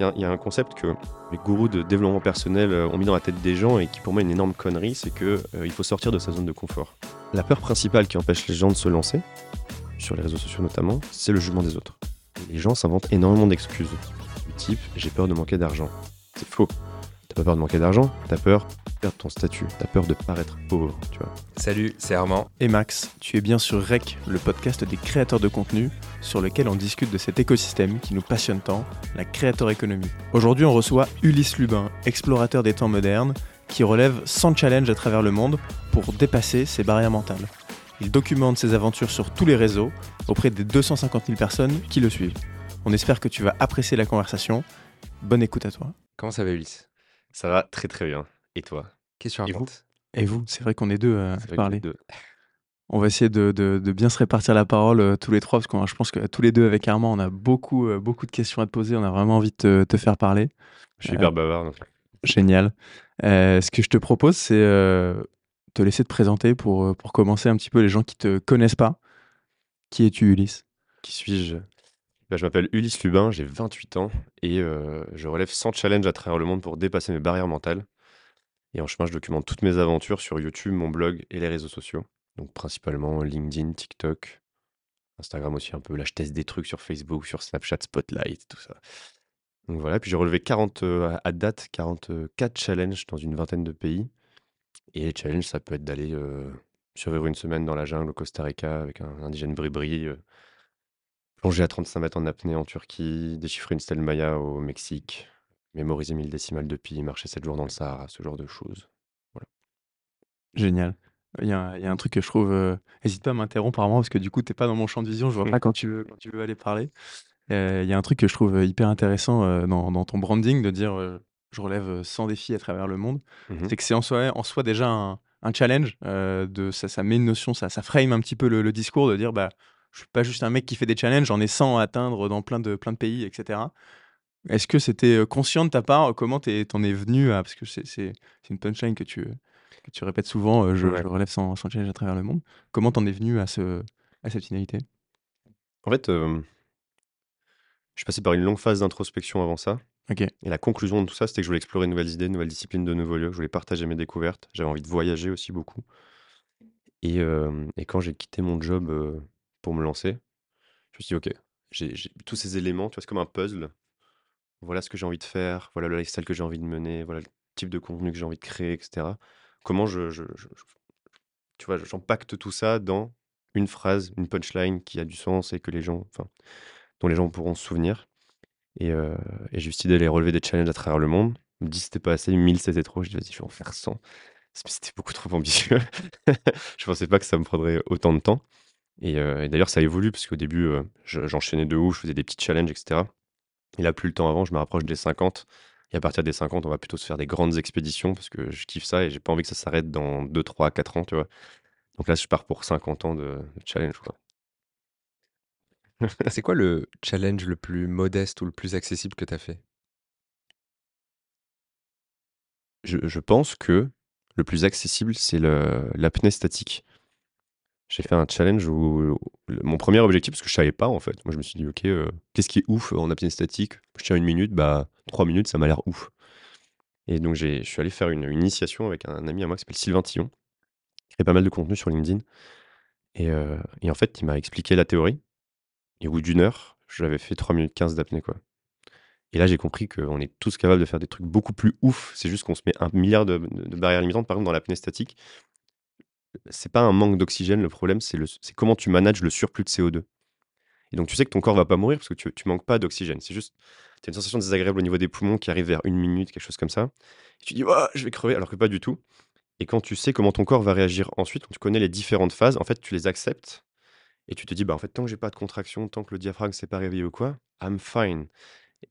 Il y, a- un concept que les gourous de développement personnel euh, ont mis dans la tête des gens et qui pour moi est une énorme connerie, c'est que euh, faut sortir de sa zone de confort. La peur principale qui empêche les gens de se lancer, sur les réseaux sociaux notamment, c'est le jugement des autres. Les gens s'inventent énormément d'excuses. Du type j'ai peur de manquer d'argent. C'est faux. T'as pas peur de manquer d'argent, t'as peur de perdre ton statut, t'as peur de paraître pauvre, tu vois. Salut, c'est Armand. Et Max, tu es bien sur REC, le podcast des créateurs de contenu, sur lequel on discute de cet écosystème qui nous passionne tant, la créateur économie. Aujourd'hui, on reçoit Ulysse Lubin, explorateur des temps modernes, qui relève 100 challenges à travers le monde pour dépasser ses barrières mentales. Il documente ses aventures sur tous les réseaux, auprès des 250 000 personnes qui le suivent. On espère que tu vas apprécier la conversation. Bonne écoute à toi. Comment ça va, Ulysse? Ça va très très bien. Et toi? Qu'est-ce que tu Et vous? racontes? Et vous, c'est vrai qu'on est deux à C'est vrai que parler. deux- On va essayer de, de- de bien se répartir la parole euh, tous les trois, parce que je pense que tous les deux avec Armand, on a beaucoup, euh, beaucoup de questions à te poser. On a vraiment envie de te, te faire parler. Je suis Euh, hyper bavard. donc. Génial. Euh, ce que je te propose, c'est euh, te laisser te présenter pour, euh, pour commencer un petit peu les gens qui te connaissent pas. Qui es-tu, Ulysse? Qui suis-je? Bah, Je m'appelle Ulysse Lubin, j'ai 28 ans et euh, je relève 100 challenges à travers le monde pour dépasser mes barrières mentales. Et en chemin, je documente toutes mes aventures sur YouTube, mon blog et les réseaux sociaux. Donc principalement LinkedIn, TikTok, Instagram aussi un peu. Là, je teste des trucs sur Facebook, sur Snapchat, Spotlight, tout ça. Donc voilà, puis j'ai relevé 40, euh, à- date 44 challenges dans une vingtaine de pays. Et les challenges, ça peut être d'aller euh, survivre une semaine dans la jungle au Costa Rica avec un indigène bribri, plonger à 35 mètres en apnée en Turquie, déchiffrer une stèle Maya au Mexique, mémoriser 1000 décimales de pi, marcher 7 jours dans le Sahara, ce genre de choses. Génial. Il y, a, un- il y a un truc que je trouve. euh, Hésite pas à m'interrompre, Armand, parce que du coup, t'es pas dans mon champ de vision. Je vois Mm. pas quand tu veux, quand tu veux aller parler. Euh, Il y a un truc que je trouve hyper intéressant euh, dans, dans ton branding de dire euh, je relève euh, 100 défis à travers le monde. Mhm. C'est que c'est en soi, en soi déjà un, un challenge. euh, de, ça, ça met une notion, ça, ça frame un petit peu le, le discours de dire bah, je suis pas juste un mec qui fait des challenges, j'en ai 100 à atteindre dans plein de, plein de pays, etc. Est-ce que c'était conscient de ta part Comment t'en es venu à. Parce que c'est une punchline que tu, que tu répètes souvent je, Ouais. je relève 100, 100 challenges à travers le monde. Comment t'en es venu à, ce, à cette finalité? En fait, euh, je suis passé par une longue phase d'introspection avant ça. Ok. Et la conclusion de tout ça, c'était que je voulais explorer de nouvelles idées, de nouvelles disciplines, de nouveaux lieux. Je voulais partager mes découvertes. J'avais envie de voyager aussi beaucoup. Et, euh, et quand j'ai quitté mon job euh, pour me lancer, je me suis dit, OK, j'ai tous ces éléments, tu vois, c'est comme un puzzle. Voilà ce que j'ai envie de faire, voilà le lifestyle que j'ai envie de mener, voilà le type de contenu que j'ai envie de créer, etc. Comment je, tu vois, j'empacte tout ça dans une phrase, une punchline qui a du sens et que les gens, enfin, dont les gens pourront se souvenir. Et, euh, et j'ai idée d'aller relever des challenges à travers le monde. Je me dis c'était pas assez, 1000 c'était trop. Je dis vas-y, je vais en faire 100. Mais C'était beaucoup trop ambitieux. je pensais pas que ça me prendrait autant de temps. Et, euh, et d'ailleurs, ça évolue parce qu'au début, euh, je- j'enchaînais de ouf, je faisais des petits challenges, etc. Et là, plus le temps avant, je me rapproche des 50. Et à partir des 50, on va plutôt se faire des grandes expéditions parce que je kiffe ça et j'ai pas envie que ça s'arrête dans 2, 3, 4 ans, tu vois. Donc là, je pars pour 50 ans de, challenge, quoi. C'est quoi le challenge le plus modeste ou le plus accessible que tu as fait? Je, je pense que le plus accessible, c'est l'apnée statique. J'ai fait un challenge où mon premier objectif, parce que je savais pas en fait, moi je me suis dit, ok, euh, qu'est-ce qui est ouf en apnée statique? Je tiens une minute, bah trois minutes, ça m'a l'air ouf. Et donc je suis allé faire une, initiation avec un ami à moi qui s'appelle Sylvain Tillon, qui fait pas mal de contenu sur LinkedIn. Et, euh, en fait, il m'a expliqué la théorie. Et au bout d'une heure, j'avais fait 3 minutes 15 d'apnée, quoi. Et là, j'ai compris qu'on est tous capables de faire des trucs beaucoup plus ouf. C'est juste qu'on se met un milliard de barrières limitantes. Par exemple, dans l'apnée statique, c'est pas un manque d'oxygène. Le problème, c'est comment tu manages le surplus de CO2. Et donc, tu sais que ton corps va pas mourir parce que tu, tu manques pas d'oxygène. C'est juste, tu as une sensation désagréable au niveau des poumons qui arrive vers une minute, quelque chose comme ça. Et tu dis, oh, je vais crever, alors que pas du tout. Et quand tu sais comment ton corps va réagir ensuite, quand tu connais les différentes phases, en fait, tu les acceptes. Et tu te dis, bah, en fait, tant que j'ai pas de contraction, tant que le diaphragme s'est pas réveillé ou quoi, I'm fine.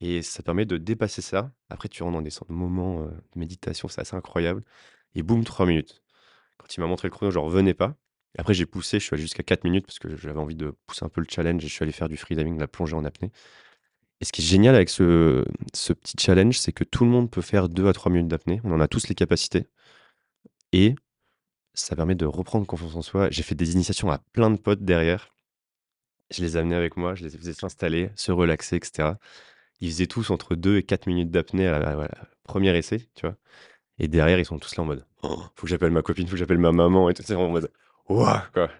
Et ça permet de dépasser ça. Après, tu rentres dans des moments euh, de méditation, c'est assez incroyable. Et boum, 3 minutes. Quand il m'a montré le chrono, je revenais pas. Après, j'ai poussé, je suis allé jusqu'à 4 minutes parce que j'avais envie de pousser un peu le challenge et je suis allé faire du freediving, de la plongée en apnée. Et ce qui est génial avec ce, petit challenge, c'est que tout le monde peut faire 2 à 3 minutes d'apnée. On en a tous les capacités. Et ça permet de reprendre confiance en soi. J'ai fait des initiations à plein de potes derrière. Je les amenais avec moi, je les faisais s'installer, se relaxer, etc. ils faisaient tous entre 2 et 4 minutes d'apnée à la, à essai, tu vois. Et derrière, ils sont tous là en mode «Oh, faut que j'appelle ma copine, faut que j'appelle ma maman et tout ça en mode Ouah quoi.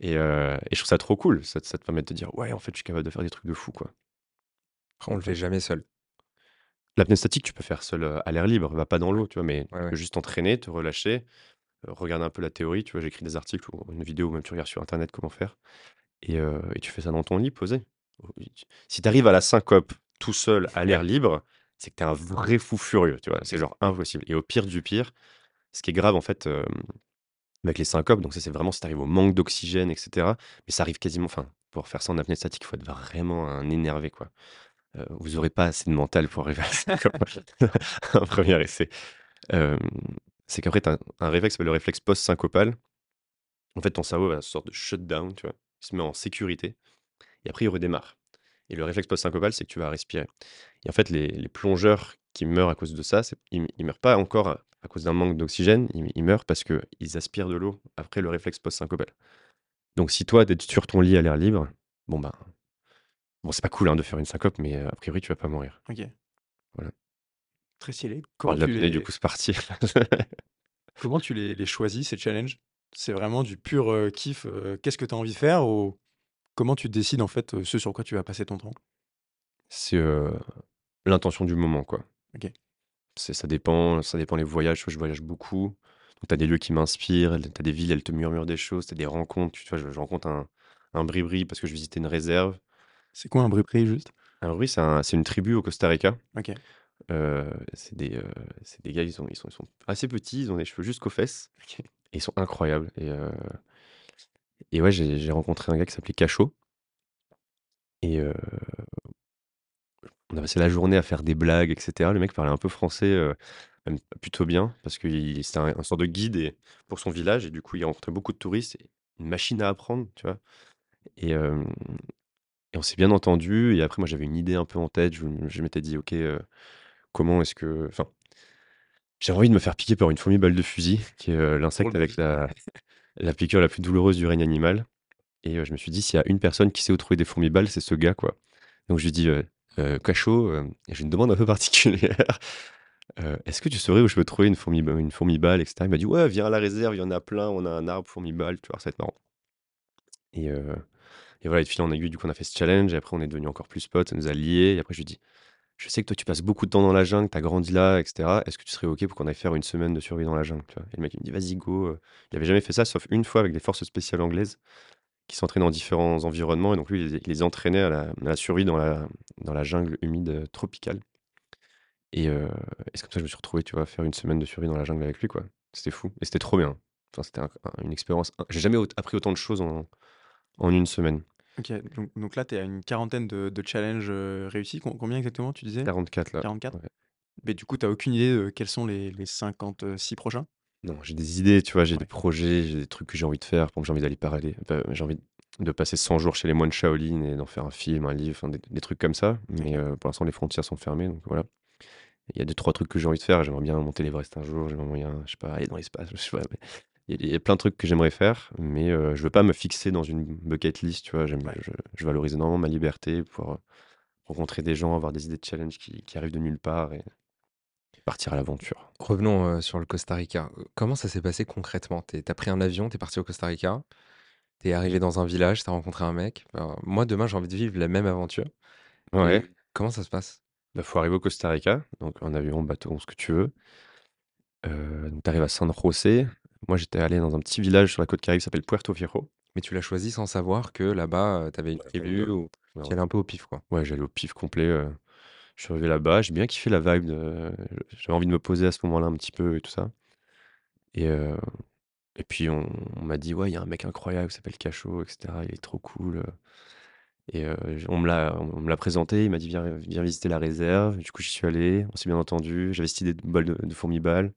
Et, euh, et je trouve ça trop cool. Ça, te- ça te permet de te dire ouais, en fait, je suis capable de faire des trucs de fou quoi. On le fait jamais seul. L'apnée statique, tu peux faire seul euh, à l'air libre, va pas dans l'eau, tu vois, mais tu ouais. juste t'entraîner, te relâcher, euh, regarder un peu la théorie, tu vois, j'écris des articles ou une vidéo, ou même tu regardes sur internet comment faire, et, euh, et tu fais ça dans ton lit, posé. Si tu arrives à la syncope tout seul à l'air libre, c'est que tu es un vrai fou furieux, tu vois, c'est genre impossible. Et au pire du pire, ce qui est grave en fait euh, avec les syncopes, donc ça c'est vraiment si tu arrives au manque d'oxygène, etc. Mais ça arrive quasiment, enfin, pour faire ça en apnée statique, il faut être vraiment un énervé, quoi. Euh, vous aurez pas assez de mental pour arriver à ça comme un premier essai. Euh, c'est qu'après, tu as un réflexe, qui s'appelle le réflexe post-syncopal. En fait, ton cerveau a une sorte de shutdown, tu vois. Il se met en sécurité et après, il redémarre. Et le réflexe post-syncopal, c'est que tu vas respirer. Et en fait, les, les plongeurs qui meurent à cause de ça, ils, ils meurent pas encore à, à cause d'un manque d'oxygène, ils, ils meurent parce qu'ils aspirent de l'eau après le réflexe post-syncopal. Donc, si toi, d'être sur ton lit à l'air libre, bon, ben, bon, c'est pas cool hein, de faire une syncope, mais euh, a priori, tu vas pas mourir. Ok. Voilà. Très stylé. Comment parle tu, les... du coup, c'est parti. Comment tu les, les choisis, ces challenges? C'est vraiment du pur euh, kiff. euh, Qu'est-ce que tu as envie de faire ou comment tu décides en fait ce sur quoi tu vas passer ton temps? C'est euh, l'intention du moment, quoi. Ok. C'est, ça dépend, ça dépend les voyages. Je voyage beaucoup. Donc, tu as des lieux qui m'inspirent, tu as des villes, elles te murmurent des choses, tu as des rencontres. Tu vois, je, je rencontre un, un bribri parce que je visitais une réserve. C'est quoi un bri juste? Un bribri, c'est, un- c'est une tribu au Costa Rica. Ok. Euh, c'est, des, euh, c'est des gars, ils sont, ils, sont, ils sont assez petits, ils ont des cheveux jusqu'aux fesses. Ok. Et ils sont incroyables. Et, euh, et ouais, j'ai, rencontré un gars qui s'appelait Cachot. Et euh, on a passé la journée à faire des blagues, etc. Le mec parlait un peu français, euh, même plutôt bien, parce que c'était un, un sort de guide et, pour son village. Et du coup, il rencontrait beaucoup de touristes. Et une machine à apprendre, tu vois. Et, euh, et on s'est bien entendu. Et après, moi, j'avais une idée un peu en tête. Je, je m'étais dit, OK, comment est-ce que. Enfin, j'ai envie de me faire piquer par une fourmi balle de fusil, qui est euh, l'insecte de avec la, la piqûre la plus douloureuse du règne animal. Et euh, je me suis dit, s'il y a une personne qui sait où trouver des fourmis balles, c'est ce gars, quoi. Donc je lui dis, euh, euh, Cachot, euh, j'ai une demande un peu particulière. Est-ce que tu saurais où je peux trouver une fourmi, une etc. Il m'a dit, ouais, viens à la réserve, il y en a plein, on a un arbre fourmi balle, tu vois, ça va être marrant. Et, voilà, et de en aiguille, du coup, on a fait ce challenge, et après, on est devenu encore plus potes, ça nous a liés. Et après, je lui dis, je sais que toi, tu passes beaucoup de temps dans la jungle, tu as grandi là, etc. Est-ce que tu serais OK pour qu'on aille faire une semaine de survie dans la jungle, Et le mec, il me dit, vas-y, go. euh. Il avait jamais fait ça, sauf une fois avec des forces spéciales anglaises qui s'entraînent dans différents environnements. Et donc, lui, il les, entraînait à la, survie dans la, jungle humide euh, tropicale. Et, euh, et c'est comme ça que je me suis retrouvé, tu vois, à faire une semaine de survie dans la jungle avec lui, quoi. C'était fou. Et c'était trop bien. Enfin, c'était un- un- une expérience. J'ai jamais appris autant de choses en une semaine. Ok. Donc, donc là, tu es à une quarantaine de, de challenges euh, réussis. Com- Combien exactement tu disais? 44 là. 44 Ouais. Mais du coup, tu aucune idée de quels sont les, les 56 prochains? Non, j'ai des idées, tu vois, j'ai Ouais. des projets, j'ai des trucs que j'ai envie de faire. Par exemple, j'ai envie d'aller parler, bah, j'ai envie de passer 100 jours chez les moines Shaolin et d'en faire un film, un livre, enfin, des, des trucs comme ça. Mais euh, pour l'instant, les frontières sont fermées, donc voilà. Il y a deux, trois trucs que j'ai envie de faire. J'aimerais bien monter l'Everest un jour, j'aimerais bien, je sais pas, aller dans l'espace, je sais pas. mais Il y, a- il y a plein de trucs que j'aimerais faire, mais euh, je veux pas me fixer dans une bucket list, tu vois. Ouais. je, je valorise énormément ma liberté, pouvoir euh, rencontrer des gens, avoir des idées de challenge qui, qui arrivent de nulle part et partir à l'aventure. Revenons euh, sur le Costa Rica. Euh, Comment ça s'est passé concrètement? T'es- T'as pris un avion, t'es parti au Costa Rica, t'es arrivé dans un village, t'as rencontré un mec. Alors, moi, demain, j'ai envie de vivre la même aventure. Ouais. Et comment ça se passe? Bah, faut arriver au Costa Rica, donc en avion, bateau, ce que tu veux. Euh, donc tu arrives à San José. Moi, j'étais allé dans un petit village sur la côte caraïbe qui s'appelle Puerto Viejo. Mais tu l'as choisi sans savoir que là-bas, euh, t'avais une Ouais, tribu ou Ouais, tu allais un peu au pif, quoi. Ouais, j'allais au pif complet. euh, je suis arrivé là-bas, j'ai bien kiffé la vibe. de- J'avais envie de me poser à ce moment-là un petit peu et tout ça. Et, euh, et puis on, on m'a dit, ouais, il y a un mec incroyable qui s'appelle Cachot, etc. Il est trop cool. Et euh, j- on me l'a, on me l'a présenté, il m'a dit, viens, viens visiter la réserve. Du coup, j'y suis allé, on s'est bien entendu. J'avais cette idée de balle de, de fourmi balle.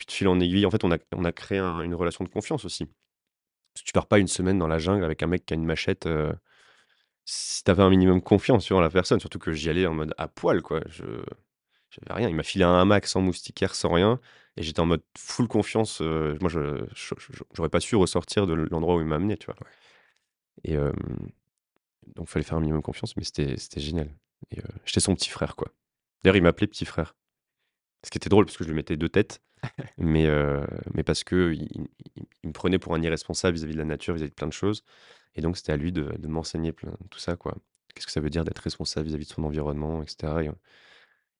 Puis de fil en aiguille, en fait, on a, on a créé un- une relation de confiance aussi. Parce que tu pars pas une semaine dans la jungle avec un mec qui a une machette. euh, si t'avais un minimum confiance sur la personne, surtout que j'y allais en mode à poil, quoi. Je j'avais rien. Il m'a filé un hamac sans moustiquaire, sans rien. Et j'étais en mode full confiance. euh, moi, je je- je- j'aurais pas su ressortir de l'endroit où il m'a amené, tu vois. Et euh, donc, fallait faire un minimum confiance, mais c'était c'était génial. et heu, j'étais son petit frère, quoi. D'ailleurs, il m'appelait petit frère. Ce qui était drôle parce que je lui mettais 2 têtes, mais heu, mais parce qu'il il il il me prenait pour un irresponsable vis-à-vis de la nature, vis-à-vis de plein de choses et donc c'était à lui de de m'enseigner plein tout ça, quoi. Qu'est-ce que ça veut dire d'être responsable vis-à-vis de son environnement et cetera et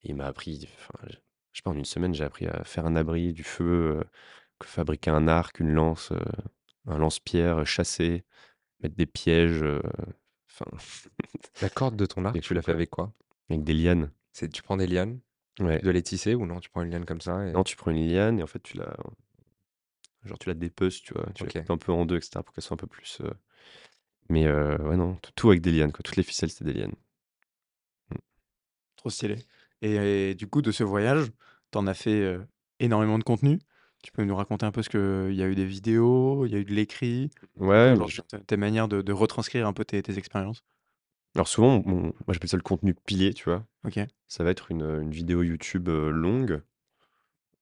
il m'a appris, enfin, je je sais pas, en une semaine, j'ai appris à faire un abri, du feu, heu, fabriquer un arc, une lance, un lance-pierre, chasser, mettre des pièges, enfin La corde de ton arc, tu l'as fait quoi. avec quoi? Avec des lianes. C'est tu prends des lianes, tu Ouais. dois les tisser ou non? Tu prends une liane comme ça et Non, tu prends une liane et en fait, tu la genre, tu la dépeces, tu vois? Tu la OK. coupes un peu en 2 et cetera pour qu'elle soit un peu plus, mais ouais, non, tout avec des lianes, quoi. Toutes les ficelles, c'était des lianes. Mmh. Trop stylé et du coup, de ce voyage, tu en as fait, énormément de contenu? Tu peux nous raconter un peu ce que il y a eu des vidéos, il y a eu de l'écrit? Ouais, bah, je tes manières de de retranscrire un peu tes tes expériences? Alors souvent, mon moi, j'appelle ça le contenu pilier, tu vois? OK. Ça va être une, une vidéo YouTube, heu, longue,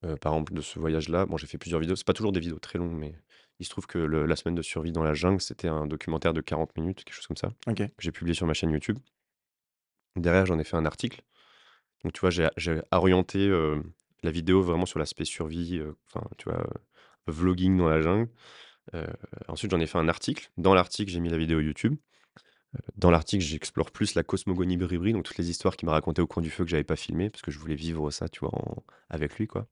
heu, par exemple de ce voyage-là. Bon, j'ai fait plusieurs vidéos, c'est pas toujours des vidéos très longues, mais il se trouve que le la semaine de survie dans la jungle, c'était un documentaire de 40 minutes, quelque chose comme ça, OK. que j'ai publié sur ma chaîne YouTube. Derrière, j'en ai fait un article. Donc tu vois, j'ai j'ai orienté, la vidéo vraiment sur l'aspect survie, enfin, tu vois, vlogging dans la jungle. Ensuite, j'en ai fait un article. Dans l'article, j'ai mis la vidéo YouTube. Dans l'article, j'explore plus la cosmogonie Bribri, donc toutes les histoires qu'il m'a racontées au coin du feu que j'avais pas filmées, parce que je voulais vivre ça, tu vois, avec lui, quoi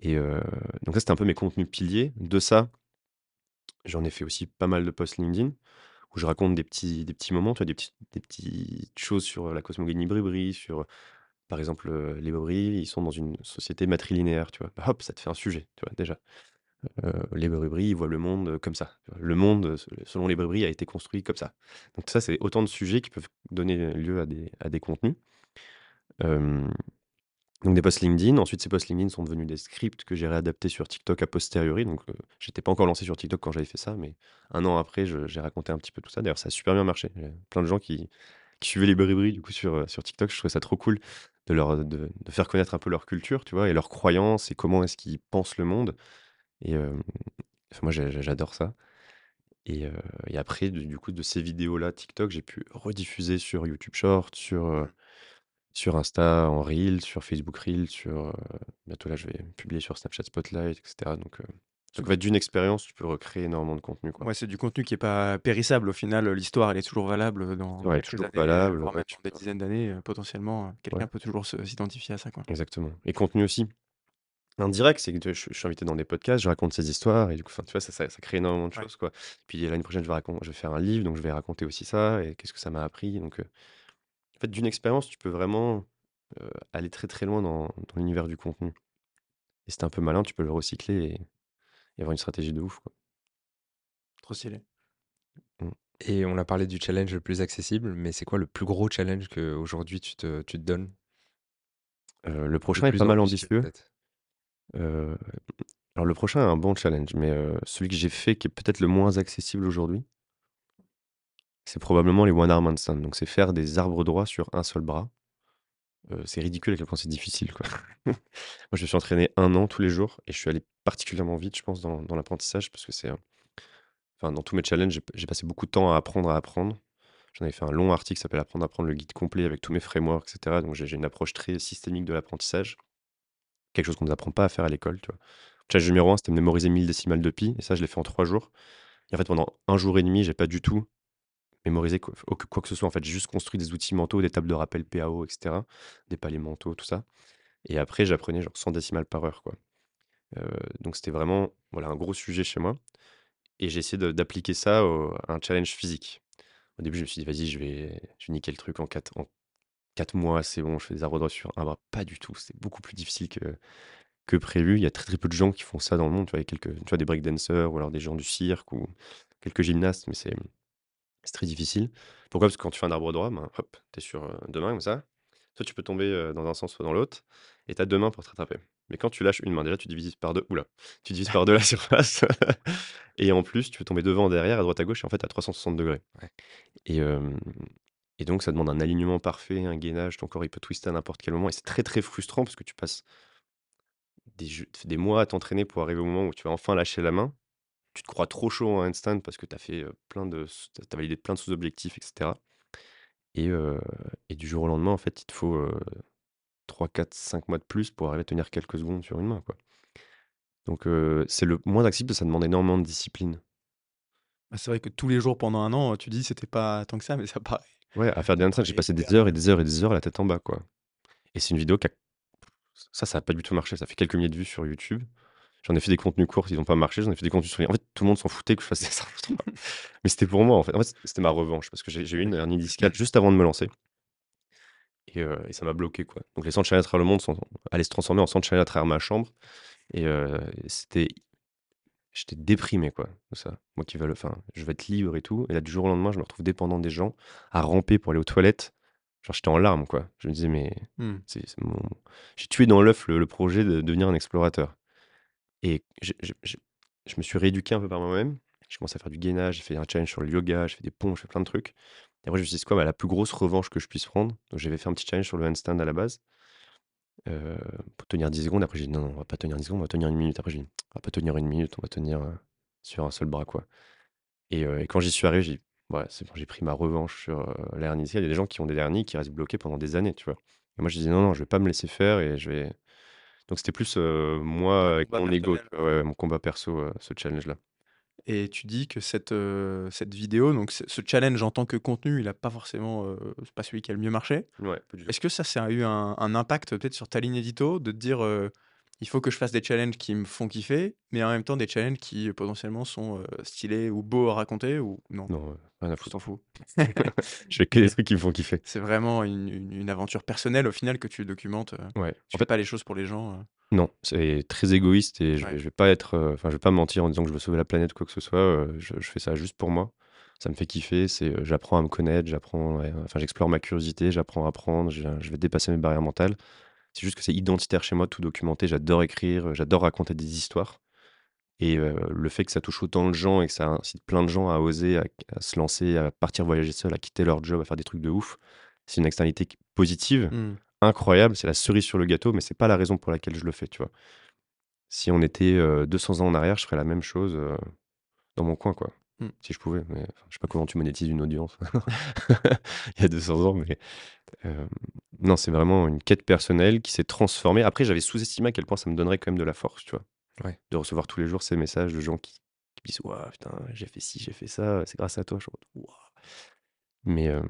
et heu, donc ça, c'était un peu mes contenus piliers. De ça, j'en ai fait aussi pas mal de posts LinkedIn où je raconte des petits des petits moments, tu vois, des petits des petites choses sur la cosmogonie Bribri, sur, par exemple, heu, les Bribri, ils sont dans une société matrilinéaire, tu vois? Bah, hop, ça te fait un sujet, tu vois, déjà. Heu, les Bribri, ils voient le monde, heu, comme ça? Le monde, se selon les Bribri, a été construit comme ça. Donc ça, c'est autant de sujets qui peuvent donner lieu à des contenus. Donc des posts LinkedIn. Ensuite, ces posts LinkedIn sont devenus des scripts que j'ai réadaptés sur TikTok a posteriori. Donc, heu, j'étais pas encore lancé sur TikTok quand j'avais fait ça, mais un an après, j'ai raconté un petit peu tout ça. D'ailleurs, ça a super bien marché. Plein de gens qui suivaient les Bribri, du coup, sur, heu, sur TikTok. Je trouvais ça trop cool de leur, de faire connaître un peu leur culture, tu vois? Et leurs croyances et comment est-ce qu'ils pensent le monde et enfin, moi, j'adore ça et après, du du coup, de ces vidéos-là TikTok, j'ai pu rediffuser sur YouTube Shorts, sur, sur Insta en Reels, sur Facebook Reels, sur, bientôt là, je vais publier sur Snapchat Spotlight et cetera donc heu, donc en fait, d'une expérience, tu peux recréer énormément de contenu, quoi. Ouais, c'est du contenu qui est pas périssable au final, l'histoire elle est toujours valable, dans Ouais, quelques toujours années, valable, voire ouais, même tu dans des dizaines d'années, potentiellement, quelqu'un Ouais. peut toujours se s'identifier à ça, quoi. Exactement et contenu aussi indirect, c'est que je je suis invité dans des podcasts, je raconte ces histoires et du coup, enfin, tu vois, ça ça ça crée énormément de Ouais. choses, quoi. Puis l'année prochaine, je vais racon je vais faire un livre, donc je vais raconter aussi ça et qu'est-ce que ça m'a appris donc heu, en fait, d'une expérience, tu peux vraiment, heu, aller très, très loin dans dans l'univers du contenu et si es un peu malin, tu peux le recycler et et avoir une stratégie de ouf, quoi. Trop stylé. Mmh. Et on a parlé du challenge le plus accessible, mais c'est quoi le plus gros challenge qu'aujourd'hui tu te tu te donnes? Heu, le Le prochain est plus pas mal ambitieux ambitieux. peut-être? Alors le prochain est un bon challenge, mais celui que j'ai fait qui est peut-être le moins accessible aujourd'hui c'est probablement les one arm handstand. Donc c'est faire des arbres droits sur un seul bras. C'est ridicule à quel point c'est difficile, quoi. Moi, je me suis entraîné 1 an tous les jours et je suis allé particulièrement vite, je pense, dans l'apprentissage parce que c'est un enfin, dans tous mes challenges, j'ai passé beaucoup de temps à apprendre à apprendre. J'en avais fait un long article qui s'appelle «Apprendre à apprendre», le guide complet avec tous mes frameworks et cetera. Donc j'ai une approche très systémique de l'apprentissage. Quelque chose qu'on nous apprend pas à faire à l'école, tu vois? Challenge numéro 1, c'était mémoriser 1000 décimales de pi et ça, je l'ai fait en 3 jours et en fait, pendant un jour et demi, j'ai pas du tout mémorisé quoi que ce soit, en fait. J'ai juste construit des outils mentaux, des tables de rappel PAO et cetera, des paliers mentaux, tout ça et après j'apprenais genre 100 décimales par heure, quoi. Heu, donc c'était vraiment, voilà, un gros sujet chez moi et j'ai essayé d'appliquer ça à un challenge physique. Au début, je me suis dit: «Vas-y, je vais je niquer le truc en 4 en 4 mois, c'est bon, je fais des arbres droits sur un bras». Pas du tout, c'est beaucoup plus difficile que que prévu. Il y a très, très peu de gens qui font ça dans le monde, tu vois? Il y a quelques tu vois, des break dansers ou alors des gens du cirque ou quelques gymnastes, mais c'est, très difficile. Pourquoi? Parce que quand tu fais un arbre droit, ben, hop, tu es sur, heu, 2 mains comme ça. Soit tu peux tomber, heu, dans un sens, soit dans l'autre et tu as 2 mains pour te rattraper. Mais quand tu lâches une main, déjà, tu divises par 2 ouh là, tu divises par 2 la surface et en plus, tu peux tomber devant, derrière, à droite, à gauche et en fait à 360° Ouais. et et donc ça demande un alignement parfait, un gainage, ton corps, il peut twister à n'importe quel moment et c'est très, très frustrant parce que tu passes des mois à t'entraîner pour arriver au moment où tu vas enfin lâcher la main. Tu te crois trop chaud en handstand parce que tu as fait, plein de s tu as validé plein de sous-objectifs et cetera Et, et du jour au lendemain, en fait, il te faut euh, 3, 4, 5 mois de plus pour arriver à tenir quelques secondes sur une main, quoi. Donc, c'est le moins accessible, ça demande énormément de discipline. Bah, c'est vrai que tous les jours pendant un an, tu dis c'était pas tant que ça, mais ça paraît. Ouais, à faire des handstands, j'ai passé des heures et des heures et des heures la tête en bas, quoi. Et c'est une vidéo qui a... Ça, ça a pas du tout marché. Ça fait quelques milliers de vues sur YouTube. J'en ai fait des contenus courts, ils n'ont pas marché. J'en ai fait des contenus sur. En fait, tout le monde s'en foutait que je fasse ça. Mais c'était pour moi, en fait. En fait, c'était ma revanche parce que j'ai eu une hernie discale juste avant de me lancer. Et, euh, et ça m'a bloqué, quoi. Donc, les centres à travers le monde sont... allaient se transformer en centres à travers ma chambre. Et euh, c'était. J'étais déprimé, quoi, de ça. Moi qui veux le. Enfin, je veux être libre et tout. Et là, du jour au lendemain, je me retrouve dépendant des gens, à ramper pour aller aux toilettes. Genre, j'étais en larmes, quoi. Je me disais, mais Mmh. c'est c'est mon... j'ai tué dans l'œuf le, le projet de devenir un explorateur. Et je me suis rééduqué un peu par moi-même. J'ai commencé à faire du gainage, j'ai fait un challenge sur le yoga, j'ai fait des pompes, j'ai fait plein de trucs. Et après, je me suis dit, c'est quoi bah, la plus grosse revanche que je puisse prendre? Donc, j'avais fait un petit challenge sur le handstand à la base euh, pour tenir 10 secondes. Après, j'ai dit, non, non, on va pas tenir 10 secondes, on va tenir une minute. Après, j'ai dit, on va pas tenir une minute, on va tenir euh, sur un seul bras, quoi. Et, euh, et quand j'y suis arrivé, j'ai dit, c'est bon, j'ai pris ma revanche sur la hernie. Il y a des gens qui ont des hernies qui restent bloqués pendant des années, tu vois. Et moi, je disais, non, non, je vais pas me laisser faire et je vais. Donc, c'était plus moi avec mon ego, personnel. ouais, mon combat perso, ce challenge-là. Et tu dis que cette, heu, cette vidéo, donc ce challenge en tant que contenu, il a pas forcément, heu, c'est pas celui qui a le mieux marché. Ouais. Est-ce que ça, ça a eu un un impact peut-être sur ta ligne édito de te dire, heu: «Il faut que je fasse des challenges qui me font kiffer», mais en même temps des challenges qui, heu, potentiellement sont, heu, stylés ou beaux à raconter ou non? Non, euh, rien à foutre. t'en fous? Je fais que des trucs qui me font kiffer. C'est vraiment une une une aventure personnelle au final que tu documentes, heu, Ouais. tu En fais fait, pas les choses pour les gens? Non, c'est très égoïste et je vais, Ouais. je vais pas être. euh, Enfin, je vais pas mentir en disant que je veux sauver la planète ou quoi que ce soit. euh, je, je fais ça juste pour moi. Ça me fait kiffer. C'est, euh, j'apprends à me connaître, j'apprends. ouais, enfin, j'explore ma curiosité, j'apprends à apprendre. Je, je vais dépasser mes barrières mentales. C'est juste que c'est identitaire chez moi, tout documenté. J'adore écrire, j'adore raconter des histoires. Et le fait que ça touche autant de gens et que ça incite plein de gens à oser, à, à se lancer, à partir voyager seul, à quitter leur job, à faire des trucs de ouf, c'est une externalité positive, Mmh. Incroyable. C'est la cerise sur le gâteau, mais c'est pas la raison pour laquelle je le fais, tu vois. Si on était euh, 200 ans en arrière, je ferais la même chose euh, dans mon coin, quoi. Mmh. Si je pouvais. Mais, enfin, je sais pas comment tu monétises une audience il y a 200 ans, mais euh, non, c'est vraiment une quête personnelle qui s'est transformée. Après, j'avais sous-estimé à quel point ça me donnerait quand même de la force, tu vois. Ouais. De recevoir tous les jours ces messages de gens qui, disent Waouh, putain, j'ai fait ci, j'ai fait ça, c'est grâce à toi. Je. Mais euh,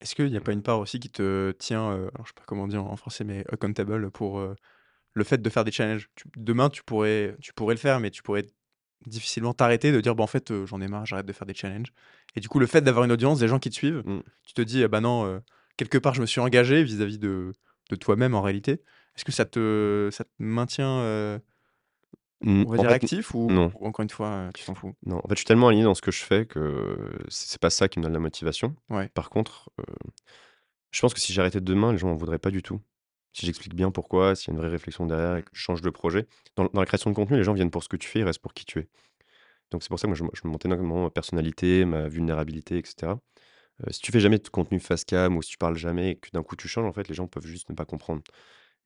Est-ce qu'il y a pas une part aussi qui te tient, heu, alors je sais pas comment dire en français, mais accountable pour, heu, le fait de faire des challenges? Tu demain tu pourrais tu pourrais le faire, mais tu pourrais difficilement t'arrêter, de dire: «Bah, en fait, heu, j'en ai marre, j'arrête de faire des challenges» et du coup, le fait d'avoir une audience, des gens qui te suivent, mm, tu te dis: «Ah bah, non, heu, quelque part je me suis engagé vis-à-vis de de toi-même en réalité». Est-ce que ça te ça te maintient, heu, mm, on va dire fait, actif ou non. ou encore une fois, heu, tu t'en fous? Non, en fait, je suis tellement aligné dans ce que je fais que c'est c'est pas ça qui me donne la motivation. Ouais. Par contre, euh, je pense que si j'arrêtais demain, les gens m'en voudraient pas du tout. Si j'explique bien pourquoi, s'il y a une vraie réflexion derrière et que je change de projet. Dans, dans la création de contenu, les gens viennent pour ce que tu fais, ils restent pour qui tu es. Donc c'est pour ça que moi, je, je monte énormément ma personnalité, ma vulnérabilité, etc. Euh, si tu fais jamais de contenu face cam ou si tu parles jamais et que d'un coup tu changes, en fait, les gens peuvent juste ne pas comprendre.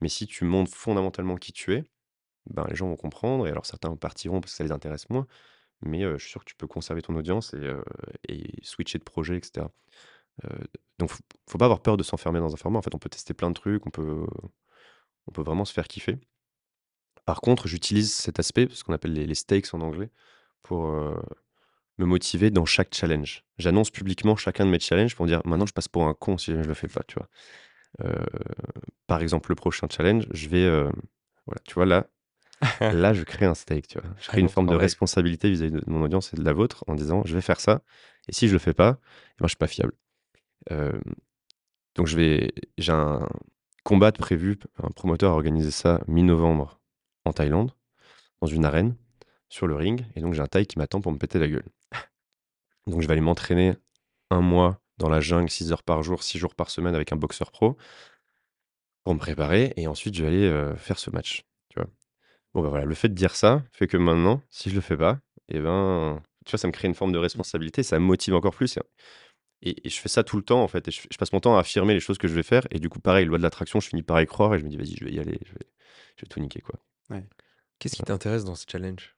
Mais si tu montres fondamentalement qui tu es, ben, les gens vont comprendre. Et alors certains partiront parce que ça les intéresse moins. Mais je suis sûr que tu peux conserver ton audience et, switcher de projet, etc. Euh, donc, faut, faut pas avoir peur de s'enfermer dans un format. En fait, on peut tester plein de trucs, on peut, on peut vraiment se faire kiffer. Par contre, j'utilise cet aspect, ce qu'on appelle les, les stakes en anglais, pour me motiver dans chaque challenge. J'annonce publiquement chacun de mes challenges pour dire maintenant je passe pour un con si je le fais pas, tu vois. Par exemple, le prochain challenge, je vais, voilà, tu vois là, là je crée un stake, tu vois. Je crée Ah une bon, forme de responsabilité vis-à-vis de mon audience et de la vôtre en disant je vais faire ça et si je le fais pas, eh ben, je suis pas fiable. Euh, donc je vais, j'ai un combat de prévu, un promoteur a organisé ça mi-novembre en Thaïlande, dans une arène, sur le ring, et donc j'ai un Thaï qui m'attend pour me péter la gueule. Donc je vais aller m'entraîner un mois dans la jungle, 6 heures par jour, 6 jours par semaine avec un boxeur pro, pour me préparer, et ensuite je vais aller euh, faire ce match. Bon bah voilà, le fait de dire ça fait que maintenant, si je le fais pas, et ben, tu vois, ça me crée une forme de responsabilité, ça me motive encore plus. Et, et je fais ça tout le temps, en fait. Et je, je passe mon temps à affirmer les choses que je vais faire. Et du coup, pareil, loi de l'attraction, je finis par y croire et je me dis, vas-y, je vais y aller, je vais, je vais tout niquer, quoi. Qu'est-ce qui t'intéresse dans ce challenge?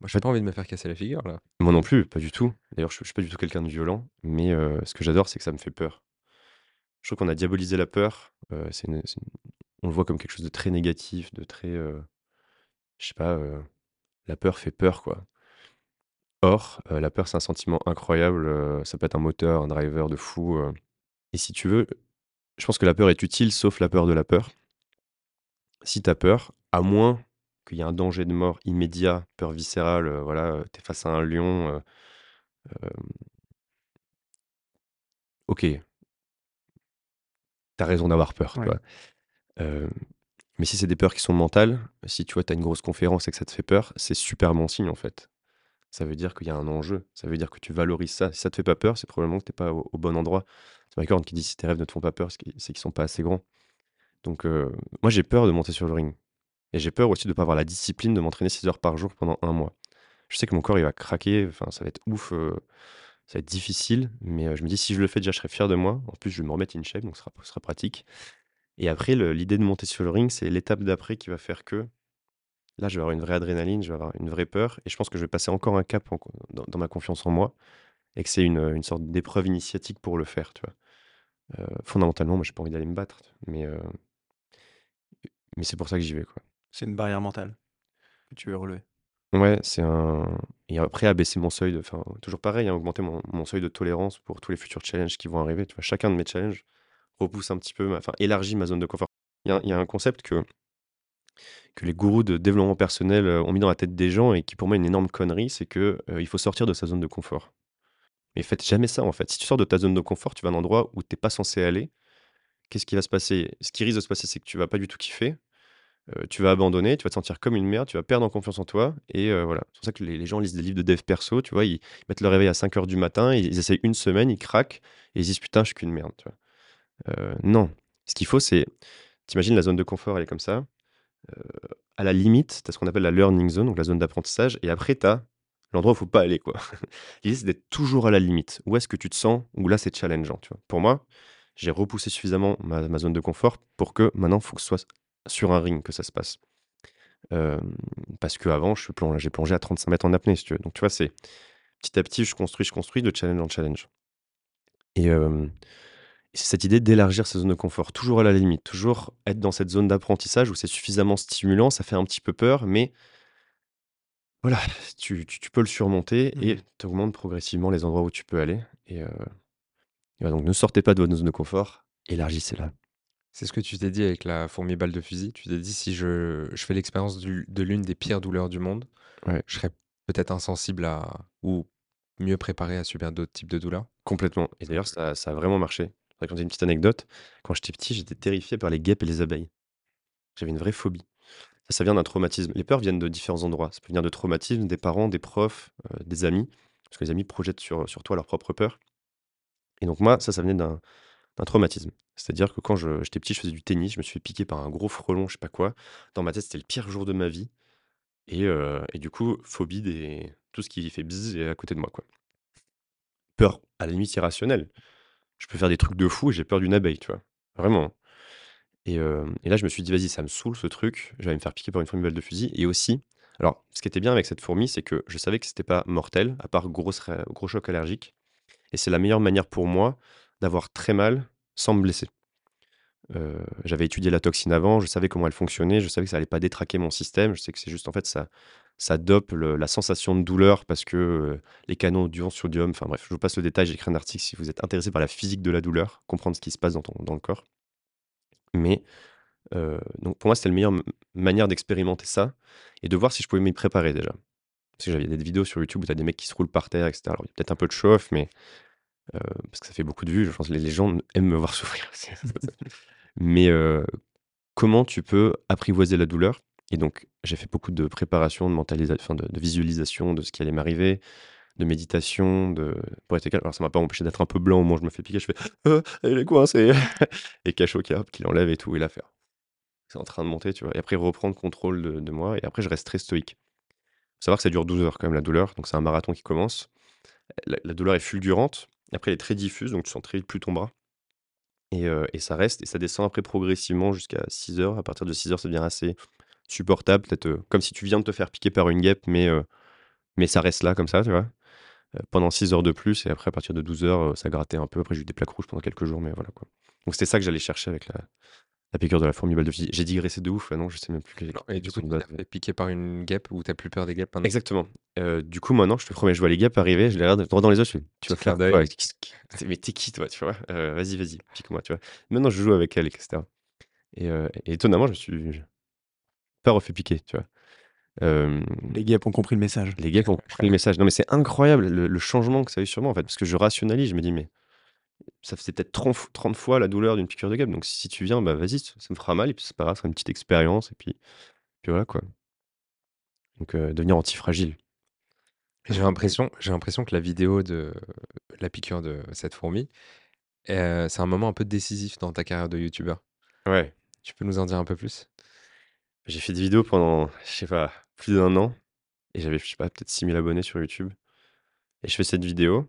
Moi, j'ai fait pas envie de me faire casser la figure, là. moi non plus, pas du tout. D'ailleurs, je je suis pas du tout quelqu'un de violent, mais heu, ce que j'adore, c'est que ça me fait peur. Je trouve qu'on a diabolisé la peur, heu, c'est on le voit comme quelque chose de très négatif, de très, heu, je sais pas, heu, la peur fait peur, quoi. Or, heu, la peur, c'est un sentiment incroyable, heu, ça peut être un moteur, un driver de fou, heu et si tu veux, je pense que la peur est utile, sauf la peur de la peur. Si tu as peur, à moins qu'il y ait un danger de mort immédiat, peur viscérale, heu, voilà, heu, tu es face à un lion, heu, hem OK. Tu as raison d'avoir peur, tu Ouais. vois? Hem, mais si c'est des peurs qui sont mentales, si tu vois, tu as une grosse conférence et que ça te fait peur, c'est super bon signe, en fait. Ça veut dire qu'il y a un enjeu, ça veut dire que tu valorises ça. Si ça te fait pas peur, c'est probablement que tu es pas au bon endroit. C'est Horn qui dit: «Si tes rêves ne te font pas peur, c'est qu'ils sont pas assez grands». Donc heu, moi j'ai peur de monter sur le ring et j'ai peur aussi de pas avoir la discipline de m'entraîner 6 heures par jour pendant un mois. Je sais que mon corps il va craquer, ça va être ouf, heu, ça va être difficile, mais heu, je me dis: «Si je le fais déjà, je serai fier de moi». En plus, je vais me remettre in shape, donc ce sera pratique et après l'idée de monter sur le ring, c'est l'étape d'après qui va faire que, là, je vais avoir une vraie adrénaline, je vais avoir une vraie peur et je pense que je vais passer encore un cap en dans dans ma confiance en moi et que c'est une, une sorte d'épreuve initiatique pour le faire, tu vois? Heu, fondamentalement, moi, j'ai pas envie d'aller me battre, mais heu, mais c'est pour ça que j'y vais, quoi. C'est une barrière mentale que tu veux relever. Ouais, c'est un et après abaisser mon seuil de enfin, toujours pareil, hein, augmenter mon mon seuil de tolérance pour tous les futurs challenges qui vont arriver, tu vois? Chacun de mes challenges repousse un petit peu enfin, élargit ma zone de confort. Il y a un concept que que les gourous de développement personnel, heu, ont mis dans la tête des gens et qui pour moi est une énorme connerie, c'est que, heu, il faut sortir de sa zone de confort. Mais faites jamais ça, en fait. Si tu sors de ta zone de confort, tu vas à un endroit où tu es pas censé aller, qu'est-ce qui va se passer? Ce qui risque de se passer, c'est que tu vas pas du tout kiffer, heu, tu vas abandonner, tu vas te sentir comme une merde, tu vas perdre en confiance en toi et voilà. C'est pour ça que les gens lisent des livres de dev perso, tu vois? Ils mettent le réveil à cinq heures du matin, ils ils essayent une semaine, ils craquent et ils disent: «Putain, je suis qu'une merde», tu vois? Heu, non. Ce qu'il faut, c'est tu la zone de confort, elle est comme ça, heu, à la limite, tu as ce qu'on appelle la learning zone, donc la zone d'apprentissage et après tu as l'endroit où il faut pas aller, quoi. L'idée, c'est d'être toujours à la limite. Où est-ce que tu te sens où là, c'est challengeant? Pour moi, j'ai repoussé suffisamment ma zone de confort pour que maintenant, il faut que ce soit sur un ring que ça se passe. Hem, parce qu'avant, j'ai plongé à 35 mètres en apnée, si tu veux. Donc tu vois, c'est petit à petit, je construis, je construis de challenge en challenge et c'est cette idée d'élargir sa zone de confort, toujours à la limite, toujours être dans cette zone d'apprentissage où c'est suffisamment stimulant, ça fait un petit peu peur, mais voilà, tu tu tu peux le surmonter et Mmh tu augmentes progressivement les endroits où tu peux aller et et ouais, donc ne sortez pas de votre zone de confort, élargissez-la. C'est ce que tu t'es dit avec la fourmi balle de fusil. Tu t'es dit: «Si je je fais l'expérience de l'une des pires douleurs du monde, Ouais. je serais peut-être insensible à ou mieux préparé à subir d'autres types de douleurs». Complètement et d'ailleurs ça ça a vraiment marché. Je raconter une petite anecdote. Quand j'étais petit, j'étais terrifié par les guêpes et les abeilles. J'avais une vraie phobie. Ça, ça vient d'un traumatisme. Les peurs viennent de différents endroits. Ça peut venir de traumatismes, des parents, des profs, heu, des amis, parce que les amis projettent sur, sur toi leurs propres peurs et donc moi, ça, ça venait d'un traumatisme. C'est-à-dire que quand j'étais petit, je faisais du tennis, je me suis fait piquer par un gros frelon, je sais pas quoi. Dans ma tête, c'était le pire jour de ma vie et heu et du coup, phobie des tout ce qui fait bzzz à côté de moi, quoi. Peur à la limite irrationnelle. Je peux faire des trucs de fou et j'ai peur d'une abeille, tu vois? Vraiment. Et et là, je me suis dit: «Vas-y, ça me saoule ce truc, je vais me faire piquer par une fourmi balle de fusil» et aussi alors, ce qui était bien avec cette fourmi, c'est que je savais que c'était pas mortel, à part grosse ré gros choc allergique et c'est la meilleure manière pour moi d'avoir très mal sans me blesser. Heu, j'avais étudié la toxine avant, je savais comment elle fonctionnait, je savais que ça allait pas détraquer mon système, je sais que c'est juste en fait ça ça dope la sensation de douleur parce que, heu, les canaux d'ion-sodium, enfin bref, je vous passe le détail, j'ai écrit un article si vous êtes intéressé par la physique de la douleur, comprendre ce qui se passe dans ton dans le corps. Mais Heu, donc pour moi, c'était la meilleure manière d'expérimenter ça et de voir si je pouvais m'y préparer déjà. Parce que j'avais des vidéos sur YouTube où tu as des mecs qui se roulent par terre et cetera. Alors il y a peut-être un peu de off, mais heu, parce que ça fait beaucoup de vues, je pense que les gens aiment me voir souffrir. Mais heu, comment tu peux apprivoiser la douleur? Et donc j'ai fait beaucoup de préparation, de mentalisation, de visualisation de ce qui allait m'arriver, de méditation, de pour être calme. Alors ça m'a pas empêché d'être un peu blanc au moment où je me fais piquer, je fais: «Heu, il est coincé» et Cacho qui qui l'enlève et tout et là faire c'est en train de monter, tu vois? Et après reprendre contrôle de moi et après je reste très stoïque. Faut savoir que ça dure 12 heures quand même la douleur, donc c'est un marathon qui commence. La douleur est fulgurante, après elle est très diffuse, donc tu sens très vite plus ton bras et ça reste et ça descend après progressivement jusqu'à 6 heures. À partir de 6 heures, ça devient assez supportable, peut-être, comme si tu viens de te faire piquer par une guêpe, mais Mais ça reste là comme ça, tu vois? Pendant 6 heures de plus et après à partir de 12 heures, heu, ça grattait un peu. Après j'ai eu des plaques rouges pendant quelques jours, mais voilà, quoi. Donc c'était ça que j'allais chercher avec la la piqûre de la fourmi balle de fusil. J'ai digressé de ouf, là non, je sais même plus les Et du coup, tu t'as mais fait piquer par une guêpe ou tu plus peur des guêpes maintenant? exactement. Heu, du coup, maintenant, je te promets, je vois les guêpes arriver, je les regarde droit dans les yeux, je «Tu vas faire d'œil. mais tu qui toi?» Tu vois? Heu, «Vas-y, vas-y, pique-moi», tu vois? Maintenant, je joue avec elle et cetera et étonnamment, je me suis pas refait piquer, tu vois? Les guêpes ont compris le message. les guêpes ont compris le message. Non, mais c'est incroyable le le changement que ça a eu sur moi, en fait, parce que je rationalise, je me dis: «Mais ça faisait peut-être 30 f 30 fois la douleur d'une piqûre de guêpe, donc si tu viens, bah, vas-y, ça me fera mal et puis c'est pas grave, ce sera une petite expérience et puis puis voilà, quoi». Donc heu, devenir antifragile. J'ai l'impression j'ai l'impression que la vidéo de la piqûre de cette fourmi, heu, c'est un moment un peu décisif dans ta carrière de youtubeur. Ouais. Tu peux nous en dire un peu plus? J'ai fait des vidéos pendant, je sais pas, plus d'un an et j'avais, je sais pas, peut-être 6 000 abonnés sur YouTube et je fais cette vidéo.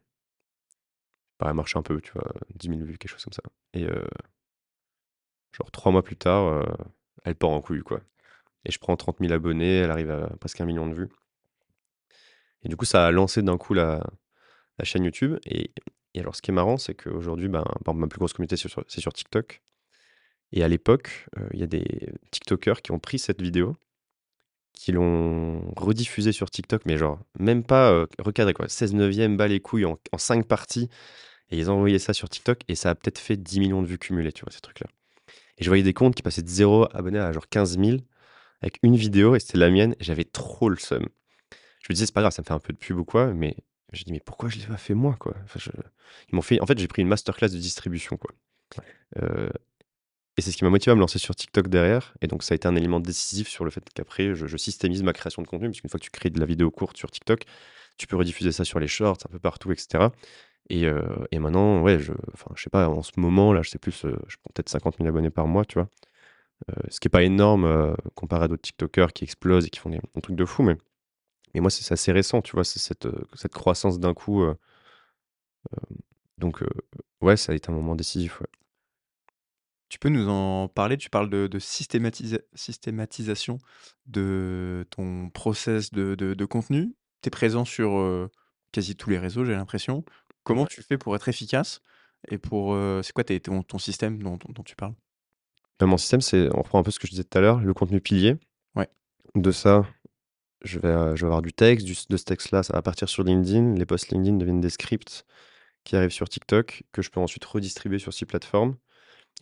Elle marche un peu, tu vois? 10 000 vues, quelque chose comme ça. Et heu, genre 3 mois plus tard, heu, elle part en couille, quoi. Et je prends 30 000 abonnés, elle arrive à presque 1 000 000 de vues. Et du coup, ça a lancé d'un coup la chaîne YouTube. Et alors ce qui est marrant, c'est qu'aujourd'hui, ben, ma plus grosse communauté, c'est sur TikTok. Et à l'époque, heu, il y a des tiktokers qui ont pris cette vidéo qui l'ont rediffusée sur TikTok, mais genre même pas, heu, recadré quoi, 16/9, bas les couilles en en 5 parties et ils ont envoyé ça sur TikTok et ça a peut-être fait 10 millions de vues cumulées, tu vois, ces trucs-là et je voyais des comptes qui passaient de 0 abonnés à genre 15 000 avec une vidéo et c'était la mienne et j'avais trop le seum. Je me disais: «C'est pas grave, ça me fait un peu de pub ou quoi», mais je dis: «Mais pourquoi je l'ai pas fait moi, quoi?» enfin je ils m'ont fait en fait, j'ai pris une masterclass de distribution, quoi, heu et c'est ce qui m'a motivé à me lancer sur TikTok derrière et donc ça a été un élément décisif sur le fait qu'après je je systémise ma création de contenu puisqu'une fois que tu crées de la vidéo courte sur TikTok, tu peux rediffuser ça sur les shorts, un peu partout et cetera et heu et maintenant, ouais, je je sais pas, en ce moment là, je sais plus, heu, je prends peut-être 50 000 abonnés par mois, tu vois? Heu, ce qui est pas énorme, comparé à d'autres tiktokers qui explosent et qui font des trucs de fou, mais mais moi, c'est assez récent, tu vois? Cette, cette croissance d'un coup, donc ouais, ça a été un moment décisif. Tu peux nous en parler? Tu parles de de systématisa systématisation de ton process de de contenu? Tu es présent sur, quasi tous les réseaux, j'ai l'impression. Comment tu fais pour être efficace et pour, c'est quoi tes ton ton système dont dont dont tu parles? Bah, mon système, c'est on reprend un peu ce que je disais tout à l'heure, le contenu pilier. Ouais. De ça, je vais, je vais avoir du texte, du de ce texte-là, ça va partir sur LinkedIn. Les posts LinkedIn deviennent des scripts qui arrivent sur TikTok, que je peux ensuite redistribuer sur 6 plateformes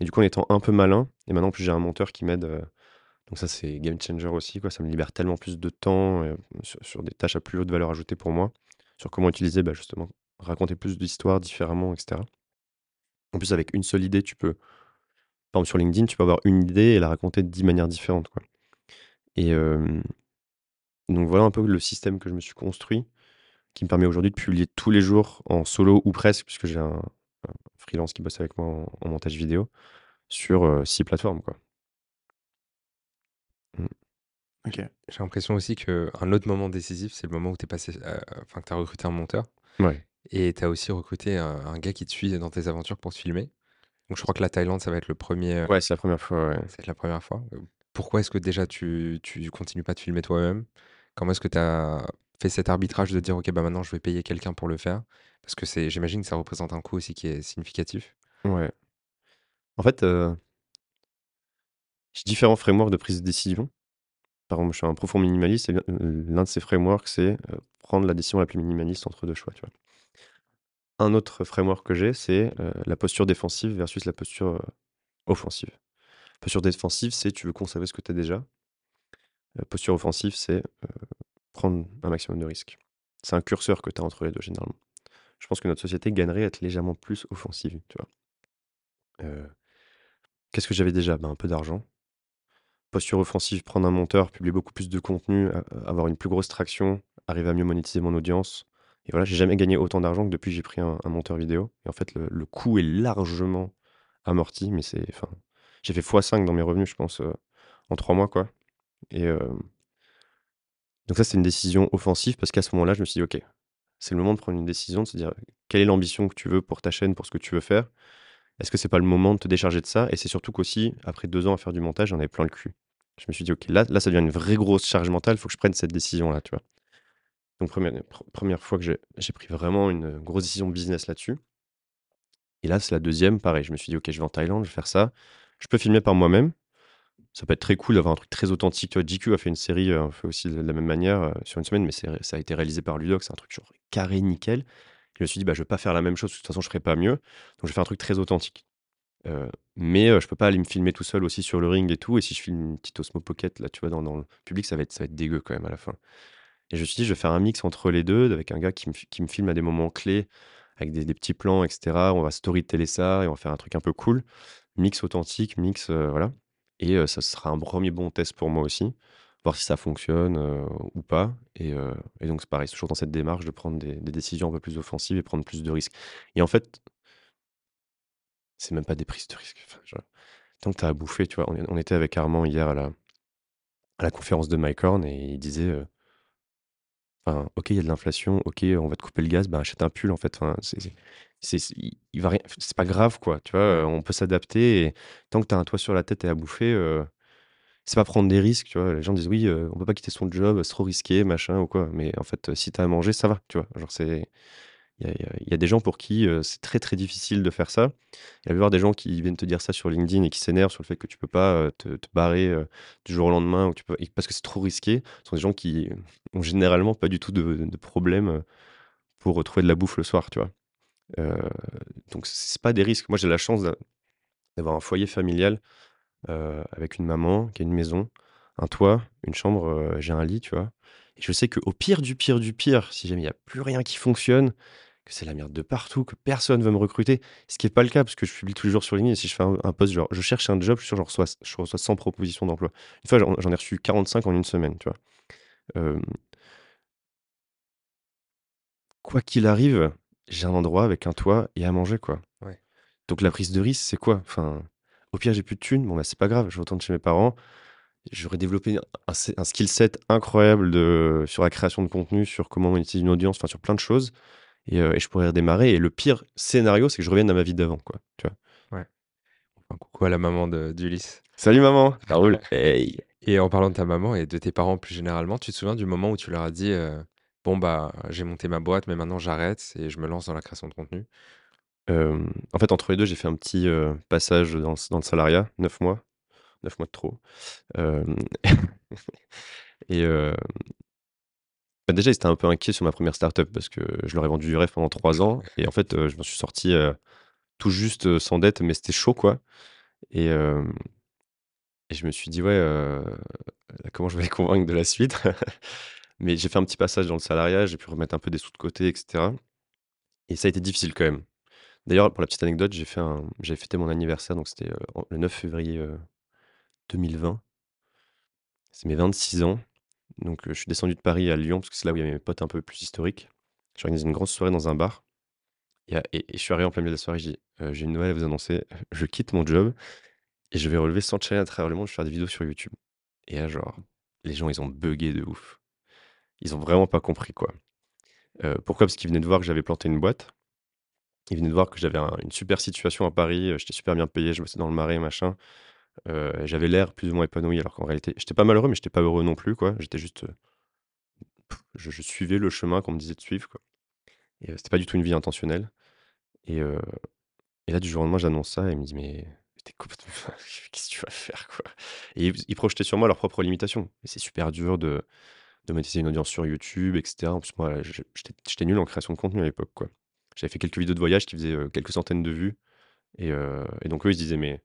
et du coup, en étant un peu malin et maintenant en plus j'ai un monteur qui m'aide, donc ça, c'est game changer aussi, quoi. Ça me libère tellement plus de temps, sur des tâches à plus haute valeur ajoutée pour moi, sur comment utiliser, bah, justement, raconter plus d'histoires différemment et cetera. En plus, avec une seule idée, tu peux par exemple, sur LinkedIn, tu peux avoir une idée et la raconter de 10 manières différentes, quoi et donc voilà un peu le système que je me suis construit, qui me permet aujourd'hui de publier tous les jours en solo ou presque, puisque j'ai un un freelance qui bosse avec moi en en montage vidéo sur, 6 plateformes, quoi. Mmh. OK. J'ai l'impression aussi qu'un autre moment décisif, c'est le moment où tu es passé, que tu as recruté un monteur Ouais. Et tu as aussi recruté un un gars qui te suit dans tes aventures pour te filmer. Donc je crois que la Thaïlande, ça va être le premier. er Ouais, c'est la première fois, ouais. être la première fois. Pourquoi est-ce que déjà tu tu continues pas de filmer toi-même? Comment est-ce que tu as fait cet arbitrage de dire: «OK, bah, maintenant je vais payer quelqu'un pour le faire»? Parce que c'est j'imagine que ça représente un coût aussi qui est significatif. Ouais. En fait, heu, j'ai différents frameworks de prise de décision. Par exemple, je suis un profond minimaliste et l'un de ces frameworks, c'est, heu, prendre la décision la plus minimaliste entre 2 choix, tu vois? Un autre framework que j'ai, c'est, heu, la posture défensive versus la posture, heu, offensive. Posture défensive, c'est tu veux conserver ce que tu as déjà. Heu, posture offensive, c'est, prendre un maximum de risques. C'est un curseur que tu as entre les 2 généralement. Je pense que notre société gagnerait à être légèrement plus offensive, tu qu'est-ce que j'avais déjà? Ben, un peu d'argent. Posture offensive, prendre un monteur, publier beaucoup plus de contenu, avoir une plus grosse traction, arriver à mieux monétiser mon audience et voilà, j'ai jamais gagné autant d'argent que depuis que j'ai pris un monteur vidéo et en fait le coût est largement amorti, mais c'est enfin, j'ai fait x5 dans mes revenus, je pense, heu, en 3 mois, quoi et hem, donc ça, c'est une décision offensive parce qu'à ce moment-là, je me suis dit: «OK, c'est le moment de prendre une décision, de se dire, quelle est l'ambition que tu veux pour ta chaîne, pour ce que tu veux faire? Est-ce que c'est pas le moment de te décharger de ça?» et c'est surtout qu'aussi, après 2 ans à faire du montage, j'en avais plein le cul. Je me suis dit: «OK, là là, ça devient une vraie grosse charge mentale, il faut que je prenne cette décision-là», tu vois? Donc première première fois que j'ai pris vraiment une, grosse décision de business là-dessus et là, c'est la deuxième pareil, je me suis dit: «OK, je vais en Thaïlande, je vais faire ça». Je peux filmer par moi-même. Ça peut être très cool d'avoir un truc très authentique. Tu GQ a fait une série, heu, fait aussi de la même manière, sur une semaine, mais ça a été réalisé par Ludoc, c'est un truc carré nickel. Je me suis dit: «Bah, je vais pas faire la même chose, de toute façon je ferai pas mieux». Donc je vais faire un truc très authentique. Mais heu, je peux pas aller me filmer tout seul aussi sur le ring et tout et si je filme une petite Osmo Pocket là, tu vois, dans dans le public, ça va être ça va être dégueu quand même à la fin et je me suis dit: «Je vais faire un mix entre les 2 avec un gars qui me qui me filme à des moments clés, avec des des petits plans et cetera. On va storyteller ça et on va faire un truc un peu cool, mix authentique, mix, heu, voilà et heu, ça sera un premier bon test pour moi aussi, voir si ça fonctionne, heu, ou pas et et donc c'est pareil, c'est toujours dans cette démarche de prendre des des décisions un peu plus offensives et prendre plus de risques et en fait c'est même pas des prises de risques, enfin, genre, tant que tu à bouffer, tu vois? On on était avec Armand hier à la à la conférence de Mike Horn et il disait, Enfin, OK, il y a de l'inflation, OK, on va te couper le gaz, bah, achète un pull en fait. Enfin, c'est c'est c'est c'est il il va rien c'est pas grave quoi, tu vois? On peut s'adapter et tant que tu as un toit sur la tête et à bouffer, heu, c'est pas prendre des risques, tu vois? Les gens disent: «Oui, heu, on peut pas quitter son job, c'est trop risqué, machin ou quoi». Mais en fait, si tu as à manger, ça va, tu vois? Genre c'est il y a des gens pour qui, c'est très, très difficile de faire ça. Il va y avoir des gens qui viennent te dire ça sur LinkedIn et qui s'énervent sur le fait que tu peux pas, te barrer, du jour au lendemain parce que c'est trop risqué. Ce sont des gens qui ont généralement pas du tout de de problème, pour retrouver de la bouffe le soir, tu vois? Heu, donc c'est pas des risques. Moi, j'ai la chance d'a d'avoir un foyer familial, avec une maman qui a une maison, un toit, une chambre, j'ai un lit, tu vois? Et je sais qu'au pire du pire du pire, si jamais il y a plus rien qui fonctionne, que c'est la merde de partout, que personne veut me recruter. Ce qui est pas le cas parce que je publie tous les jours sur LinkedIn et si je fais un un post genre: «Je cherche un job», je suis sûr reçois je reçois 100 propositions d'emploi. Une fois, j'en ai reçu 45 en une semaine, tu vois? Quoi qu'il arrive, j'ai un endroit avec un toit et à manger, quoi. Ouais. Donc la prise de risque, c'est quoi? Enfin, au pire, j'ai plus de thunes, bon, bah, c'est pas grave, je retourne chez mes parents. J'aurais développé un un skill set incroyable de sur la création de contenu, sur comment monétiser une audience, enfin sur plein de choses et heu et je pourrais redémarrer et le pire scénario, c'est que je revienne à ma vie d'avant, quoi, tu vois? Ouais. Coucou à la maman d'Ulysse. «Salut maman, ça roule?» «Hey!» Et en parlant de ta maman et de tes parents plus généralement, tu te souviens du moment où tu leur as dit, heu: «Bon, bah, j'ai monté ma boîte, mais maintenant j'arrête et je me lance dans la création de contenu»? En fait, entre les 2, j'ai fait un petit, heu, passage dans le dans le salariat, 9 mois, 9 mois de trop. Et bah, déjà, ils étaient un peu inquiets sur ma première startup parce que je leur ai vendu du rêve pendant 3 ans et en fait, heu, je m'en suis sorti, heu, tout juste, heu, sans dette, mais c'était chaud, quoi et je me suis dit: «Ouais, comment je vais les convaincre de la suite?» mais j'ai fait un petit passage dans le salariat, j'ai pu remettre un peu des sous de côté et cetera et ça a été difficile quand même. D'ailleurs, pour la petite anecdote, j'ai fait j'avais fêté mon anniversaire, donc c'était, le 9 février, heu, 2020. C'est mes 26 ans, donc je suis descendu de Paris à Lyon parce que c'est là où il y avait mes potes un peu plus historiques. J'ai organisé une grosse soirée dans un bar et je suis arrivé en plein milieu de la soirée, j'ai dit: «Heu, j'ai une nouvelle à vous annoncer, je quitte mon job et je vais relever 100 challenges à travers le monde, je vais faire des vidéos sur YouTube» et là, genre, les gens, ils ont buggé de ouf. Ils ont vraiment pas compris, quoi. Pourquoi? Parce qu'ils venaient de voir que j'avais planté une boîte. Ils venaient de voir que j'avais un une super situation à Paris, j'étais super bien payé, je bossais dans le Marais, machin. Heu, j'avais l'air plus ou moins épanoui alors qu'en réalité j'étais pas malheureux, mais j'étais pas heureux non plus, quoi. J'étais juste, heu, je suivais le chemin qu'on me disait de suivre, quoi et heu, c'était pas du tout une vie intentionnelle et là, du jour au lendemain, j'annonce ça et ils me disent: «Mais tu complètement qu'est-ce que tu vas faire, quoi?» et ils projetaient sur moi leurs propres limitations et c'est super dur de de monétiser une audience sur YouTube et cetera. En plus, moi, j'étais nul en création de contenu à l'époque, quoi. J'avais fait quelques vidéos de voyage qui faisaient, quelques centaines de vues et et donc eux, ils se disaient: «Mais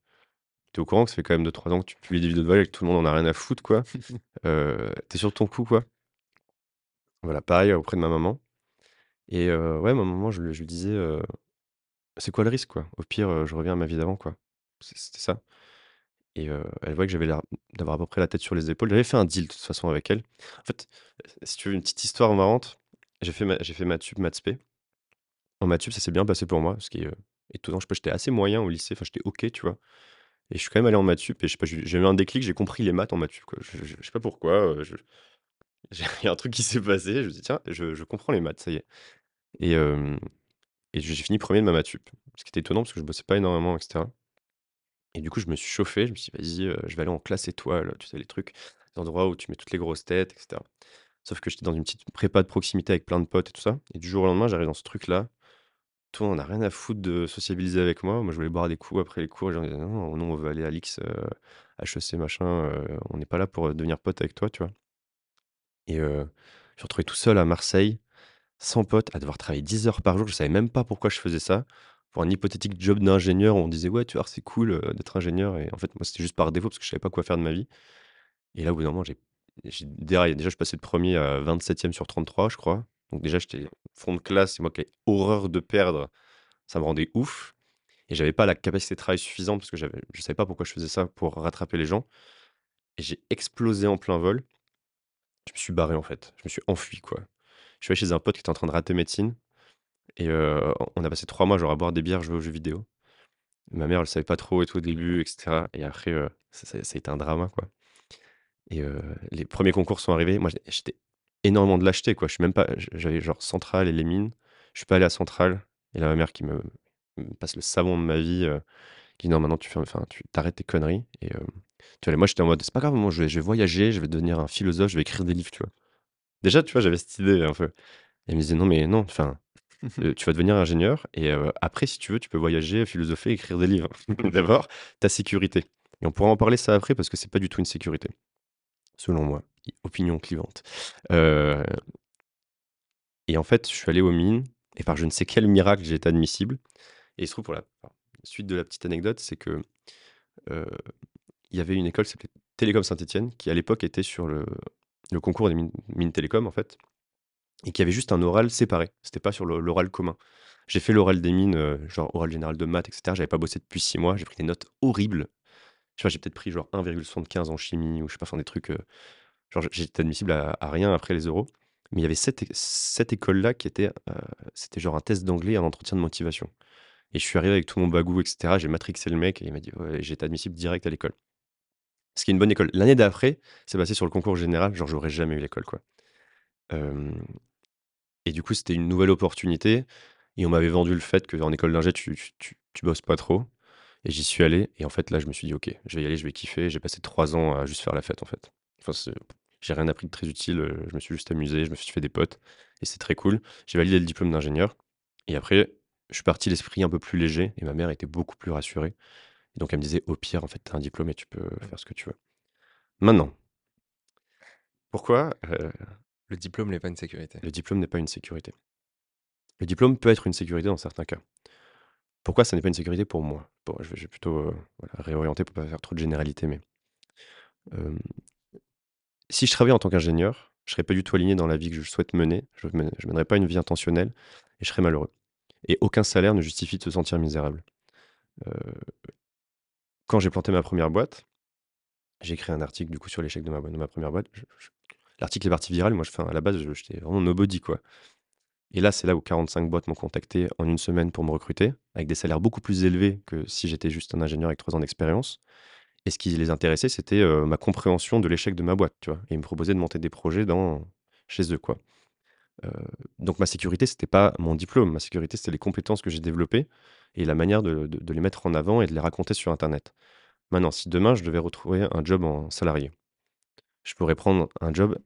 tu es au courant que ça fait quand même deux trois ans que tu publies des vidéos de voyage et que tout le monde en a rien à foutre, quoi? Heu, tu es sûr de ton coup, quoi?» Voilà, pareil auprès de ma maman et heu, ouais, ma maman, je lui je lui disais, heu: «C'est quoi le risque, quoi? Au pire, je reviens à ma vie d'avant, quoi». C c'était ça et elle voyait que j'avais l'air d'avoir à peu près la tête sur les épaules. J'avais fait un deal de toute façon avec elle. En fait, si tu veux une petite histoire marrante, j'ai fait ma j'ai fait maths sup, maths spé. En maths sup, ça s'est bien passé pour moi, ce qui est, heu, étonnant. Je sais pas, j'étais assez moyen au lycée, enfin, j'étais OK, tu vois? Et je suis quand même allé en maths sup et je sais pas, j'ai eu un déclic, j'ai compris les maths en maths sup. Je je sais pas pourquoi, j'ai il y a un truc qui s'est passé, je me dis: «Tiens, je je comprends les maths, ça y est» et et j'ai fini premier de ma maths sup. Ce qui était étonnant parce que je bossais pas énormément et cetera et du coup, je me suis chauffé, je me suis dit: «Vas-y, heu, je vais aller en classe étoile», tu sais, les trucs, les endroits où tu mets toutes les grosses têtes et cetera Sauf que j'étais dans une petite prépa de proximité avec plein de potes et tout ça. Et du jour au lendemain, j'arrive dans ce truc-là. Le monde n'a rien à foutre de sociabiliser avec moi. Moi, je voulais boire des coups après les cours. Disaient non, non, on veut aller à l'X, euh, HEC, machin. euh, on n'est pas là pour euh, devenir pote avec toi, tu vois. Et je me suis retrouvé tout seul à Marseille, sans pote, à devoir travailler 10 heures par jour. Je savais même pas pourquoi je faisais ça. Pour un hypothétique job d'ingénieur, on disait ouais, tu vois, c'est cool d'être ingénieur. Et en fait, moi, c'était juste par défaut parce que je savais pas quoi faire de ma vie. Et là, au bout d'un moment, j'ai j'ai déraillé. Déjà, je passais de premier à 27e sur 33, je crois. Donc déjà, j'étais fond de classe. Et moi qui ai horreur de perdre, ça me rendait ouf. Et j'avais pas la capacité de travail suffisante parce que j'avais, je savais pas pourquoi je faisais ça pour rattraper les gens. Et j'ai explosé en plein vol. Je me suis barré en fait. Je me suis enfui quoi. Je suis allé chez un pote qui était en train de rater médecine. Et on a passé trois mois genre à boire des bières, jouer aux jeux vidéo. Ma mère, elle savait pas trop et tout au début, etc. Et après, ça, a été un drama quoi. Et les premiers concours sont arrivés. Moi, j'étais énormément de lâcheté, quoi. Je suis même pas. J'avais genre Centrale et les mines. Je suis pas allé à Centrale. Et là, ma mère qui me, me passe le savon de ma vie, euh, qui dit non, maintenant tu fais, enfin, tu t'arrêtes tes conneries. Et euh, tu vois, moi, j'étais en mode, c'est pas grave, moi, je vais, je vais voyager, je vais devenir un philosophe, je vais écrire des livres, tu vois. Déjà, tu vois, j'avais cette idée un peu. Et elle me disait non, mais non, enfin, euh, tu vas devenir ingénieur. Et euh, après, si tu veux, tu peux voyager, philosopher, écrire des livres. D'abord, ta sécurité. Et on pourra en parler ça après parce que c'est pas du tout une sécurité selon moi. Opinion clivante. Et en fait, je suis allé aux mines, et par je ne sais quel miracle, j'ai été admissible. Et il se trouve, pour la suite de la petite anecdote, c'est que y avait une école qui s'appelait Télécom Saint-Etienne, qui à l'époque était sur le, concours des mines, mines télécom, en fait, et qui avait juste un oral séparé. C'était pas sur l'oral commun. J'ai fait l'oral des mines, genre oral général de maths, etc. J'avais pas bossé depuis six mois, j'ai pris des notes horribles. J'ai peut-être pris genre 1,75 en chimie, ou je sais pas, enfin des trucs. euh, Genre, j'étais admissible à, rien après les euros. Mais il y avait cette, école-là qui était, euh, c'était genre un test d'anglais et un entretien de motivation. Et je suis arrivé avec tout mon bagou, etc. J'ai matrixé le mec et il m'a dit, j'étais admissible direct à l'école. Ce qui est une bonne école. L'année d'après, c'est passé sur le concours général. Genre, j'aurais jamais eu l'école, quoi. Et du coup, c'était une nouvelle opportunité. Et on m'avait vendu le fait qu'en école d'ingé, tu, tu, tu, tu bosses pas trop. Et j'y suis allé. Et en fait, là, je me suis dit, OK, je vais y aller, je vais kiffer. J'ai passé trois ans à juste faire la fête, en fait. Enfin, j'ai rien appris de très utile. euh, Je me suis juste amusé, je me suis fait des potes. Et c'est très cool. J'ai validé le diplôme d'ingénieur. Et après, je suis parti l'esprit un peu plus léger. Et ma mère était beaucoup plus rassurée. Et donc, elle me disait, au pire, en fait, tu as un diplôme et tu peux faire ce que tu veux. Maintenant, pourquoi euh, Le diplôme n'est pas une sécurité. le diplôme n'est pas une sécurité? Le diplôme peut être une sécurité dans certains cas. Pourquoi ça n'est pas une sécurité pour moi? Je, vais, plutôt euh, réorienter pour pas faire trop de généralité, mais si je travaillais en tant qu'ingénieur, je serais pas du tout aligné dans la vie que je souhaite mener. Je ne mènerais pas une vie intentionnelle et je serais malheureux. Et aucun salaire ne justifie de se sentir misérable. Quand j'ai planté ma première boîte, j'ai écrit un article du coup sur l'échec de ma, de boîte. L'article est parti viral. Moi, je, à la base, j'étais vraiment nobody, quoi. Et là, c'est là où 45 boîtes m'ont contacté en une semaine pour me recruter, avec des salaires beaucoup plus élevés que si j'étais juste un ingénieur avec trois ans d'expérience. Et ce qui les intéressait, c'était euh, ma compréhension de l'échec de ma boîte, tu vois. Et ils me proposaient de monter des projets dans, chez eux, quoi. Euh, donc ma sécurité, c'était pas mon diplôme. Ma sécurité, c'était les compétences que j'ai développées et la manière de, de- de les mettre en avant et de les raconter sur Internet. Maintenant, si demain, je devais retrouver un job en salarié, je pourrais prendre un job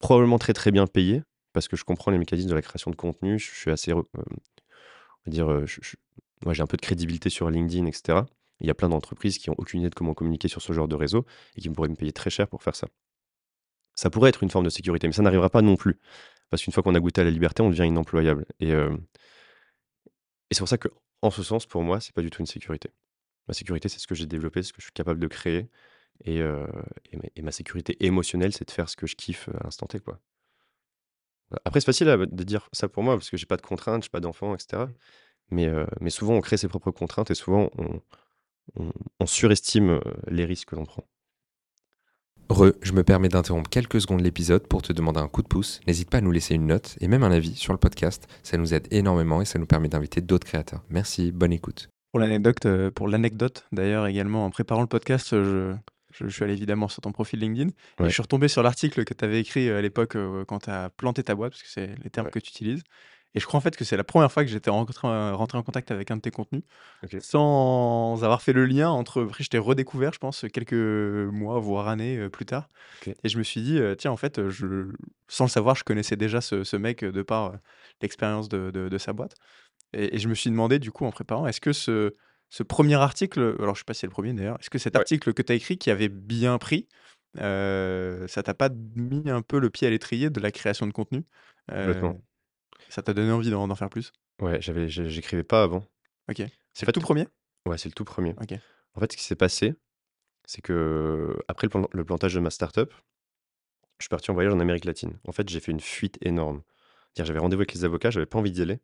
probablement très très bien payé, parce que je comprends les mécanismes de la création de contenu, je suis assez, on va dire, moi, j'ai un peu de crédibilité sur LinkedIn, etc. Il y a plein d'entreprises qui ont aucune idée de comment communiquer sur ce genre de réseau et qui pourraient me payer très cher pour faire ça. Ça pourrait être une forme de sécurité, mais ça n'arrivera pas non plus. Parce qu'une fois qu'on a goûté à la liberté, on devient inemployable. Et, c'est pour ça que, en ce sens, pour moi, c'est pas du tout une sécurité. Ma sécurité, c'est ce que j'ai développé, ce que je suis capable de créer. Et, et ma- et ma sécurité émotionnelle, c'est de faire ce que je kiffe à l'instant T, quoi. Après, c'est facile à- de dire ça pour moi, parce que j'ai pas de contraintes, j'ai pas d'enfants, etc. Mais, euh, mais souvent, on crée ses propres contraintes et souvent, on, on- on surestime euh, les risques que l'on prend. Re, je me permets d'interrompre quelques secondes l'épisode pour te demander un coup de pouce. N'hésite pas à nous laisser une note et même un avis sur le podcast. Ça nous aide énormément et ça nous permet d'inviter d'autres créateurs. Merci, bonne écoute. Pour l'anecdote, euh, pour l'anecdote d'ailleurs également, en préparant le podcast, euh, je, je- je suis allé évidemment sur ton profil LinkedIn et je suis retombé sur l'article que tu avais écrit euh, à l'époque euh, quand tu as planté ta boîte, parce que c'est les termes Ouais. que tu utilises. Et je crois en fait que c'est la première fois que j'étais rentré en contact avec un de tes contenus, sans avoir fait le lien entre après je t'ai redécouvert, je pense, quelques mois, voire années, heu, plus tard. Et je me suis dit, «Tiens, en fait, heu, je» sans le savoir, je connaissais déjà ce ce mec, de par, l'expérience de de de sa boîte. Et et je me suis demandé du coup en préparant, est-ce que ce ce 1 article, alors je sais pas si c'est le premier d'ailleurs, est-ce que cet Ouais. article que tu as écrit qui avait bien pris, heu, ça t'a pas mis un peu le pied à l'étrier de la création de contenu? Complètement. ça t'a donné envie d'en d'en faire plus? Ouais, j'avais j'écrivais pas avant. OK. En C'est le tout premier? ouais, c'est le tout premier. OK. En fait, ce qui s'est passé, c'est qu'après le plan le plantage de ma startup, je suis parti en voyage en Amérique latine. En fait, j'ai fait une fuite énorme. C'est-à-dire j'avais rendez-vous avec les avocats, j'avais pas envie d'y aller,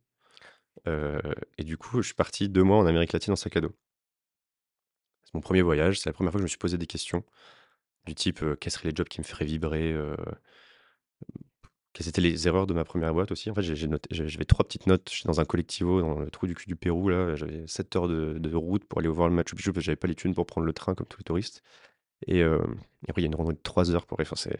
et du coup, je suis parti 2 mois en Amérique latine en sac à dos. C'est mon premier voyage, c'est la première fois que je me suis posé des questions du type, heu, quels seraient les jobs qui me feraient vibrer, heu, quelles étaient les erreurs de ma première boîte aussi. En fait, j'avais 3 petites notes, j'étais dans un collectivo dans le trou du cul du Pérou là, j'avais 7 heures de route pour aller voir le Machu Picchu parce que j'avais pas les thunes pour prendre le train comme tous les touristes et après il y a une randonnée de 3 heures pour aller enfin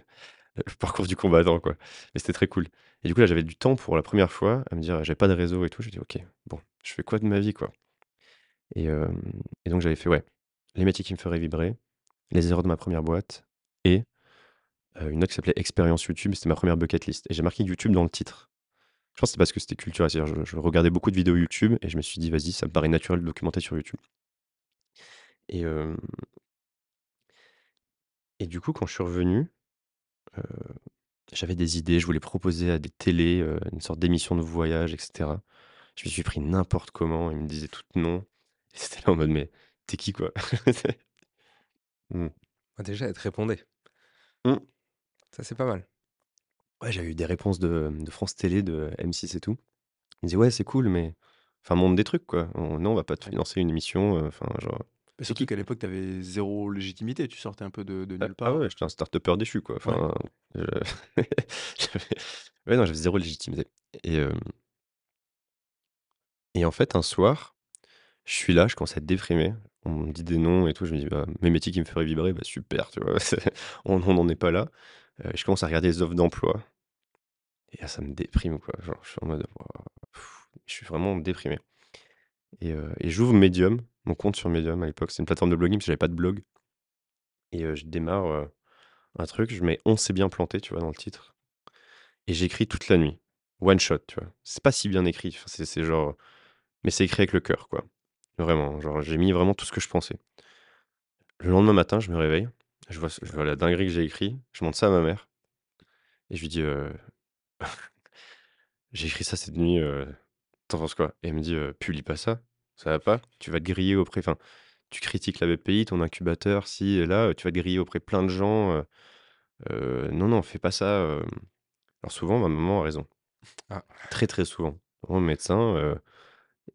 le parcours du combattant quoi. Mais c'était très cool et du coup là, j'avais du temps pour la première fois à me dire j'avais pas de réseau et tout, j'ai dit: «OK, bon, je fais quoi de ma vie quoi?» et et donc j'avais fait ouais, les métiers qui me feraient vibrer, les erreurs de ma première boîte et une autre qui s'appelait expérience YouTube, c'était ma première bucket list et j'ai marqué YouTube dans le titre. Je pense que c'est parce que c'était culturel, c'est-à-dire je regardais beaucoup de vidéos YouTube et je me suis dit: «Vas-y, ça me paraît naturel de documenter sur YouTube» et et du coup, quand je suis revenu, heu, j'avais des idées, je voulais proposer à des télés, heu, une sorte d'émission de voyage et cetera. Je me suis pris n'importe comment, ils me disaient toutes non et c'était là en mode: «Mais tu es qui quoi?» Mmh. Bah, déjà, elle te répondait. Mmh. Ça, c'est pas mal. Ouais, j'avais eu des réponses de, de France Télé, de M6 et tout. Ils me disaient: «Ouais, c'est cool, mais enfin montre des trucs quoi. On non, on va pas te Ouais. financer une émission, heu, enfin genre, Tu surtout qui qu'à quoi?» l'époque, tu avais 0 légitimité, tu sortais un peu de de Ah nulle ah part. ouais, j'étais un start-upper déchu quoi, Ouais. enfin, je j'avais ouais, non, j'avais 0 légitimité et hem et en fait, un soir, je suis là, je commence à être déprimé. On me dit des noms et tout, je me dis: «Bah, mes métiers qui me feraient vibrer, bah super», tu vois? C'est on on n'en est pas là. Heu, je commence à regarder les offres d'emploi et là, ça me déprime quoi, genre je suis en mode: je suis vraiment déprimé et heu et j'ouvre Medium, mon compte sur Medium à l'époque, c'est une plateforme de blogging parce que j'avais pas de blog et je démarre, un truc, je mets: «On s'est bien planté», tu vois, dans le titre et j'écris toute la nuit. One shot, tu vois? C'est pas si bien écrit, c'est c'est genre mais c'est écrit avec le cœur quoi. Vraiment, genre j'ai mis vraiment tout ce que je pensais. Le lendemain matin, je me réveille, je vois la dinguerie que j'ai écrit, je montre ça à ma mère et je lui dis, «J'ai écrit ça cette nuit, tu penses quoi?» et elle me dit, «Publie pas ça, ça va pas, tu vas te griller auprès enfin, tu critiques la BPI, ton incubateur, et là, tu vas te griller auprès de plein de gens, heu heu, non, non, fais pas ça, hem». Alors souvent, ma maman a raison, Ah, très, très souvent. Mon médecin,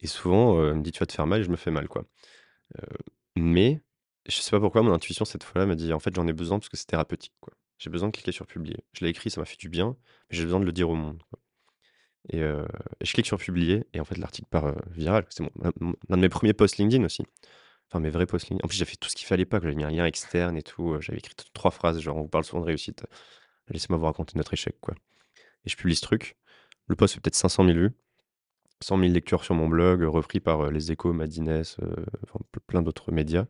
et souvent, elle me dit: «Tu vas te faire mal» et je me fais mal, quoi. Mais je sais pas pourquoi mon intuition cette fois-là m'a dit: «En fait, j'en ai besoin parce que c'est thérapeutique, quoi. J'ai besoin de cliquer sur publier». Je l'ai écrit, ça m'a fait du bien, mais j'ai besoin de le dire au monde, quoi et heu et je clique sur publier et en fait, l'article part, heu, viral. C'est mon un de mes premiers posts LinkedIn aussi. Enfin, mes vrais posts LinkedIn. En plus, j'ai fait tout ce qu'il fallait pas, que j'avais mis un lien externe et tout, heu, j'avais écrit t 3 phrases, genre: «On vous parle souvent de réussite, laissez-moi vous raconter notre échec», quoi et je publie ce truc. Le post fait peut-être 500 000 vues, 100 000 lectures sur mon blog, repris par, Les Échos, Madines, enfin plein d'autres médias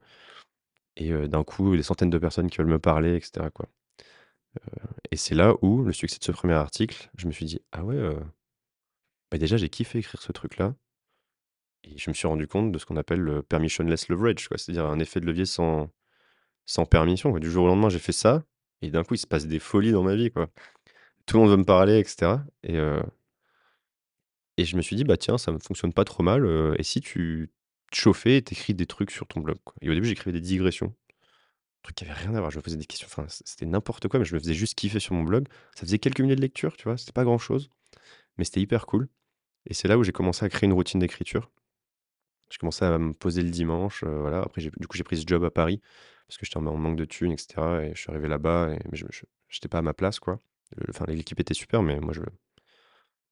et d'un coup, des centaines de personnes qui veulent me parler et cetera, quoi. Et c'est là où, le succès de ce premier article, je me suis dit: «Ah ouais, bah, déjà, j'ai kiffé écrire ce truc-là» et je me suis rendu compte de ce qu'on appelle le permissionless leverage, quoi. C'est-à-dire un effet de levier sans sans permission, quoi. Du jour au lendemain, j'ai fait ça et d'un coup, il se passe des folies dans ma vie, quoi. Tout le monde veut me parler et cetera et et je me suis dit: «Bah, tiens, ça ne fonctionne pas trop mal, et si tu te chauffais et tu des trucs sur ton blog?» et au début, j'écrivais des digressions, trucs qui avaient rien à voir. Je me posais des questions, enfin, c'était n'importe quoi, mais je me faisais juste kiffer sur mon blog. Ça faisait quelques milliers de lectures, tu vois? C'était pas grand-chose, mais c'était hyper cool et c'est là où j'ai commencé à créer une routine d'écriture. J'ai commencé à me poser le dimanche, heu, voilà. Après du coup, j'ai pris ce job à Paris parce que j'étais en manque de thunes et cetera et je suis arrivé là-bas et mais je j'étais pas à ma place, quoi. Enfin, l'équipe était super, mais moi, je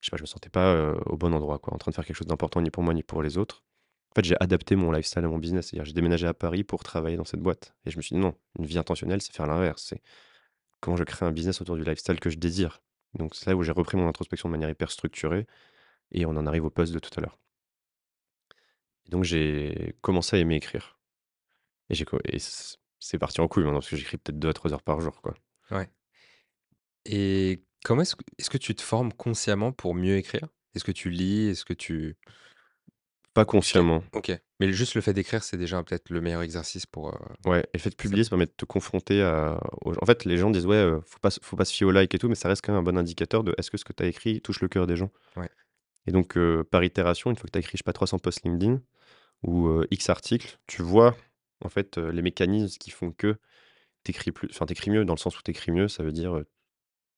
pas, je me sentais pas, heu, au bon endroit, quoi, en train de faire quelque chose d'important ni pour moi, ni pour les autres. En fait, j'ai adapté mon lifestyle à mon business, c'est-à-dire j'ai déménagé à Paris pour travailler dans cette boîte et je me suis dit: «Non, une vie intentionnelle, c'est faire l'inverse, c'est comment je crée un business autour du lifestyle que je désire». Donc c'est là où j'ai repris mon introspection de manière hyper structurée Et on en arrive au post de tout à l'heure. Donc j'ai commencé à aimer écrire. Et j'ai et c'est parti en couille maintenant parce que j'écris peut-être 2 à 3 heures par jour, quoi. Ouais. Et comment est-ce que est-ce que tu te formes consciemment pour mieux écrire? Est-ce que tu lis? Est-ce que tu Pas consciemment. OK. Mais juste le fait d'écrire, c'est déjà peut-être le meilleur exercice pour, heu Ouais et le fait de publier, ça permet de te confronter à en fait, les gens disent: «Ouais, euh, faut pas faut pas se fier aux likes et tout», mais ça reste quand même un bon indicateur de est-ce que ce que tu as écrit touche le cœur des gens? Ouais. Et donc, heu, par itération, une fois que tu as écrit, je sais pas, 300 posts LinkedIn ou, heu, X articles, tu vois, en fait, heu, les mécanismes qui font que tu écris plus enfin, tu écris mieux dans le sens où tu écris mieux, ça veut dire,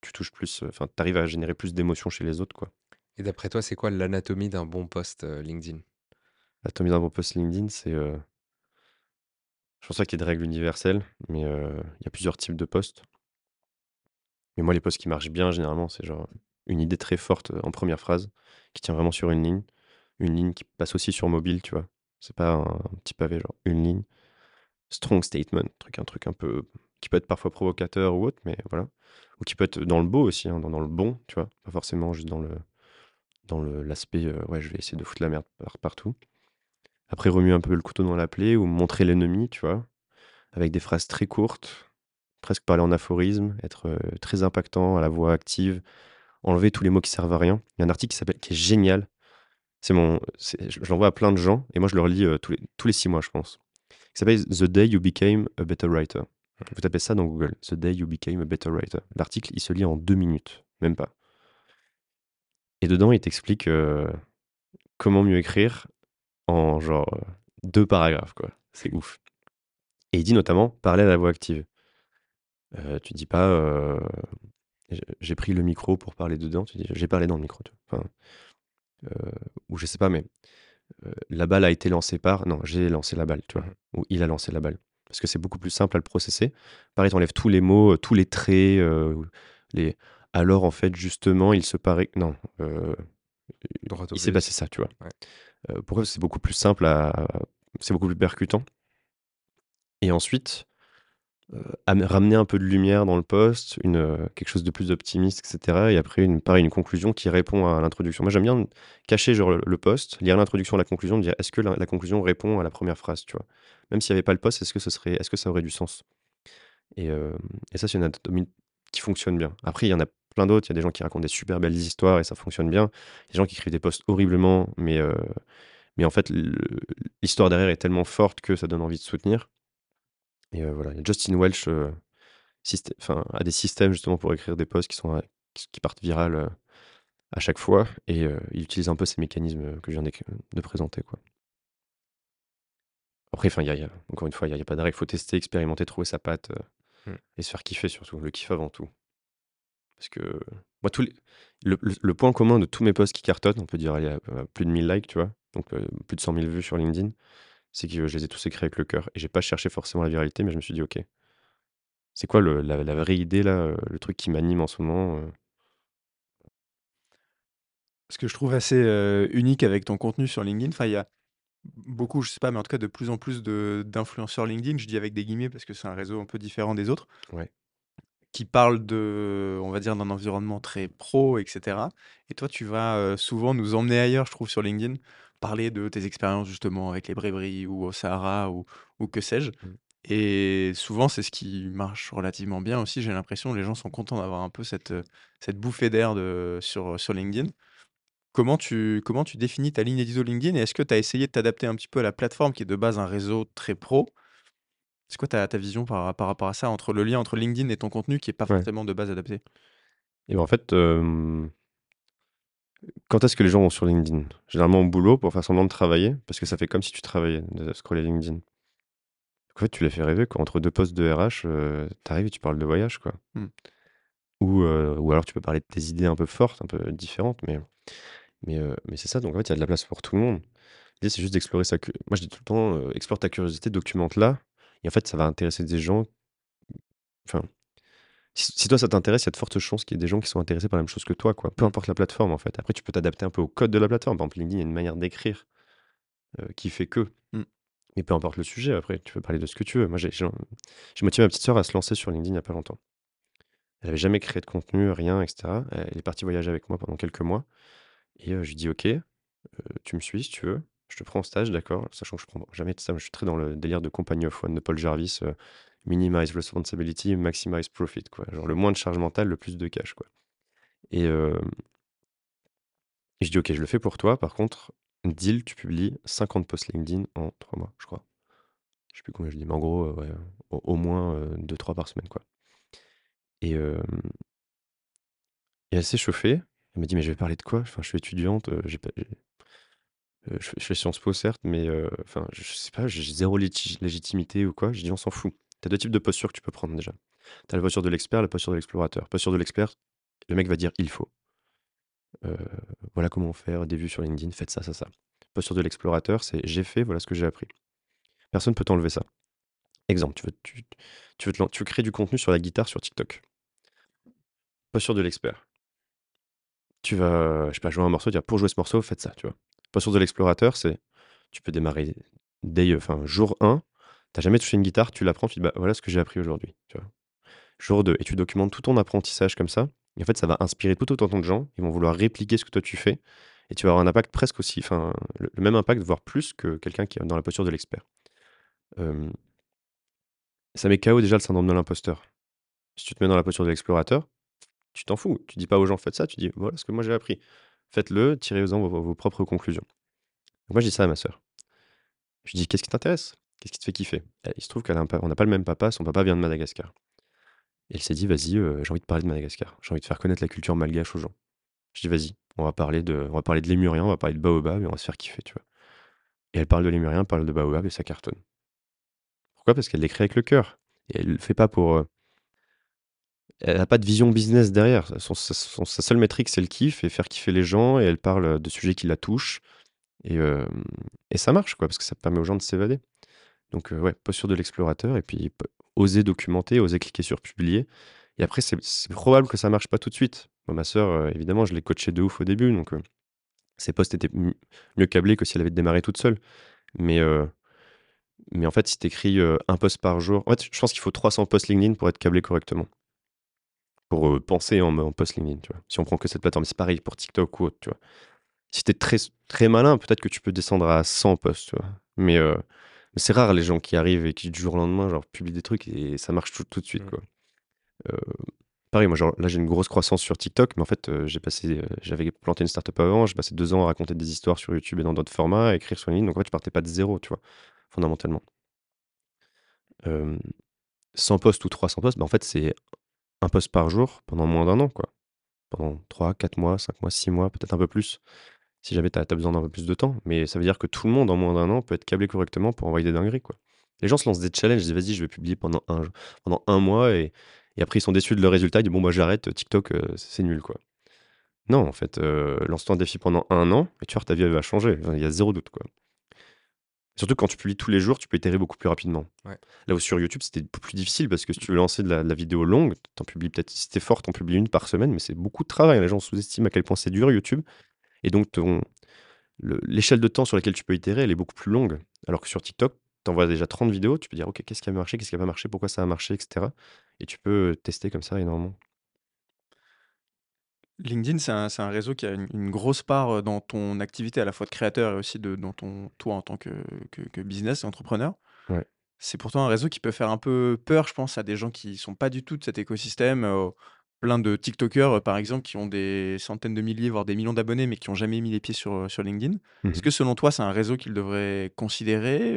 tu touches plus, enfin, tu arrives à générer plus d'émotions chez les autres, quoi. Et d'après toi, c'est quoi l'anatomie d'un bon post, LinkedIn? L'anatomie d'un bon post LinkedIn, c'est, je pense pas qu'il y ait de règles universelles, mais, il y a plusieurs types de posts. Mais moi, les posts qui marchent bien, généralement, c'est genre une idée très forte, en première phrase, qui tient vraiment sur une ligne. Une ligne qui passe aussi sur mobile, tu vois? C'est pas un petit pavé, genre une ligne. Strong statement, truc un truc un peu qui peut être parfois provocateur ou autre, mais voilà. Ou qui peut être dans le beau aussi, hein, dans dans le bon, tu vois? Pas forcément juste dans le dans l'aspect, heu, ouais, je vais essayer de foutre la merde par partout. Après, remuer un peu le couteau dans la plaie ou montrer l'ennemi, tu vois? Avec des phrases très courtes, presque parler en aphorisme, être, heu, très impactant, à la voix active, enlever tous les mots qui servent à rien. Il y a un article qui s'appelle qui est génial. C'est mon je l'envoie à plein de gens et moi je le relis, heu, tous les tous les 6 mois, je pense. Il s'appelle «The Day You Became a Better Writer». Vous tapez ça dans Google, «The Day You Became a Better Writer». L'article, il se lit en 2 minutes, même pas. Et dedans, il t'explique, heu, comment mieux écrire en genre, heu, 2 paragraphes, quoi. C'est ouf. Et il dit notamment: «Parler à la voix active». Heu, tu dis pas, «J'ai pris le micro pour parler dedans», tu dis: «J'ai parlé dans le micro», tu vois? Enfin, heu, ou je sais pas, mais, heu, «La balle a été lancée par» non, «J'ai lancé la balle», tu vois? Mmh Ou «Il a lancé la balle». Parce que c'est beaucoup plus simple à le processer. Pareil, tu enlèves tous les mots, heu, tous les traits, les «Alors en fait, justement, il se paraît» non, il s'est passé ça, tu vois? Ouais. Heu, pourquoi? C'est beaucoup plus simple à c'est beaucoup plus percutant et ensuite ramener un peu de lumière dans le post, une, heu, quelque chose de plus optimiste et cetera et après une pareil, une conclusion qui répond à l'introduction. Moi, j'aime bien cacher genre le le post, lire l'introduction, la conclusion, dire: «Est-ce que la conclusion répond à la première phrase?» tu vois? Même s'il y avait pas le post, est-ce que ça aurait du sens? Et hem et ça, c'est une anatomie qui fonctionne bien. Après, il y en a plein d'autres. Il y a des gens qui racontent des super belles histoires et ça fonctionne bien. Il y a des gens qui écrivent des posts horriblement, mais en fait, l'histoire derrière est tellement forte que ça donne envie de soutenir et voilà. Il y a Justin Welch, a des systèmes justement pour écrire des posts qui sont, partent virales, à chaque fois et il utilise un peu ces mécanismes, que je viens de présenter, quoi. Après, il y a il y a encore une fois, il y a il y a pas de règle, faut tester, expérimenter, trouver sa patte, Mmh. et se faire kiffer surtout, le kiff avant tout. Parce que moi, tous les le le le point commun de tous mes posts qui cartonnent, on peut dire, allez, à à plus de 1000 likes, tu vois? Donc plus de 100 000 vues sur LinkedIn, c'est que je les ai tous écrits avec le cœur et j'ai pas cherché forcément la viralité, mais je me suis dit: «OK, c'est quoi le la la vraie idée là, heu, le truc qui m'anime en ce moment?» heu Ce que je trouve assez, unique avec ton contenu sur LinkedIn, enfin, il y a beaucoup, je sais pas, mais en tout cas de plus en plus d'influenceurs LinkedIn, je dis avec des guillemets parce que c'est un réseau un peu différent des autres, ouais. qui parlent de on va dire d'un environnement très pro et cetera et toi tu vas, souvent nous emmener ailleurs, je trouve sur LinkedIn, parler de tes expériences justement avec les bréveries ou au Sahara ou ou que sais-je Mmh. et souvent c'est ce qui marche relativement bien aussi, j'ai l'impression. Les gens sont contents d'avoir un peu cette, cette bouffée d'air de sur, sur LinkedIn. Comment tu comment tu définis ta ligne édito LinkedIn et est-ce que tu as essayé de t'adapter un petit peu à la plateforme qui est de base un réseau très pro? C'est quoi ta ta vision par par rapport à ça, entre le lien entre LinkedIn et ton contenu qui est pas Ouais forcément de base adapté? et ben, en fait, quand est-ce que les gens vont sur LinkedIn? Généralement au boulot pour faire semblant de travailler, parce que ça fait comme si tu travaillais de scroller LinkedIn. En fait, tu les fais rêver quoi, entre 2 postes de RH, heu, tu arrives et tu parles de voyage quoi. Mmh. Ou, heu, ou alors tu peux parler de tes idées un peu fortes, un peu différentes, mais mais, heu, mais c'est ça, donc en fait, il y a de la place pour tout le monde. L'idée, c'est juste d'explorer sa moi je dis tout le temps, heu: «Explore ta curiosité, documente-la» et en fait, ça va intéresser des gens enfin Si toi ça t'intéresse, il y a de fortes chances qu'il y ait des gens qui sont intéressés par la même chose que toi, quoi. Peu importe la plateforme, en fait. Après, tu peux t'adapter un peu au code de la plateforme. Par exemple, LinkedIn, il y a une manière d'écrire, heu, qui fait que. Mmh. Mais peu importe le sujet, après, tu peux parler de ce que tu veux. Moi, j'ai motivé ma petite sœur à se lancer sur LinkedIn il y a pas longtemps. Elle avait jamais créé de contenu, rien et cetera. Elle est partie voyager avec moi pendant quelques mois Et je lui dis: «OK, tu me suis si tu veux, je te prends en stage, d'accord?» sachant que je prends jamais de stage, je suis très dans le délire de Company of One de Paul Jarvis, minimize responsibility, maximize profit, quoi. Genre le moins de charge mentale, le plus de cash, quoi. Et, euh, je dis: «OK, je le fais pour toi. Par contre, deal, tu publies 50 posts LinkedIn en 3 mois», je crois. Je sais plus combien je dis, mais en gros, ouais, au, moins 2-3 par semaine, quoi. Et, elle s'est chauffée. Elle m'a dit: «Mais je vais parler de quoi? Enfin, je suis étudiante, j'ai pas, je, fais Sciences Po, certes, mais enfin, je, sais pas, j'ai zéro légitimité ou quoi? J'ai dit: «On s'en fout. Tu as deux types de postures que tu peux prendre déjà. Tu as la posture de l'expert, la posture de l'explorateur. Posture de l'expert, le mec va dire: "Il faut". voilà comment faire des vues sur LinkedIn, faites ça, ça, ça. Posture de l'explorateur, c'est: «J'ai fait, voilà ce que j'ai appris». Personne peut t'enlever ça. Exemple, tu veux, tu, tu, veux tu créer du contenu sur la guitare sur TikTok. Posture de l'expert. Tu vas, je sais pas, jouer un morceau, dire pour jouer ce morceau, faites ça, tu vois. Posture de l'explorateur, c'est tu peux démarrer dès, enfin, jour 1, t'as jamais touché une guitare, tu l'apprends, tu dis bah voilà ce que j'ai appris aujourd'hui. Jour 2, et tu documentes tout ton apprentissage comme ça. Et en fait, ça va inspirer tout autant de gens. Ils vont vouloir répliquer ce que toi tu fais. Et tu vas avoir un impact presque aussi, enfin, le, même impact, voire plus que quelqu'un qui est dans la posture de l'expert. ça met KO déjà le syndrome de l'imposteur. Si tu te mets dans la posture de l'explorateur, tu t'en fous. Tu dis pas aux gens faites ça, tu dis voilà ce que moi j'ai appris. Faites-le, tirez-en vos, propres conclusions. moi je dis ça à ma sœur. Je dis qu'est-ce qui t'intéresse? Qu'est-ce qui te fait kiffer? Il se trouve qu'on n'a pas le même papa, son papa vient de Madagascar. Et elle s'est dit vas-y, j'ai envie de parler de Madagascar. J'ai envie de faire connaître la culture malgache aux gens. Je dis vas-y, on va parler de, on va parler de lémurien, on va parler de baobab et on va se faire kiffer, tu vois. Et elle parle de lémurien, parle de baobab et ça cartonne. Pourquoi? Parce qu'elle l'écrit avec le cœur. Et elle le fait pas pour. elle n'a pas de vision business derrière. Sa seule métrique, c'est le kiff et faire kiffer les gens. Et elle parle de sujets qui la touchent. Et, et ça marche, quoi, parce que ça permet aux gens de s'évader. Donc, ouais, posture de l'explorateur. Et puis, oser documenter, oser cliquer sur publier. Et après, c'est probable que ça marche pas tout de suite. ma sœur, évidemment, je l'ai coachée de ouf au début. Donc, ses posts étaient mieux câblés que si elle avait démarré toute seule. Mais, mais en fait, si tu écris un post par jour, en fait, je pense qu'il faut 300 posts LinkedIn pour être câblé correctement. Pour penser en, post LinkedIn, tu vois. Si on prend que cette plateforme, c'est pareil pour TikTok ou autre, tu vois. Si tu es très, très malin, peut-être que tu peux descendre à 100 posts, tu vois. Mais, c'est rare les gens qui arrivent et qui du jour au lendemain, genre, publient des trucs et ça marche tout, tout de suite, mmh. quoi. pareil, moi, genre, là, j'ai une grosse croissance sur TikTok, mais en fait, j'ai passé, j'avais planté une startup avant, j'ai passé deux ans à raconter des histoires sur YouTube et dans d'autres formats, à écrire sur LinkedIn. Donc, en fait, je partais pas de zéro, tu vois fondamentalement. 100 postes ou 300 postes, bah, en fait, c'est un poste par jour pendant moins d'un an, quoi. Pendant 3, 4 mois, 5 mois, 6 mois, peut-être un peu plus, si jamais tu as, besoin d'un peu plus de temps. Mais ça veut dire que tout le monde, en moins d'un an, peut être câblé correctement pour envoyer des dingueries, quoi. Les gens se lancent des challenges, ils disent vas-y, je vais publier pendant un, pendant un mois, et, après ils sont déçus de leur résultat, ils disent bon, moi j'arrête, TikTok, c'est nul, quoi. Non, en fait, lance-toi un défi pendant un an, et tu vois, ta vie elle va changer, il y a zéro doute, quoi. Surtout quand tu publies tous les jours, tu peux itérer beaucoup plus rapidement. Là où sur YouTube, c'était plus difficile parce que si tu veux lancer de la, vidéo longue, t'en publies peut-être, si t'es fort, t'en publies une par semaine, mais c'est beaucoup de travail. Les gens sous-estiment à quel point c'est dur YouTube. Et donc, l'échelle de temps sur laquelle tu peux itérer, elle est beaucoup plus longue. Alors que sur TikTok, t'envoies déjà 30 vidéos, tu peux dire, OK, qu'est-ce qui a marché, qu'est-ce qui n'a pas marché, pourquoi ça a marché, etc. Et tu peux tester comme ça énormément. LinkedIn, c'est un, réseau qui a une, grosse part dans ton activité à la fois de créateur et aussi de, dans ton, toi en tant que, que, business et entrepreneur. C'est pourtant un réseau qui peut faire un peu peur, je pense, à des gens qui sont pas du tout de cet écosystème. Plein de TikTokers, par exemple, qui ont des centaines de milliers, voire des millions d'abonnés, mais qui n'ont jamais mis les pieds sur, sur LinkedIn. Mmh Est-ce que selon toi, c'est un réseau qu'ils devraient considérer,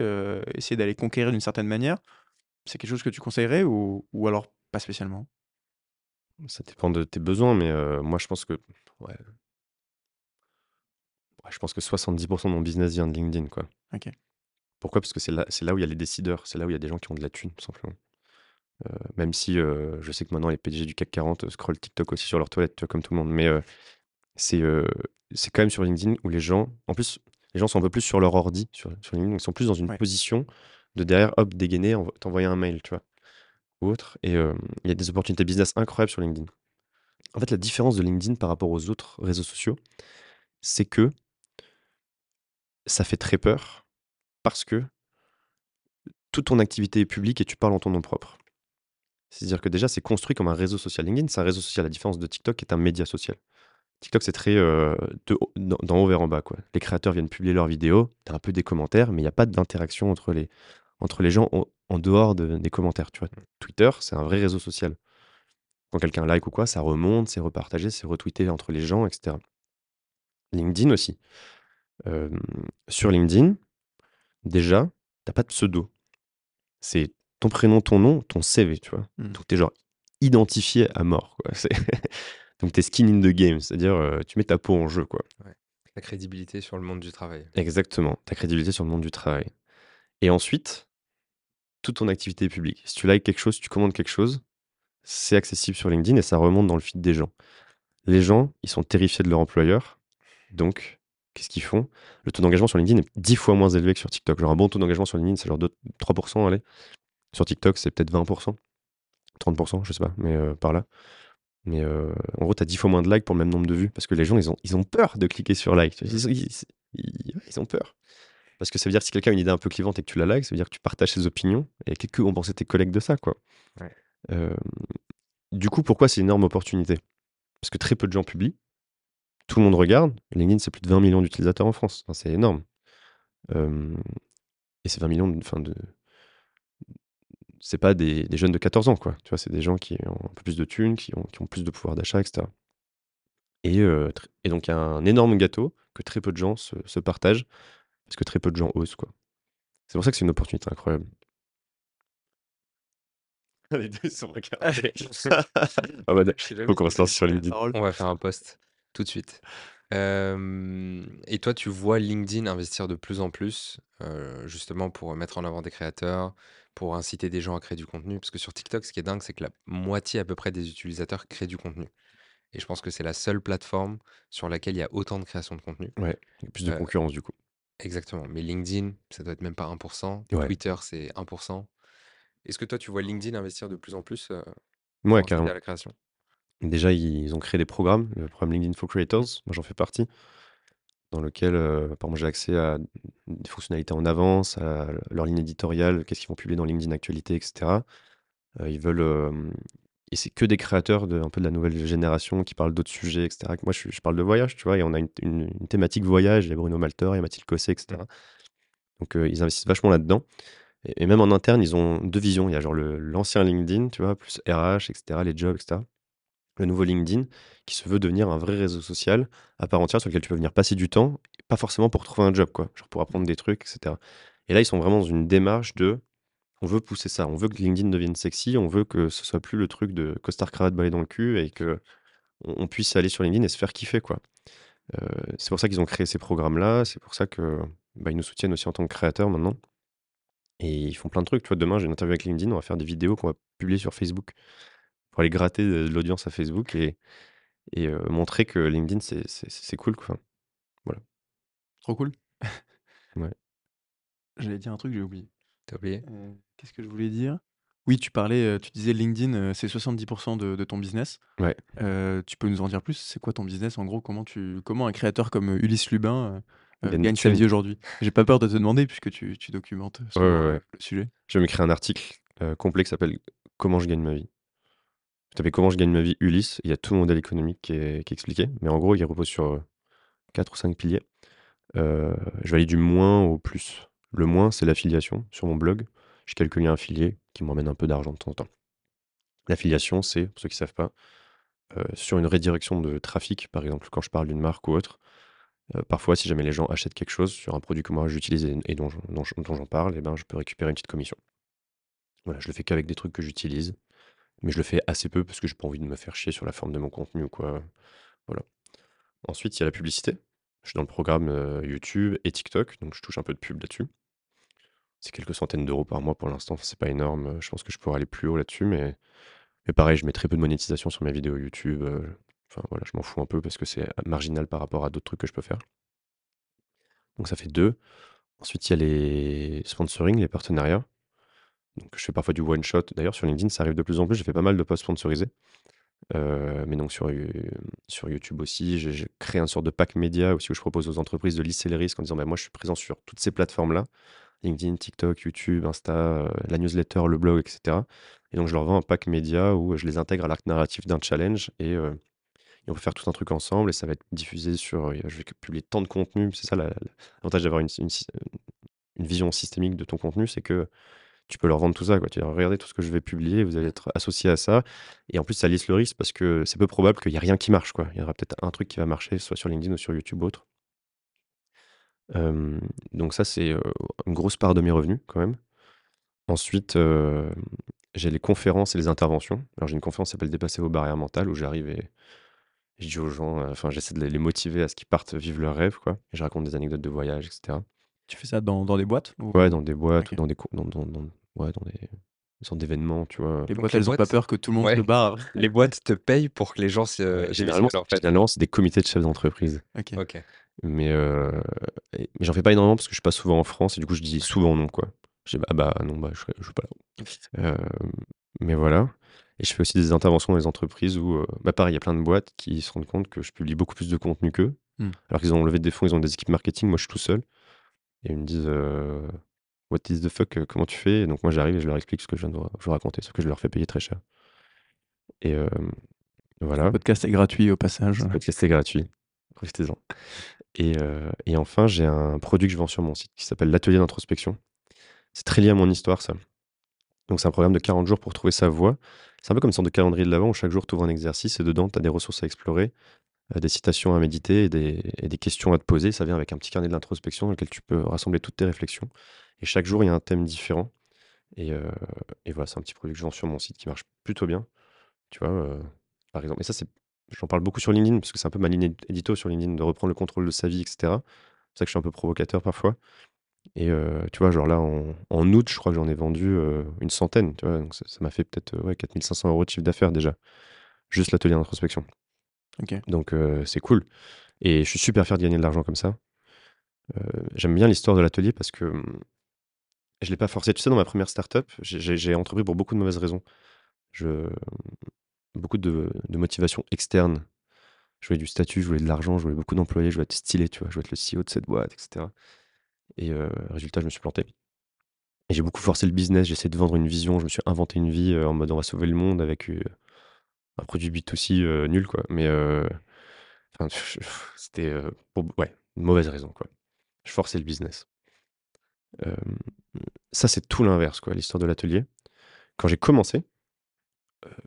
essayer d'aller conquérir d'une certaine manière? C'est quelque chose que tu conseillerais ou, ou alors pas spécialement? Ça dépend de tes besoins, mais moi, je pense que ouais. je pense que 70% de mon business vient de LinkedIn, quoi. OK. Pourquoi? Parce que c'est là c'est là où il y a les décideurs, c'est là où il y a des gens qui ont de la thune, tout simplement. Même si, je sais que maintenant les PDG du CAC 40, scrollent TikTok aussi sur leur toilette, comme tout le monde, mais c'est, c'est quand même sur LinkedIn où les gens en plus, les gens sont un peu plus sur leur ordi sur sur LinkedIn, ils sont plus dans une position de derrière, hop, dégainer, t'envoyer un mail, tu vois? ou autre. Et il y a des opportunités business incroyables sur LinkedIn. En fait, la différence de LinkedIn par rapport aux autres réseaux sociaux, c'est que ça fait très peur parce que toute ton activité est publique et tu parles en ton nom propre. C'est-à-dire que déjà, c'est construit comme un réseau social. LinkedIn, c'est un réseau social, à la différence de TikTok, qui est un média social. TikTok, c'est très euh, d'en d'en haut vers en bas. Quoi. Les créateurs viennent publier leurs vidéos, tu as un peu des commentaires, mais il n'y a pas d'interaction entre les, entre les gens en, en dehors de- des commentaires. Tu vois. Twitter, c'est un vrai réseau social. Quand quelqu'un like ou quoi, ça remonte, c'est repartagé, c'est retweeté entre les gens, etc. LinkedIn aussi. Euh, sur LinkedIn, déjà, t'as pas de pseudo. C'est ton prénom, ton nom, ton CV, tu vois. Hmm. Donc t'es genre identifié à mort, quoi. Donc t'es skin in the game, c'est-à-dire euh, tu mets ta peau en jeu, quoi. La crédibilité sur le monde du travail. Exactement, ta crédibilité sur le monde du travail. Et ensuite, toute ton activité publique. Si tu likes quelque chose, si tu commandes quelque chose, c'est accessible sur LinkedIn et ça remonte dans le feed des gens. Les gens, ils sont terrifiés de leur employeur. Donc, qu'est-ce qu'ils font? Le taux d'engagement sur LinkedIn est 10 fois moins élevé que sur TikTok. Genre un bon taux d'engagement sur LinkedIn, c'est genre 2, 3%, allez. Sur TikTok, c'est peut-être 20%, 30%, je sais pas, mais euh, par là. Mais euh, en gros, tu as 10 fois moins de likes pour le même nombre de vues. Parce que les gens, ils ont, ils ont peur de cliquer sur like. Ils, ils- ils- ouais, ils ont peur. Parce que ça veut dire que si quelqu'un a une idée un peu clivante et que tu la likes, ça veut dire que tu partages ses opinions. Et que ont pensé tes collègues de ça, quoi. Ouais. Euh, du coup, pourquoi c'est une énorme opportunité? Parce que très peu de gens publient. Tout le monde regarde. LinkedIn, c'est plus de 20 millions d'utilisateurs en France. Enfin, c'est énorme. Euh, et c'est 20 millions de, enfin, de, c'est pas des, des jeunes de 14 ans, quoi. Tu vois, c'est des gens qui ont un peu plus de thunes, qui ont, qui ont plus de pouvoir d'achat, etc. Et, euh, et donc, il y a un énorme gâteau que très peu de gens se, se partagent, parce que très peu de gens osent, quoi. C'est pour ça que c'est une opportunité incroyable. Les deux sont regardés. Mode, faut qu'on se lance sur LinkedIn. On va faire un post tout de suite. Euh, et toi, tu vois LinkedIn investir de plus en plus, euh, justement pour mettre en avant des créateurs, pour inciter des gens à créer du contenu? Parce que sur TikTok, ce qui est dingue, c'est que la moitié à peu près des utilisateurs créent du contenu. Et je pense que c'est la seule plateforme sur laquelle il y a autant de création de contenu. Ouais, il y a plus de Euh, concurrence, du coup. Exactement. Mais LinkedIn, ça doit être même pas 1%. Ouais. Twitter, c'est 1%. Est-ce que toi, tu vois LinkedIn investir de plus en plus Ouais, carrément. à la création? Déjà, ils ont créé des programmes, le programme LinkedIn for Creators, moi j'en fais partie, dans lequel, euh, j'ai accès à des fonctionnalités en avance, à leur ligne éditoriale, qu'est-ce qu'ils vont publier dans LinkedIn Actualité, etc. Euh, ils veulent. et c'est que des créateurs de, un peu de la nouvelle génération qui parlent d'autres sujets, etc. Moi, je, parle de voyage, tu vois, et on a une, thématique voyage, il y a Bruno Malter, il y a Mathilde Cosset, etc. Donc, euh, ils investissent vachement là-dedans. Et, même en interne, ils ont deux visions. Il y a genre l'ancien LinkedIn, tu vois, plus RH, etc., les jobs, etc le nouveau LinkedIn, qui se veut devenir un vrai réseau social à part entière sur lequel tu peux venir passer du temps, pas forcément pour trouver un job, quoi, genre pour apprendre des trucs, etc. Et là, ils sont vraiment dans une démarche de, on veut pousser ça, on veut que LinkedIn devienne sexy, on veut que ce soit plus le truc de costard cravate balai dans le cul et que on, on puisse aller sur LinkedIn et se faire kiffer, quoi. Euh, c'est pour ça qu'ils ont créé ces programmes-là, c'est pour ça que bah, ils nous soutiennent aussi en tant que créateurs maintenant. Et ils font plein de trucs. Tu vois, demain, j'ai une interview avec LinkedIn, on va faire des vidéos qu'on va publier sur Facebook pour aller gratter de l'audience à Facebook et, et euh, montrer que LinkedIn, c'est- cool. Quoi. Trop cool. Ouais. J'allais dire un truc, j'ai oublié. T'as oublié? Euh, Qu'est-ce que je voulais dire? Oui, tu parlais, tu disais LinkedIn, c'est 70% de, de ton business. Ouais. Euh, tu peux nous en dire plus? C'est quoi ton business En gros, comment, tu, comment un créateur comme Ulysse Lubin euh, Gagne sa vie aujourd'hui? J'ai pas peur de te demander puisque tu, tu documentes souvent, ouais, ouais. le sujet. Je vais m'écrire un article complet qui s'appelle Comment je gagne ma vie. Je Comment je gagne ma vie Ulysse. Il y a tout le modèle économique qui est, expliqué. Mais en gros, il repose sur 4 ou 5 piliers. Euh, je vais aller du moins au plus. Le moins, c'est l'affiliation sur mon blog. J'ai quelques liens affiliés qui m'emmènent un peu d'argent de temps en temps. L'affiliation, c'est, pour ceux qui ne savent pas, euh, sur une redirection de trafic, par exemple, quand je parle d'une marque ou autre. euh, parfois, si jamais les gens achètent quelque chose sur un produit que moi j'utilise et, je- je- dont j'en parle, eh ben, je peux récupérer une petite commission. Voilà, je le fais qu'avec des trucs que j'utilise, mais je le fais assez peu parce que j'ai pas envie de me faire chier sur la forme de mon contenu quoi. Voilà. Ensuite, il y a la publicité. Je suis dans le programme YouTube et TikTok, donc je touche un peu de pub là-dessus. C'est quelques centaines d'euros par mois pour l'instant, c'est pas énorme. Je pense que je pourrais aller plus haut là-dessus, mais, mais pareil, je mets très peu de monétisation sur mes vidéos YouTube. Enfin voilà, je m'en fous un peu parce que c'est marginal par rapport à d'autres trucs que je peux faire. Donc ça fait deux. Ensuite, il y a les sponsoring, les partenariats. Donc je fais parfois du one shot. D'ailleurs, sur LinkedIn, ça arrive de plus en plus. J'ai fait pas mal de posts sponsorisés. Euh, mais donc sur, euh, sur YouTube aussi, j'ai créé un sorte de pack média aussi où je propose aux entreprises de lisser les risques en disant bah, moi je suis présent sur toutes ces plateformes-là, LinkedIn, TikTok, YouTube, Insta, euh, la newsletter, le blog, etc. Et donc je leur vends un pack média où je les intègre à l'arc narratif d'un challenge et et on peut faire tout un truc ensemble et ça va être diffusé sur, je vais publier tant de contenu. C'est ça l'avantage d'avoir une une vision systémique de ton contenu, c'est que tu peux leur vendre tout ça, quoi. Tu «Regardez tout ce que je vais publier, vous allez être associé à ça» et en plus, ça lisse le risque parce que c'est peu probable qu'il y ait rien qui marche, quoi. Il y aura peut-être un truc qui va marcher, soit sur LinkedIn ou sur YouTube ou autre. donc ça, c'est, une grosse part de mes revenus quand même. Ensuite, j'ai les conférences et les interventions. Alors j'ai une conférence qui s'appelle «Dépasser vos barrières mentales» où j'arrive et je dis aux gens, enfin j'essaie de les motiver à ce qu'ils partent vivre leurs rêves, quoi et je raconte des anecdotes de voyage etc. Tu fais ça dans dans des boîtes Ouais, dans des boîtes ou dans des dans dans dans ouais, dans des sortes d'événements, tu vois? Les boîtes, elles ont pas peur que tout le monde se barre? les boîtes te payent pour que les gens se généralement généralement, c'est des comités de chefs d'entreprise. OK. OK. Mais mais j'en fais pas énormément parce que je suis pas souvent en France et du coup, je dis souvent non, quoi. Je dis: «Ah bah non, bah je je suis pas là». mais voilà et je fais aussi des interventions dans les entreprises où, bah pareil, il y a plein de boîtes qui se rendent compte que je publie beaucoup plus de contenu qu'eux. Mmh. Alors qu'ils ont levé des fonds, ils ont des équipes marketing, moi je suis tout seul. Et ils me disent What is the fuck Comment tu fais? et Donc moi j'arrive et je leur explique ce que je viens de vous raconter, ce que je leur fais payer très cher. Et voilà. Le podcast est gratuit au passage. Le podcast est gratuit. Profitez-en. Et, et, enfin, j'ai un produit que je vends sur mon site qui s'appelle l'atelier d'introspection. C'est très lié à mon histoire, ça. Donc c'est un programme de 40 jours pour trouver sa voie. C'est un peu comme une sorte de calendrier de l'avant où chaque jour tu ouvres un exercice et dedans tu as des ressources à explorer des citations à méditer et des, questions à te poser. Ça vient avec un petit carnet de l'introspection dans lequel tu peux rassembler toutes tes réflexions. Et chaque jour, il y a un thème différent. Et, euh, voilà, c'est un petit produit que je vends sur mon site qui marche plutôt bien. Tu vois, euh, par exemple. Et ça, c'est, j'en parle beaucoup sur LinkedIn parce que c'est un peu ma ligne édito sur LinkedIn de reprendre le contrôle de sa vie, etc. C'est ça que je suis un peu provocateur parfois. Et tu vois, genre là, en, août, je crois que j'en ai vendu une centaine. Tu vois, donc ça m'a fait peut-être ouais, 4500 euros de chiffre d'affaires déjà. Juste l'atelier d'introspection. Donc c'est cool et je suis super fier de gagner de l'argent comme ça. j'aime bien l'histoire de l'atelier parce que, mmh, je l'ai pas forcé. Tu sais, dans ma première startup, j'ai entrepris pour beaucoup de mauvaises raisons. Mmh, beaucoup de de motivation externe. Je voulais du statut, je voulais de l'argent, je voulais beaucoup d'employés, je voulais être stylé, tu vois? Je voulais être le CEO de cette boîte etc. et résultat, je me suis planté j'ai beaucoup forcé le business, j'ai essayé de vendre une vision, je me suis inventé une vie, en mode: «On va sauver le monde» avec, un produit B2C euh, nul, quoi. Mais euh, c'était euh, pour ouais, une mauvaise raison, quoi. Je forçais le business. ça, c'est tout l'inverse, quoi, l'histoire de l'atelier. Quand j'ai commencé,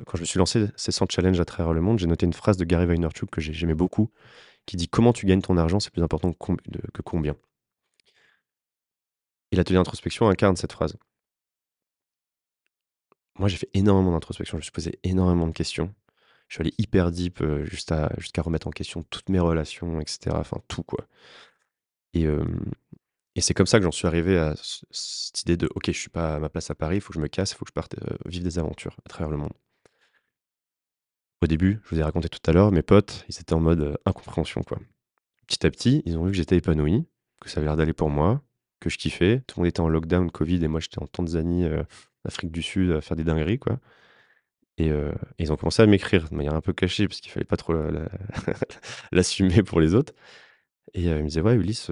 quand je me suis lancé ces 100 challenges à travers le monde, j'ai noté une phrase de Gary Vaynerchuk que j'aimais beaucoup, qui dit Comment tu gagnes ton argent, c'est plus important que combien? Et l'atelier d'introspection incarne cette phrase. Moi, j'ai fait énormément d'introspection, je me suis posé énormément de questions. Je suis allé hyper deep, jusqu'à remettre en question toutes mes relations etc. enfin tout quoi et et c'est comme ça que j'en suis arrivé à cette idée de: «OK, je suis pas à ma place à Paris, il faut que je me casse, il faut que je parte, vivre des aventures à travers le monde». Au début, je vous ai raconté tout à l'heure, mes potes, ils étaient en mode, incompréhension quoi. Petit à petit, ils ont vu que j'étais épanoui, que ça avait l'air d'aller pour moi, que je kiffais. Tout le monde était en lockdown, covid et moi j'étais en Tanzanie, Afrique du Sud à faire des dingueries quoi et ils ont commencé à m'écrire de manière un peu cachée parce qu'il fallait pas trop l'assumer pour les autres et ils me disaient: «Ouais Ulysse,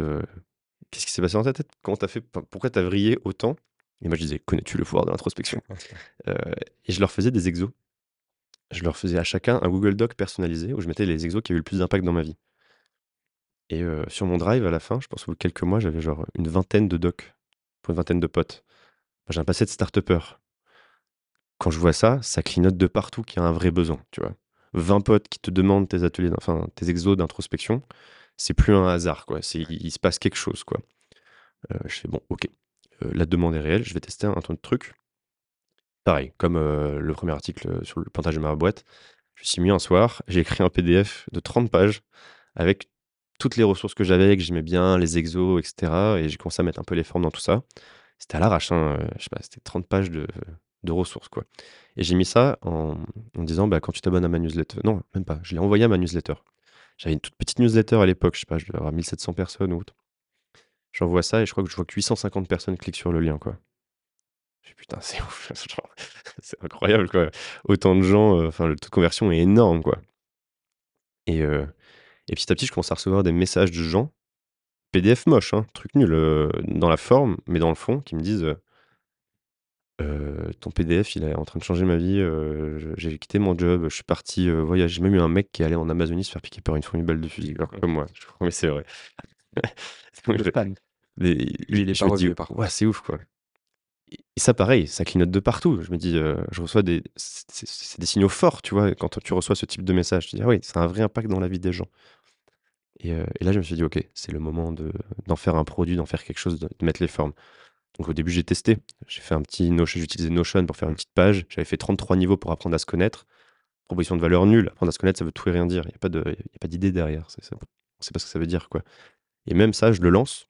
qu'est-ce qui s'est passé dans ta tête? Comment t'as fait? pourquoi t'as vrillé autant?» et moi je disais: «Connais-tu le pouvoir de l'introspection?» et je leur faisais des exos. Je leur faisais à chacun un Google Doc personnalisé où je mettais les exos qui avaient le plus d'impact dans ma vie et sur mon drive à la fin, je pense au bout de quelques mois, j'avais genre une vingtaine de docs pour une vingtaine de potes. j'ai un passé de start quand je vois ça, ça clignote de partout qu'il y a un vrai besoin, tu vois? 20 potes qui te demandent tes ateliers enfin, tes exos d'introspection, c'est plus un hasard, quoi. C'est il se passe quelque chose, quoi. Euh, je fais: «Bon, OK, euh, la demande est réelle, je vais tester un ton de truc». Pareil, comme, euh, le premier article, sur le plantage de ma boîte, je suis mis un soir, j'ai écrit un PDF de 30 pages avec toutes les ressources que j'avais, que j'aimais bien, les exos et cetera et j'ai commencé à mettre un peu les formes dans tout ça. C'était à l'arrache, hein, je sais pas, c'était 30 pages de de ressources, quoi. Et j'ai mis ça en, disant, bah, quand tu t'abonnes à ma newsletter, non, même pas, je l'ai envoyé à ma newsletter. J'avais une toute petite newsletter à l'époque, je sais pas, je devais avoir 1700 personnes ou autre. J'envoie ça et je crois que je vois que 850 personnes cliquent sur le lien, quoi. Je putain, c'est ouf, c'est incroyable, quoi. Autant de gens, euh, enfin, le taux de conversion est énorme, quoi. Et, euh, et petit à petit, je commence à recevoir des messages de gens, PDF moche, hein, truc nul, euh, dans la forme, mais dans le fond, qui me disent Heu, ton PDF, il est en train de changer ma vie, heu, je j'ai quitté mon job, je suis parti, heu, voyager. J'ai même eu un mec qui est allé en Amazonie se faire piquer par une formidable de fusil, alors comme moi. Je crois mais c'est vrai. Le spam. Mais Lui, il est je pas me dis: revieux, par contre. «Ouais, c'est ouf, quoi» et et ça, pareil, ça clignote de partout. Je me dis, heu, je reçois des c c'est c'est des signaux forts, tu vois? Quand tu reçois ce type de message, tu dis: «Ah oui, ça a un vrai impact dans la vie des gens» et heu et là, je me suis dit: «OK, c'est le moment de d'en faire un produit, d'en faire quelque chose, de de mettre les formes». Donc au début, j'ai testé. J'ai fait un petit Notion j'ai utilisé Notion pour faire une petite page. J'avais fait 33 niveaux pour apprendre à se connaître. Proposition de valeur nulle. Apprendre à se connaître, ça veut tout et rien dire. Il y a pas d'idée derrière. On sait pas ce que ça veut dire, quoi et même ça, je le lance.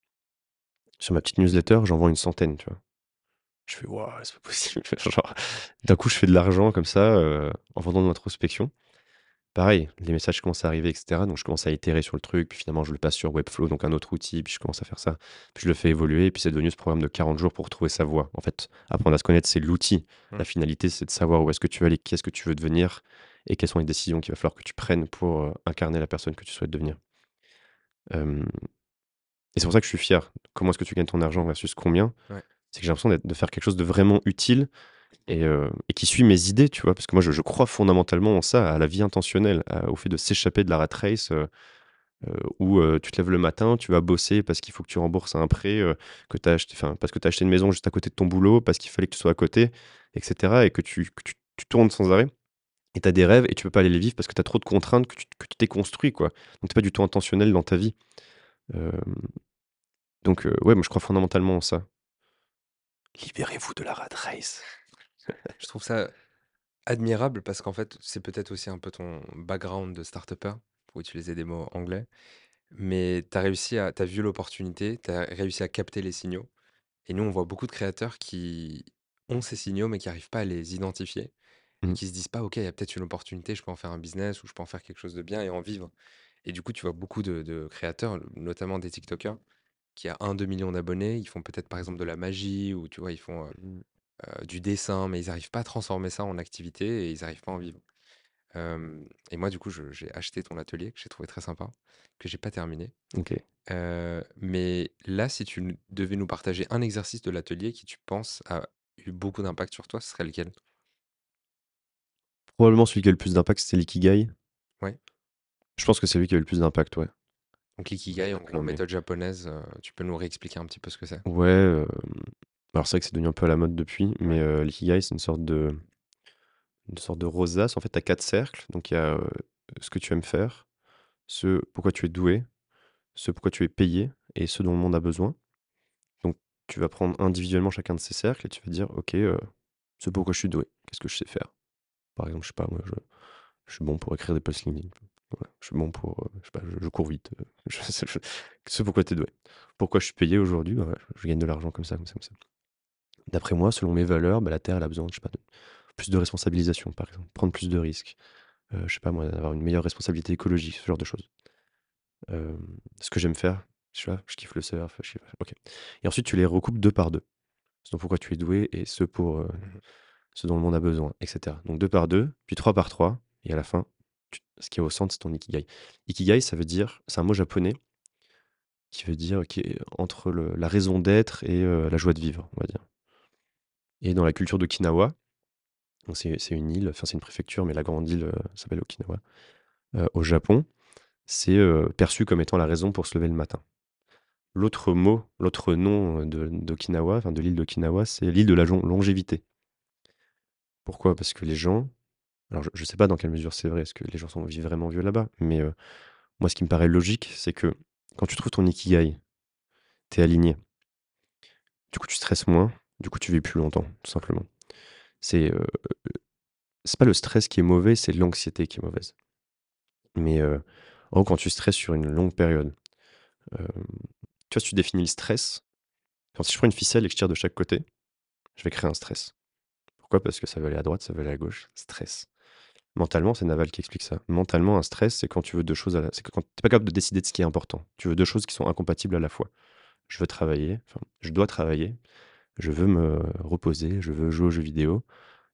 Sur ma petite newsletter, j'en vends une centaine, tu vois? Je fais: «Waouh, c'est pas possible». D'un coup, je fais de l'argent comme ça, heu, en vendant de l'introspection. Pareil, les messages commencent à arriver et cetera, donc je commence à itérer sur le truc, puis finalement je le passe sur Webflow, donc un autre outil, puis je commence à faire ça. Puis je le fais évoluer et puis c'est devenu ce programme de 40 jours pour trouver sa voie. En fait, apprendre à se connaître, c'est l'outil. Mmh. La finalité, c'est de savoir où est-ce que tu veux aller, qui est-ce que tu veux devenir et quelles sont les décisions qu'il va falloir que tu prennes pour, heu, incarner la personne que tu souhaites devenir. Et c'est pour ça que je suis fier. Comment est-ce que tu gagnes ton argent versus combien? Ouais. C'est que j'ai l'impression de faire quelque chose de vraiment utile et heu et qui suit mes idées, tu vois? Parce que moi, je crois fondamentalement en ça, à la vie intentionnelle, au fait de s'échapper de la rat race, heu heu, où, tu te lèves le matin, tu vas bosser parce qu'il faut que tu rembourses un prêt, que tu as acheté parce que tu as acheté une maison juste à côté de ton boulot, parce qu'il fallait que tu sois à côté et cetera et que tu tournes sans arrêt et tu as des rêves et tu peux pas aller les vivre parce que tu as trop de contraintes que tu t'es construit, quoi. Donc tu es pas du tout intentionnel dans ta vie. Donc heu, ouais, moi, je crois fondamentalement en ça. Libérez-vous de la rat race. Je trouve ça admirable parce qu'en fait, c'est peut-être aussi un peu ton background de start-upper, pour utiliser des mots anglais, mais tu as réussi à tu as vu l'opportunité, tu as réussi à capter les signaux et nous, on voit beaucoup de créateurs qui ont ces signaux, mais qui arrivent pas à les identifier et Mmh. qui se disent pas: «OK, il y a peut-être une opportunité, je peux en faire un business ou je peux en faire quelque chose de bien et en vivre» et du coup, tu vois beaucoup de de créateurs, notamment des tiktokers, qui a 1-2 millions d'abonnés, ils font peut-être, par exemple, de la magie ou tu vois, ils font, Mmh. Du dessin, mais ils arrivent pas à transformer ça en activité et ils arrivent pas à en vivre. Et moi, du coup, j'ai acheté ton atelier que j'ai trouvé très sympa, que j'ai pas terminé. Mais là, si tu devais nous partager un exercice de l'atelier qui, tu penses, a eu beaucoup d'impact sur toi, ce serait lequel? Probablement celui qui a eu le plus d'impact, c'était l'ikigai. Ouais. Je pense que c'est lui qui a eu le plus d'impact, ouais. Donc l'ikigai, en méthode japonaise, tu peux nous réexpliquer un petit peu ce que c'est? ouais, alors c'est vrai que c'est devenu un peu à la mode depuis, mais heu, l'ikigai, c'est une sorte de une sorte de rosace. En fait, tu as 4 cercles, donc il y a, heu, ce que tu aimes faire, ce pourquoi tu es doué, ce pourquoi tu es payé et ce dont le monde a besoin. Donc tu vas prendre individuellement chacun de ces cercles et tu vas dire: «OK, heu, ce pourquoi je suis doué, qu'est-ce que je sais faire?» par exemple, je sais pas moi, je je suis bon pour écrire des posts LinkedIn. Voilà, je suis bon pour, heu, je sais pas, je je cours vite, je je ce pourquoi tu es doué. Pourquoi je suis payé aujourd'hui? Bah, ouais, je gagne de l'argent comme ça, comme ça, comme ça. D'après moi, selon mes valeurs, bah, la terre, elle a besoin, je sais pas, de plus de responsabilisation, par exemple, prendre plus de risques, heu, je sais pas moi, d'avoir une meilleure responsabilité écologique, ce genre de choses. Ce que j'aime faire, je kiffe le surf, je kiffe OK et ensuite tu les recoupes 2 par 2. Ce dont pourquoi tu es doué et ce pour, heu, Mmh ce dont le monde a besoin et cetera. Donc 2 par 2, puis 3 par 3 et à la fin, tu ce qui est au centre, c'est ton ikigai. Ikigai, ça veut dire c'est un mot japonais qui veut dire entre le la raison d'être et heu, la joie de vivre, on va dire et dans la culture d'Okinawa, c'est une île, enfin c'est une préfecture, mais la grande île, heu, s'appelle Okinawa, heu, au Japon, c'est, heu, perçu comme étant la raison pour se lever le matin. L'autre mot, l'autre nom, d'Okinawa, enfin de l'île d'Okinawa, c'est l'île de la longévité. Pourquoi? Parce que les gens alors je ne sais pas dans quelle mesure c'est vrai, est-ce que les gens sont vivent vraiment vieux là-bas? Mais, moi ce qui me paraît logique, c'est que quand tu trouves ton ikigai, tu es aligné. Du coup, tu stresses moins, du coup, tu vis plus longtemps, tout simplement. C'est, heu, c'est pas le stress qui est mauvais, c'est l'anxiété qui est mauvaise. Mais, gros, quand tu stresses sur une longue période, hem, tu vois, si tu définis le stress, enfin, si je prends une ficelle et que je tire de chaque côté, je vais créer un stress. Pourquoi? Parce que ça veut aller à droite, ça veut aller à gauche, stress. Mentalement, c'est Naval qui explique ça. Mentalement, un stress, c'est quand tu veux 2 choses à la c'est quand tu es pas capable de décider de ce qui est important. Tu veux 2 choses qui sont incompatibles à la fois. Je veux travailler, je dois travailler, je veux me reposer, je veux jouer aux jeux vidéo.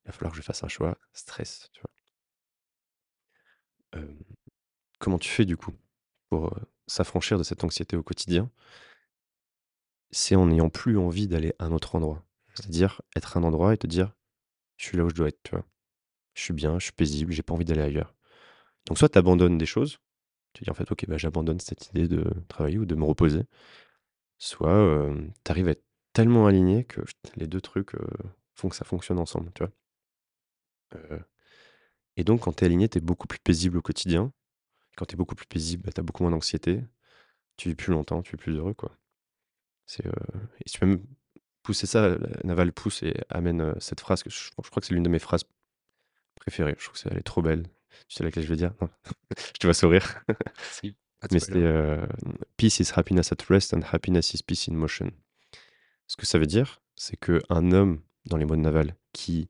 Il va falloir que je fasse un choix, stress, comment tu fais du coup pour, s'affranchir de cette anxiété au quotidien? C'est en n'ayant plus envie d'aller à un autre endroit. C'est-à-dire être à un endroit et te dire: «Je suis là où je dois être», tu vois? «Je suis bien, je suis paisible, j'ai pas envie d'aller ailleurs». Donc soit tu abandonnes des choses, tu dis en fait: «OK, bah, j'abandonne cette idée de travailler ou de me reposer». Soit, tu arrives à être tellement aligné que les 2 trucs, heu, font que ça fonctionne ensemble, tu vois? Heu et donc quand tu es aligné, tu es beaucoup plus paisible au quotidien. Quand tu es beaucoup plus paisible, bah, tu as beaucoup moins d'anxiété, tu vis plus longtemps, tu es plus heureux, quoi. C'est, heu et si tu peux même pousser ça, Naval pousse et amène, cette phrase que je je crois que c'est l'une de mes phrases préférées. Je trouve que c'est elle est trop belle. Tu sais laquelle je veux dire? Non? Je te vois sourire. Si, de Mais heu, «Peace is happiness at rest and happiness is peace in motion». Ce que ça veut dire, c'est qu'un homme, dans les mots de Naval, qui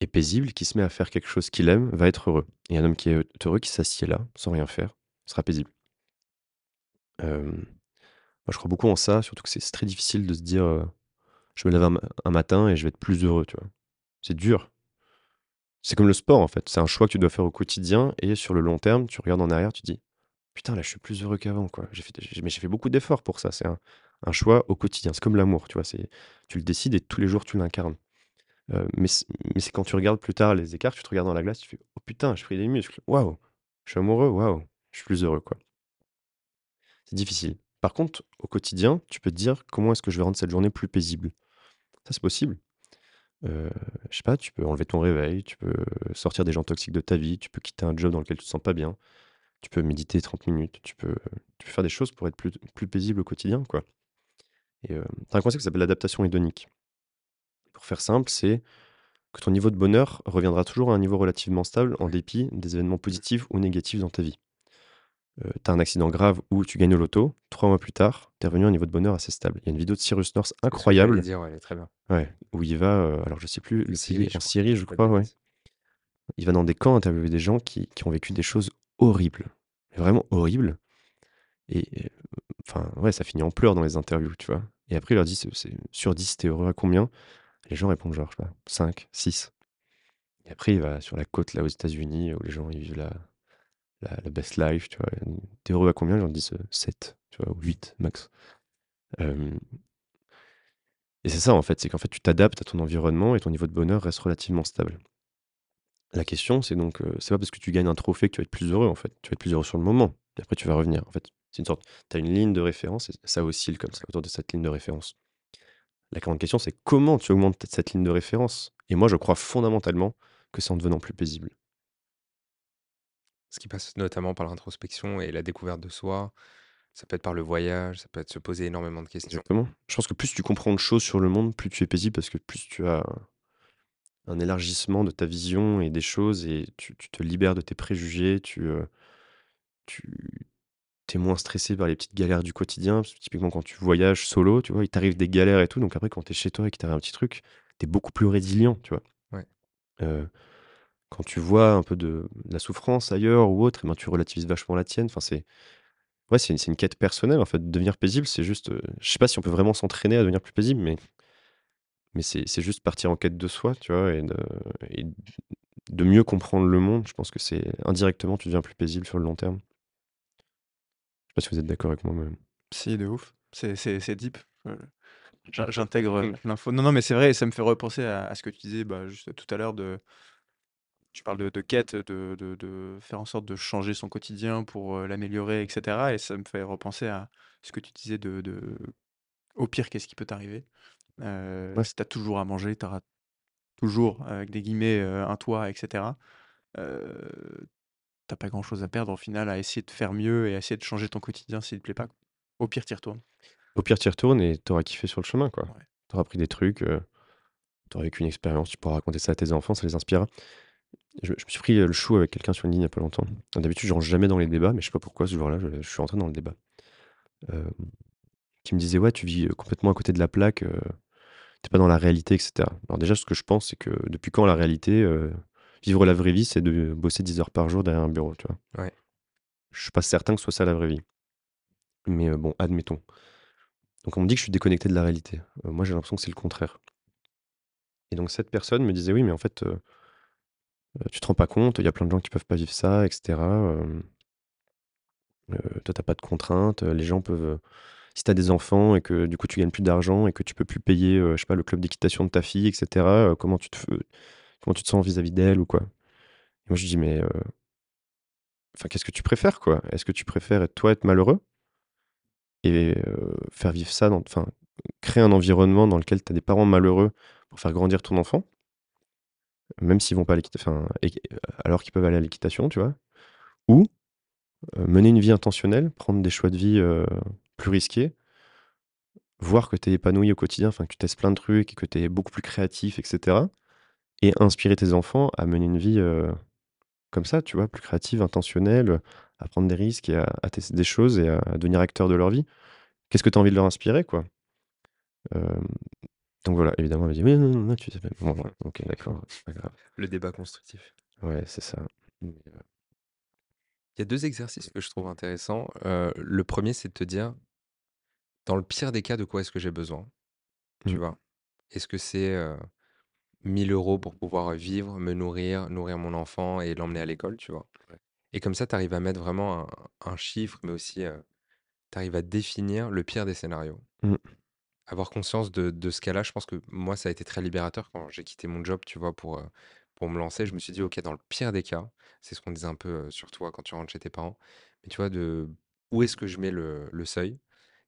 est paisible, qui se met à faire quelque chose qu'il aime, va être heureux et un homme qui est heureux, qui s'assied là, sans rien faire, sera paisible. Moi, je crois beaucoup en ça, surtout que c'est très difficile de se dire, «Je me lève un ma un matin et je vais être plus heureux», tu vois? C'est dur. C'est comme le sport, en fait, c'est un choix que tu dois faire au quotidien et sur le long terme, tu regardes en arrière, tu dis: «Putain, là, je suis plus heureux qu'avant, quoi. Mais j'ai fait beaucoup d'efforts pour ça». C'est un un choix au quotidien. C'est comme l'amour, tu vois? Tu le décides et tous les jours, tu l'incarnes. Heu, mais c'est quand tu regardes plus tard les écarts, tu te regardes dans la glace, tu fais: «Oh putain, j'ai pris des muscles. Waouh! Je suis amoureux. Waouh! Je suis plus heureux». C'est difficile. Par contre, au quotidien, tu peux te dire: «Comment est-ce que je vais rendre cette journée plus paisible?» Ça, c'est possible. Heu, je sais pas, tu peux enlever ton réveil, tu peux sortir des gens toxiques de ta vie, tu peux quitter un job dans lequel tu te sens pas bien, tu peux méditer 30 minutes, tu peux faire des choses pour être plus plus paisible au quotidien, et tu un concept qui s'appelle l'adaptation hédonique. Pour faire simple, c'est que ton niveau de bonheur reviendra toujours à un niveau relativement stable en dépit des événements positifs ou négatifs dans ta vie. Heu, tu as un accident grave ou tu gagnes au loto, 3 mois plus tard, tu es revenu à un niveau de bonheur assez stable. Il y a une vidéo de Cyrus North incroyable, dire, ouais, elle est très bien. ouais, où il va, alors je sais plus le Syrie, en crois, Syrie, je crois, ouais. Il va dans des camps interviewer des gens qui qui ont vécu des choses horribles, vraiment horribles et enfin, ouais, ça finit en pleurs dans les interviews, tu vois? Et après il leur dit: «C'est c'est sur 10, tu es heureux à combien?» les gens répondent genre, je sais pas, 5-6 et après il va sur la côte là aux États-Unis où les gens ils vivent la la best life, tu vois? «Tu es heureux à combien?» les gens disent, heu: «7», tu vois? Ou 8 max. Et c'est ça en fait, c'est qu'en fait tu t'adaptes à ton environnement et ton niveau de bonheur reste relativement stable. La question c'est donc, heu, c'est pas parce que tu gagnes un trophée que tu vas être plus heureux en fait. Tu vas être plus heureux sur le moment et après tu vas revenir. En fait, c'est une sorte tu as une ligne de référence et ça oscille comme ça autour de cette ligne de référence. La grande question c'est comment tu augmentes cette ligne de référence? Et moi je crois fondamentalement que c'est en devenant plus paisible. Ce qui passe notamment par l'introspection et la découverte de soi. Ça peut être par le voyage, ça peut être se poser énormément de questions. Exactement. Je pense que plus tu comprends de choses sur le monde, plus tu es paisible parce que plus tu as un élargissement de ta vision et des choses et tu tu te libères de tes préjugés, tu, tu tu es moins stressé par les petites galères du quotidien. Parce que typiquement quand tu voyages solo, tu vois, il t'arrive des galères et tout, donc après quand tu es chez toi et qu'il t'arrive un petit truc, tu es beaucoup plus résilient, tu vois? Ouais. Heu, quand tu vois un peu de de la souffrance ailleurs ou autre, et ben, tu relativises vachement la tienne. Enfin c'est ouais, c'est une c'est une quête personnelle en fait. Devenir paisible, c'est juste, heu, je sais pas si on peut vraiment s'entraîner à devenir plus paisible, mais mais c'est c'est juste partir en quête de soi, tu vois? Et de et de mieux comprendre le monde. Je pense que c'est indirectement, tu deviens plus paisible sur le long terme. Pas si vous êtes d'accord avec moi, mais Si, de ouf. C'est c'est c'est deep. J'in j'intègre, heu, Mmh. l'info. Non, non, mais c'est vrai et ça me fait repenser à à ce que tu disais, bah, juste tout à l'heure de tu parles de de quête, de de de faire en sorte de changer son quotidien pour, heu, l'améliorer et cetera et ça me fait repenser à ce que tu disais de de au pire, qu'est-ce qui peut t'arriver? Ouais, si tu as toujours à manger, tu auras toujours, avec des guillemets, «un toit» et cetera. Tu pas grand-chose à perdre au final à essayer de faire mieux et à essayer de changer ton quotidien s'il te plaît pas. Au pire, tu y retournes. au pire, tu y retournes et tu auras kiffé sur le chemin, quoi. Ouais. Tu auras appris des trucs, heu, tu auras vécu une expérience, tu pourras raconter ça à tes enfants, ça les inspirera. Je je me suis pris, heu, le chou avec quelqu'un sur une ligne il y a pas longtemps. D'habitude, je rentre jamais dans les débats, mais je sais pas pourquoi ce jour-là, je je suis rentré dans le débat. Qui me disait: «Ouais, tu vis, heu, complètement à côté de la plaque, tu pas dans la réalité et cetera». Alors déjà, ce que je pense, c'est que depuis quand la réalité, vivre la vraie vie, c'est de bosser 10 heures par jour derrière un bureau, tu vois? Ouais. Je suis pas certain que ce soit ça la vraie vie. Mais, heu, bon, admettons. Donc on me dit que je suis déconnecté de la réalité. Heu, moi, j'ai l'impression que c'est le contraire. Et donc cette personne me disait: «Oui, mais en fait, heu, tu te rends pas compte, il y a plein de gens qui peuvent pas vivre ça et cetera, hem, heu, toi, tu as pas de contraintes, les gens peuvent, si tu as des enfants et que du coup tu gagnes plus d'argent et que tu peux plus payer, euh, je sais pas, le club d'équitation de ta fille, etc., euh, comment tu te, f- comment tu te sens vis-à-vis d'elle ou quoi? Et moi, je dis, mais qu'est-ce que tu préfères, quoi? Est-ce que tu préfères toi, être malheureux et faire vivre ça, enfin, créer un environnement dans lequel tu as des parents malheureux pour faire grandir ton enfant, même s'ils vont pas à enfin, alors qu'ils peuvent aller à l'équitation, tu vois? Ou mener une vie intentionnelle, prendre des choix de vie plus risqués, voir que tu es épanoui au quotidien, enfin que tu testes plein de trucs et que tu es beaucoup plus créatif, etc. Et inspirer tes enfants à mener une vie euh, comme ça, tu vois, plus créative, intentionnelle, à prendre des risques et à, à tester des choses et à, à devenir acteur de leur vie. Qu'est-ce que tu as envie de leur inspirer, quoi? Euh, Donc voilà, évidemment, elle m'a dit, mais non, non, non, tu sais pas. Bon, voilà, ok, d'accord, c'est pas grave. Le débat constructif. Ouais, c'est ça. Il y a deux exercices que je trouve intéressants. Euh, le premier, c'est de te dire, dans le pire des cas, de quoi est-ce que j'ai besoin? Tu Mm. vois? Est-ce que c'est euh, 1000 euros pour pouvoir vivre, me nourrir, nourrir mon enfant et l'emmener à l'école, tu vois? Ouais. Et comme ça, tu arrives à mettre vraiment un, un chiffre, mais aussi tu arrives à définir le pire des scénarios. Mm. Avoir conscience de, de ce cas-là, je pense que moi, ça a été très libérateur quand j'ai quitté mon job, tu vois, pour, euh, pour me lancer. Je me suis dit, OK, dans le pire des cas, c'est ce qu'on disait un peu euh, sur toi quand tu rentres chez tes parents, mais tu vois, de où est-ce que je mets le, le seuil?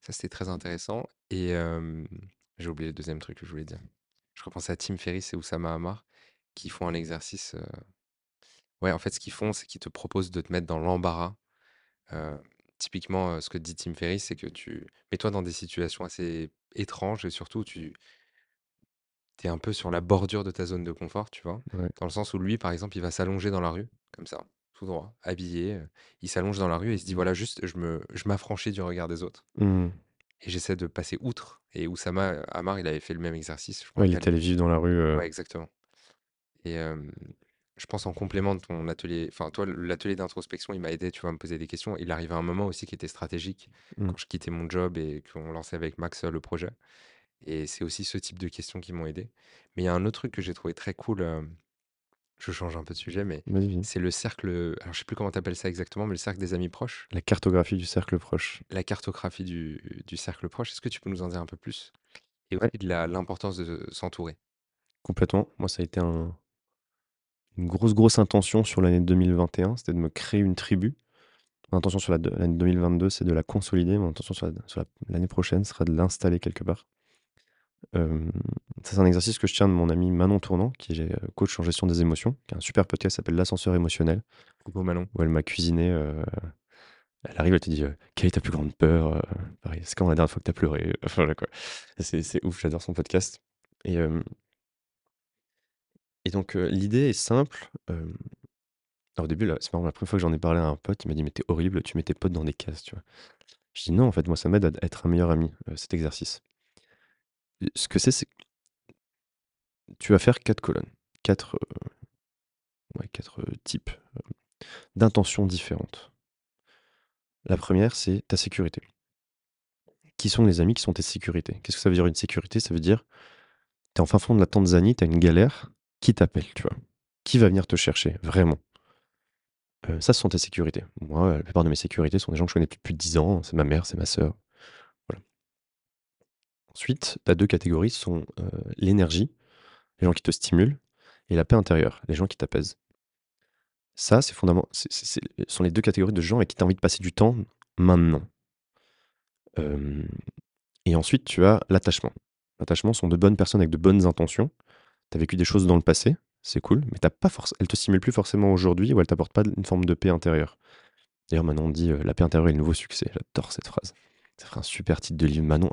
Ça, c'était très intéressant. Et euh, j'ai oublié le deuxième truc que je voulais dire. Je repensais à Tim Ferriss et Oussama Hamar qui font un exercice. euh, Ouais, en fait, ce qu'ils font, c'est qu'ils te proposent de te mettre dans l'embarras. Euh, typiquement, euh, ce que dit Tim Ferriss, c'est que tu mets-toi dans des situations assez étranges et surtout, tu es un peu sur la bordure de ta zone de confort, tu vois? Ouais. Dans le sens où lui, par exemple, il va s'allonger dans la rue, comme ça, tout droit, habillé. euh, Il s'allonge dans la rue et il se dit, voilà, juste, je me, je m'affranchis du regard des autres. Mm. Et j'essaie de passer outre. Et Oussama Hamar, il avait fait le même exercice. Je crois Ouais, il est allé vivre dans la rue. euh, Ouais, exactement. Et euh, je pense en complément de ton atelier, enfin toi, l'atelier d'introspection, il m'a aidé, tu vois, à me poser des questions. Il arrivait un moment aussi qui était stratégique Mm. quand je quittais mon job et qu'on lançait avec Max euh, le projet. Et c'est aussi ce type de questions qui m'ont aidé. Mais il y a un autre truc que j'ai trouvé très cool. euh, je change un peu de sujet, mais c'est le cercle. Alors je sais plus comment t'appelles ça exactement, mais le cercle des amis proches, La cartographie du cercle proche. la cartographie du, du cercle proche. Est-ce que tu peux nous en dire un peu plus? Et Ouais. aussi de l'importance de s'entourer. Complètement. Moi, ça a été un- une grosse, grosse intention sur l'année 2021. C'était de me créer une tribu. Mon intention sur la l'année 2022, c'est de la consolider. Mon intention sur la- sur la- l'année prochaine sera de l'installer quelque part. Euh, ça, c'est un exercice que je tiens de mon ami Manon Tournant, qui est euh, coach en gestion des émotions, qui a un super podcast qui s'appelle L'ascenseur émotionnel, Coucou Manon. où elle m'a cuisiné. euh, elle arrive, elle te dit euh, Quelle est ta plus grande peur euh, Pareil, c'est quand la dernière fois que tu as pleuré Enfin, voilà, quoi. C'est c'est ouf, j'adore son podcast. Et, euh, et donc, euh, l'idée est simple. euh, alors, au début, là, c'est marrant, la première fois que j'en ai parlé à un pote, il m'a dit Mais t'es horrible, tu mets tes potes dans des cases, tu vois. Je dis Non, en fait, moi, ça m'aide à être un meilleur ami, euh, cet exercice. Ce que c'est, c'est tu vas faire quatre colonnes, quatre, euh, euh, types euh, d'intentions différentes. La première, c'est ta sécurité. Qui sont les amis qui sont tes sécurités? Qu'est-ce que ça veut dire une sécurité? Ça veut dire, t'es en fin fond de la Tanzanie, t'as une galère, qui t'appelle, tu vois? Qui va venir te chercher, vraiment? Ça, ce sont tes sécurités. Moi, la plupart de mes sécurités sont des gens que je connais depuis plus de 10 ans, c'est ma mère, c'est ma sœur. Ensuite, tu as deux catégories, sont euh, l'énergie, les gens qui te stimulent, et la paix intérieure, les gens qui t'apaisent. Ça, c'est fondamental. c'est- Ce sont les deux catégories de gens avec qui tu as envie de passer du temps maintenant. Euh, et ensuite, tu as l'attachement. L'attachement sont de bonnes personnes avec de bonnes intentions. Tu as vécu des choses dans le passé, c'est cool, mais t'as pas te stimulent plus forcément aujourd'hui ou elles t'apportent pas une forme de paix intérieure. D'ailleurs, Manon dit euh, La paix intérieure est le nouveau succès. J'adore cette phrase. Ça ferait un super titre de livre. Manon,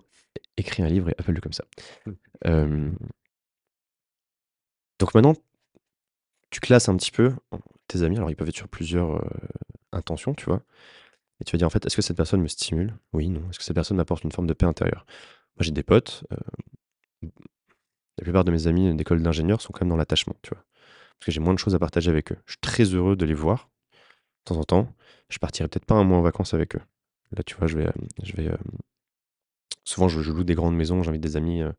écris un livre et appelle-le comme ça. Mm. Euh, donc maintenant, tu classes un petit peu tes amis. Alors, ils peuvent être sur plusieurs euh, intentions, tu vois. Et tu vas dire, en fait, est-ce que cette personne me stimule? Oui, non. Est-ce que cette personne m'apporte une forme de paix intérieure? Moi, j'ai des potes. euh, la plupart de mes amis d'école d'ingénieur sont quand même dans l'attachement, tu vois. Parce que j'ai moins de choses à partager avec eux. Je suis très heureux de les voir de temps en temps. Je partirai peut-être pas un mois en vacances avec eux. Là, tu vois, je vais. euh, euh, souvent, je, loue des grandes maisons, j'invite des amis, euh,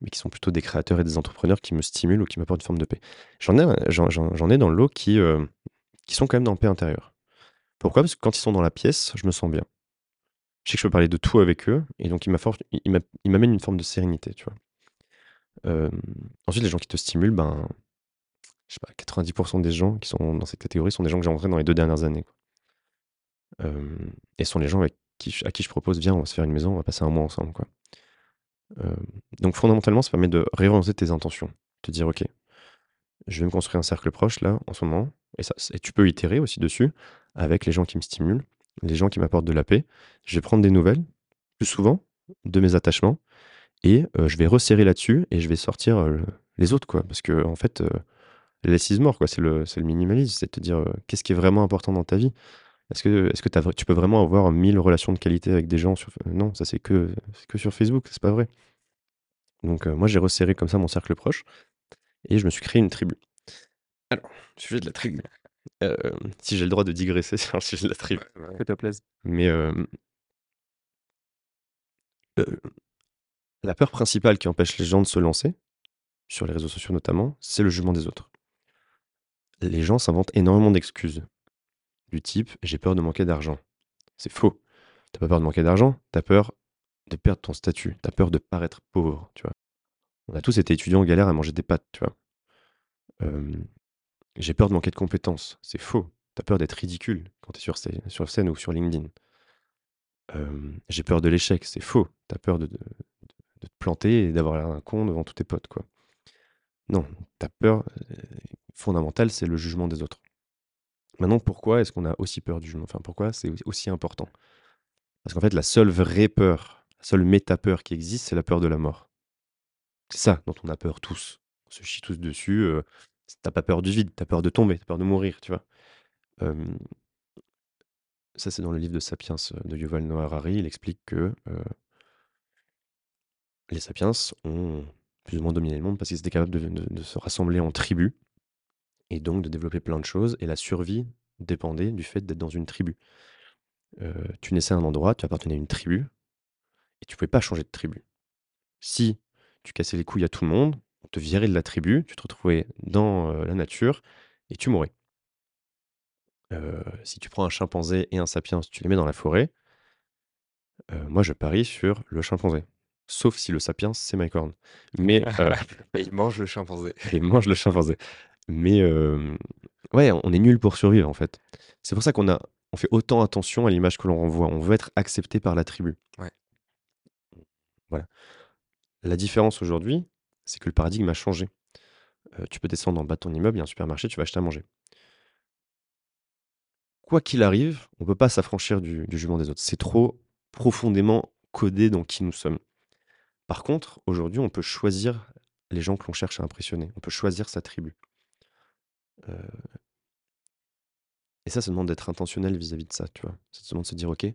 mais qui sont plutôt des créateurs et des entrepreneurs qui me stimulent ou qui m'apportent une forme de paix. J'en ai, dans le lot qui, sont quand même dans la paix intérieure. Pourquoi? Parce que quand ils sont dans la pièce, je me sens bien. je sais que je peux parler de tout avec eux et donc ils m'amènent une forme de sérénité, tu vois? Ensuite les gens qui te stimulent, ben, je sais pas, 90% des gens qui sont dans cette catégorie sont des gens que j'ai rencontrés dans les 2 dernières années. Et ce sont les gens à qui je propose: «Viens, on va se faire une maison, on va passer un mois ensemble», quoi. Donc fondamentalement, ça permet de réorienter tes intentions. Te dire: «OK, je vais me construire un cercle proche là, en ce moment» et tu peux itérer aussi dessus avec les gens qui me stimulent, les gens qui m'apportent de la paix. Je vais prendre des nouvelles, plus souvent, de mes attachements et je vais resserrer là-dessus et je vais sortir, les autres, quoi. Parce qu'en fait, heu, less is more, quoi. C'est le le minimalisme, c'est de te dire, qu'est-ce qui est vraiment important dans ta vie? Est-ce que est-ce que tu peux vraiment avoir 1000 relations de qualité avec des gens sur non, ça c'est que que sur Facebook, c'est pas vrai. Donc heu, moi j'ai resserré comme ça mon cercle proche et je me suis créé une tribu. Alors, sujet de la tribu. Hem, si j'ai le droit de digresser sur le sujet de la tribu. Ouais, ouais. Fais-toi plaisir. Mais heu, la peur principale qui empêche les gens de se lancer, sur les réseaux sociaux notamment, c'est le jugement des autres. Les gens s'inventent énormément d'excuses, du type: «J'ai peur de manquer d'argent». C'est faux. Tu as pas peur de manquer d'argent, tu as peur de perdre ton statut, tu as peur de paraître pauvre, tu vois? On a tous été étudiants en galère à manger des pâtes, tu vois? J'ai peur de manquer de compétences. C'est faux. Tu as peur d'être ridicule quand tu es sur sur scène ou sur LinkedIn. J'ai peur de l'échec. C'est faux. Tu as peur de te planter et d'avoir l'air d'un con devant tous tes potes, quoi. Non, ta peur, heu, fondamentale, c'est le jugement des autres. Maintenant, pourquoi est-ce qu'on a aussi peur du jugement? Enfin, pourquoi c'est aussi important? Parce qu'en fait, la seule vraie peur, la seule méta-peur qui existe, c'est la peur de la mort. C'est ça dont on a peur tous. On se chie tous dessus, heu, s tu pas peur du vide, tu as peur de tomber, tu as peur de mourir, tu vois? Ça, c'est dans le livre de Sapiens, heu, de Yuval Noah Harari. Il explique que, heu les sapiens ont plus ou moins dominé le monde parce qu'ils étaient capables de se rassembler en tribus et donc de développer plein de choses et la survie dépendait du fait d'être dans une tribu. Tu naissais à un endroit, tu appartenais à une tribu et tu pouvais pas changer de tribu. Si tu cassais les couilles à tout le monde, on te virait de la tribu, tu te retrouvais dans, la nature et tu mourrais. Heu, si tu prends un chimpanzé et un sapiens, tu les mets dans la forêt moi je parie sur le chimpanzé. Sauf si le sapiens, c'est Mike Horn. Mais, Et il mange le chimpanzé. et il mange le chimpanzé. Mais, ouais, on est nuls pour survivre, en fait. C'est pour ça qu'on a on fait autant attention à l'image que l'on renvoie. On veut être accepté par la tribu. Ouais. Voilà. La différence aujourd'hui, c'est que le paradigme a changé. Tu peux descendre en bas de ton immeuble, il y a un supermarché, tu vas acheter à manger. Quoi qu'il arrive, on peut pas s'affranchir du du jugement des autres. C'est trop profondément codé dans qui nous sommes. Par contre, aujourd'hui, on peut choisir les gens que l'on cherche à impressionner. On peut choisir sa tribu. Et ça, ça demande d'être intentionnel vis-à-vis de ça, tu vois? Ça demande de se dire: «OK,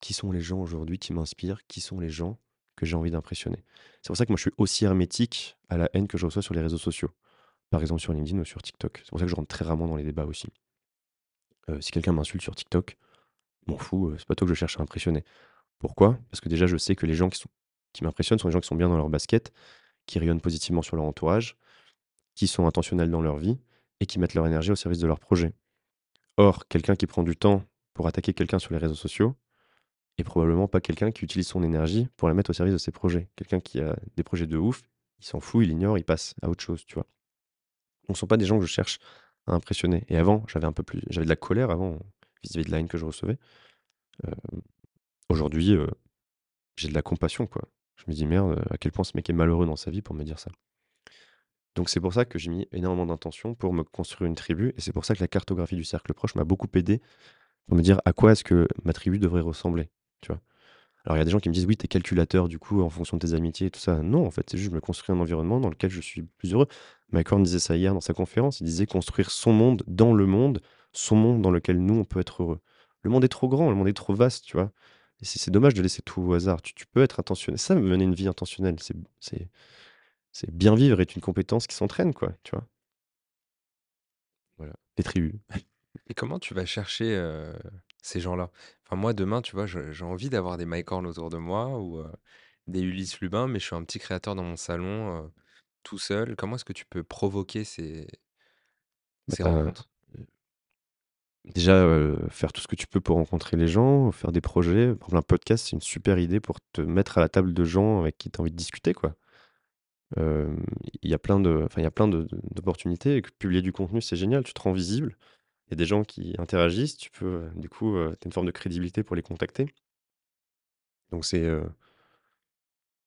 qui sont les gens aujourd'hui qui m'inspirent? Qui sont les gens que j'ai envie d'impressionner?» c'est pour ça que moi, je suis aussi hermétique à la haine que je reçois sur les réseaux sociaux. Par exemple, sur LinkedIn ou sur TikTok. C'est pour ça que je rentre très rarement dans les débats aussi. Si quelqu'un m'insulte sur TikTok, m'en fous, c'est pas toi que je cherche à impressionner. Pourquoi? Parce que déjà, je sais que les gens qui m'impressionnent sont les gens qui sont bien dans leur basket, qui rayonnent positivement sur leur entourage, qui sont intentionnels dans leur vie et qui mettent leur énergie au service de leur projet. Or, quelqu'un qui prend du temps pour attaquer quelqu'un sur les réseaux sociaux est probablement pas quelqu'un qui utilise son énergie pour la mettre au service de ses projets. Quelqu'un qui a des projets de ouf, il s'en fout, il ignore, il passe à autre chose, tu vois? Donc ce sont pas des gens que je cherche à impressionner et avant, j'avais un peu plus j'avais de la colère avant vis-à-vis de la haine que je recevais. Hem, aujourd'hui, heu, j'ai de la compassion, quoi. Je me dis: «Merde, à quel point ce mec est malheureux dans sa vie pour me dire ça». Donc c'est pour ça que j'ai mis énormément d'intention pour me construire une tribu et c'est pour ça que la cartographie du cercle proche m'a beaucoup aidé pour me dire à quoi est-ce que ma tribu devrait ressembler, tu vois? Alors il y a des gens qui me disent: «Oui, tu es calculateur du coup en fonction de tes amitiés et tout ça». Non, en fait, c'est juste je me construis un environnement dans lequel je suis plus heureux. Mike Horn disait ça hier dans sa conférence, il disait: «Construire son monde dans le monde, son monde dans lequel nous on peut être heureux». Le monde est trop grand, le monde est trop vaste, tu vois? Et c'est dommage de laisser tout au hasard. Tu tu peux être intentionnel. Ça, mener une vie intentionnelle, c'est c'est bien vivre est une compétence qui s'entraîne, quoi, tu vois? Voilà, les tribus. Et comment tu vas chercher, heu, ces gens-là? Enfin, moi, demain, tu vois, je j'ai envie d'avoir des Mike Horn autour de moi ou, heu, des Ulysse Lubin, mais je suis un petit créateur dans mon salon, heu, tout seul. Comment est-ce que tu peux provoquer ces Bah, ces tu rencontres? déjà faire tout ce que tu peux pour rencontrer les gens, faire des projets. Par exemple, un podcast, c'est une super idée pour te mettre à la table de gens avec qui tu as envie de discuter, quoi. Euh, Il y a plein de, enfin, il y a plein de- d'opportunités. et que Publier du contenu, c'est génial. Tu te rends visible. Il y a des gens qui interagissent. Tu peux, euh, du coup, tu as une forme de crédibilité pour les contacter. Donc c'est, euh,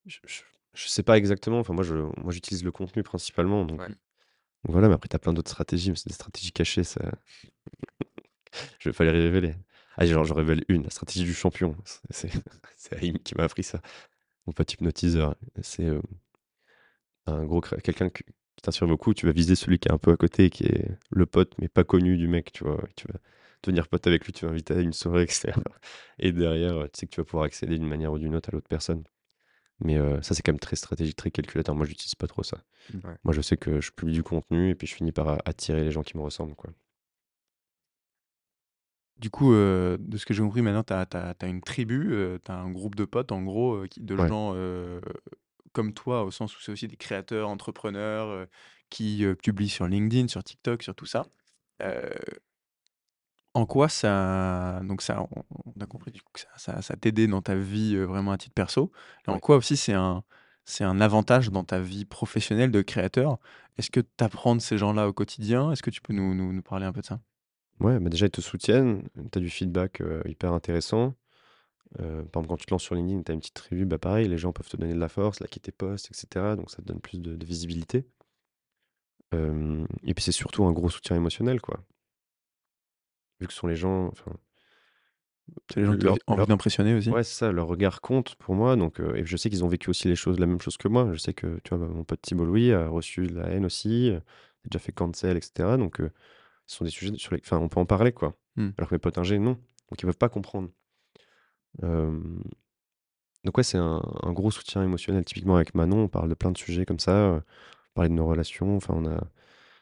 je, je, je sais pas exactement. Enfin, moi, je, moi, j'utilise le contenu principalement. Donc, Ouais. voilà. Mais après, tu as plein d'autres stratégies. mais C'est des stratégies cachées. Ça, je vais pas les révéler. Ah, genre, je révèle une, la stratégie du champion. C'est c'est- c'est Haïm qui m'a appris ça. Mon pote hypnotiseur. C'est euh, un gros quelqu'un que- qui t'inspire beaucoup. Tu vas viser celui qui est un peu à côté, qui est le pote, mais pas connu du mec. Tu vois, tu vas devenir pote avec lui, tu vas inviter à une soirée, etc. Et derrière, euh, tu sais que tu vas pouvoir accéder d'une manière ou d'une autre à l'autre personne. Mais euh, ça, c'est quand même très stratégique, très calculateur. Moi, j'utilise pas trop ça. Ouais. Moi, je sais que je publie du contenu et puis je finis par a- attirer les gens qui me ressemblent. Quoi. Du coup, euh, de ce que j'ai compris, maintenant, tu as, une tribu, tu as un groupe de potes, en gros, euh, de Ouais. gens euh, comme toi, au sens où c'est aussi des créateurs, entrepreneurs, euh, qui euh, publient sur LinkedIn, sur TikTok, sur tout ça. En quoi ça... Donc ça, on, on a compris du coup que ça, ça, ça t'aidait dans ta vie vraiment à titre perso. Et en quoi aussi c'est un, c'est un avantage dans ta vie professionnelle de créateur? Est-ce que tu apprends de ces gens-là au quotidien? Est-ce que tu peux nous, nous, nous parler un peu de ça? Ouais, bah déjà, ils te soutiennent, tu as du feedback euh, hyper intéressant. Euh, par exemple, quand tu te lances sur LinkedIn, tu as une petite tribu, bah pareil, les gens peuvent te donner de la force, liker tes posts, etc. Donc ça te donne plus de, de visibilité. Euh, et puis c'est surtout un gros soutien émotionnel, quoi. Vu que ce sont les gens, enfin, C'est les gens qui ont envie- d'impressionner aussi ouais, c'est ça, leur regard compte pour moi. Donc, euh, et je sais qu'ils ont vécu aussi les choses, la même chose que moi. Je sais que, tu vois, bah, mon pote Thibault Louis a reçu de la haine aussi, a déjà fait cancel, etc. Donc, ce sont des sujets sur les, enfin, on peut en parler, quoi. Hmm. Alors que mes potes ingés, non. Donc, ils peuvent pas comprendre. Euh, Donc ouais, c'est un, un gros soutien émotionnel. Typiquement avec Manon, on parle de plein de sujets comme ça, euh, on parlait de nos relations. Enfin, on a,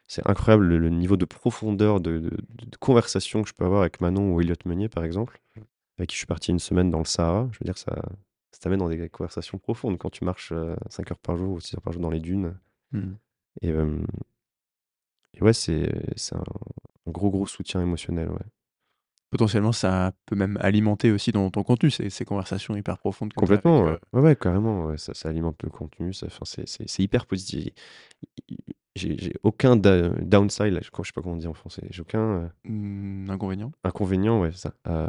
c'est incroyable le, le niveau de profondeur de, de- de conversation que je peux avoir avec Manon ou Elliot Meunier, par exemple, avec qui je suis parti une semaine dans le Sahara. Je veux dire, ça, ça t'amène dans des conversations profondes quand tu marches 5 heures par jour ou 6 heures par jour dans les dunes. Hmm. Et, euh, et ouais, c'est, c'est un, un gros, gros soutien émotionnel. Ouais. Potentiellement, ça peut même alimenter aussi dans ton contenu, ces, ces conversations hyper profondes. t'as avec, Complètement, euh, ouais. Ouais, ouais, carrément. ouais, Ça, ça alimente le contenu. C'est, hyper positif. J'ai, aucun da- downside, là, je je sais pas comment on dit en français. J'ai aucun euh, hmm, inconvénient. inconvénient, ouais, ça, à,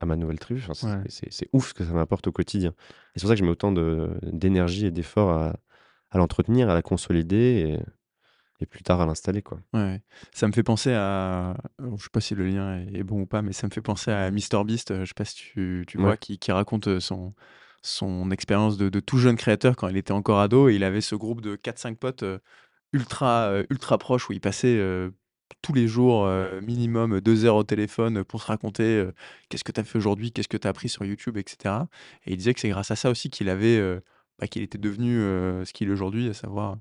à ma nouvelle tribu. Enfin, c'est, Ouais. ouf ce que ça m'apporte au quotidien. Et c'est pour ça que je mets autant de, d'énergie et d'efforts à, à l'entretenir, à la consolider et, et plus tard à l'installer, quoi. Ouais. Ça me fait penser à. alors, je sais pas si le lien est, bon ou pas, mais ça me fait penser à MrBeast. euh, Je sais pas si tu, tu vois, qui, qui raconte euh, son, son expérience de, de tout jeune créateur quand il était encore ado. Et il avait ce groupe de 4-5 potes euh, ultra, euh, ultra proches où il passait euh, tous les jours euh, minimum deux heures au téléphone pour se raconter euh, qu'est-ce que tu as fait aujourd'hui, qu'est-ce que tu as appris sur YouTube, etc. Et il disait que c'est grâce à ça aussi qu'il avait, euh, bah, qu'il était devenu euh, ce qu'il est aujourd'hui, à savoir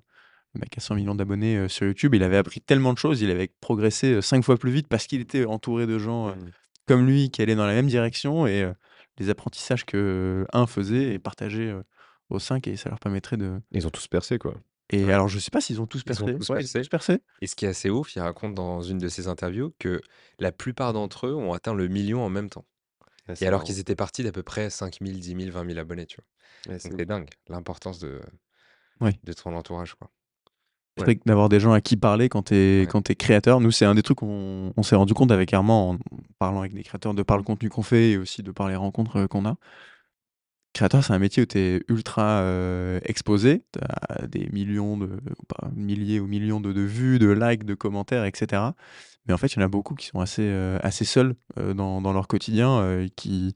le mec a 100 millions d'abonnés euh, sur YouTube. Il avait appris tellement de choses, il avait progressé euh, cinq fois plus vite parce qu'il était entouré de gens euh, Mm. comme lui qui allaient dans la même direction et euh, les apprentissages que euh, un faisait et partageait euh, aux cinq et ça leur permettrait de. Ils ont tous percé, quoi. Et Ouais. alors je sais pas s'ils ont tous Ils ont percé. tous Ouais, percé. tous percé. Et ce qui est assez ouf, il raconte dans une de ses interviews que la plupart d'entre eux ont atteint le million en même temps. Ouais, Et alors qu'ils étaient partis d'à peu près 5 000, 10 000, 20 000 abonnés, tu vois. Ouais, c'est dingue, l'importance de, de ton entourage, quoi. Ouais. d'avoir des gens à qui parler quand tu es, Ouais. quand es créateur, nous, c'est un des trucs qu'on on s'est rendu compte avec Armand en parlant avec des créateurs de par le contenu qu'on fait et aussi de par les rencontres euh, qu'on a. Créateur, c'est un métier où tu es ultra euh, exposé, tu as des millions de, pas, milliers ou millions de, de vues, de likes, de commentaires, etc. Mais en fait, il y en a beaucoup qui sont assez, euh, assez seuls euh, dans, dans leur quotidien, qui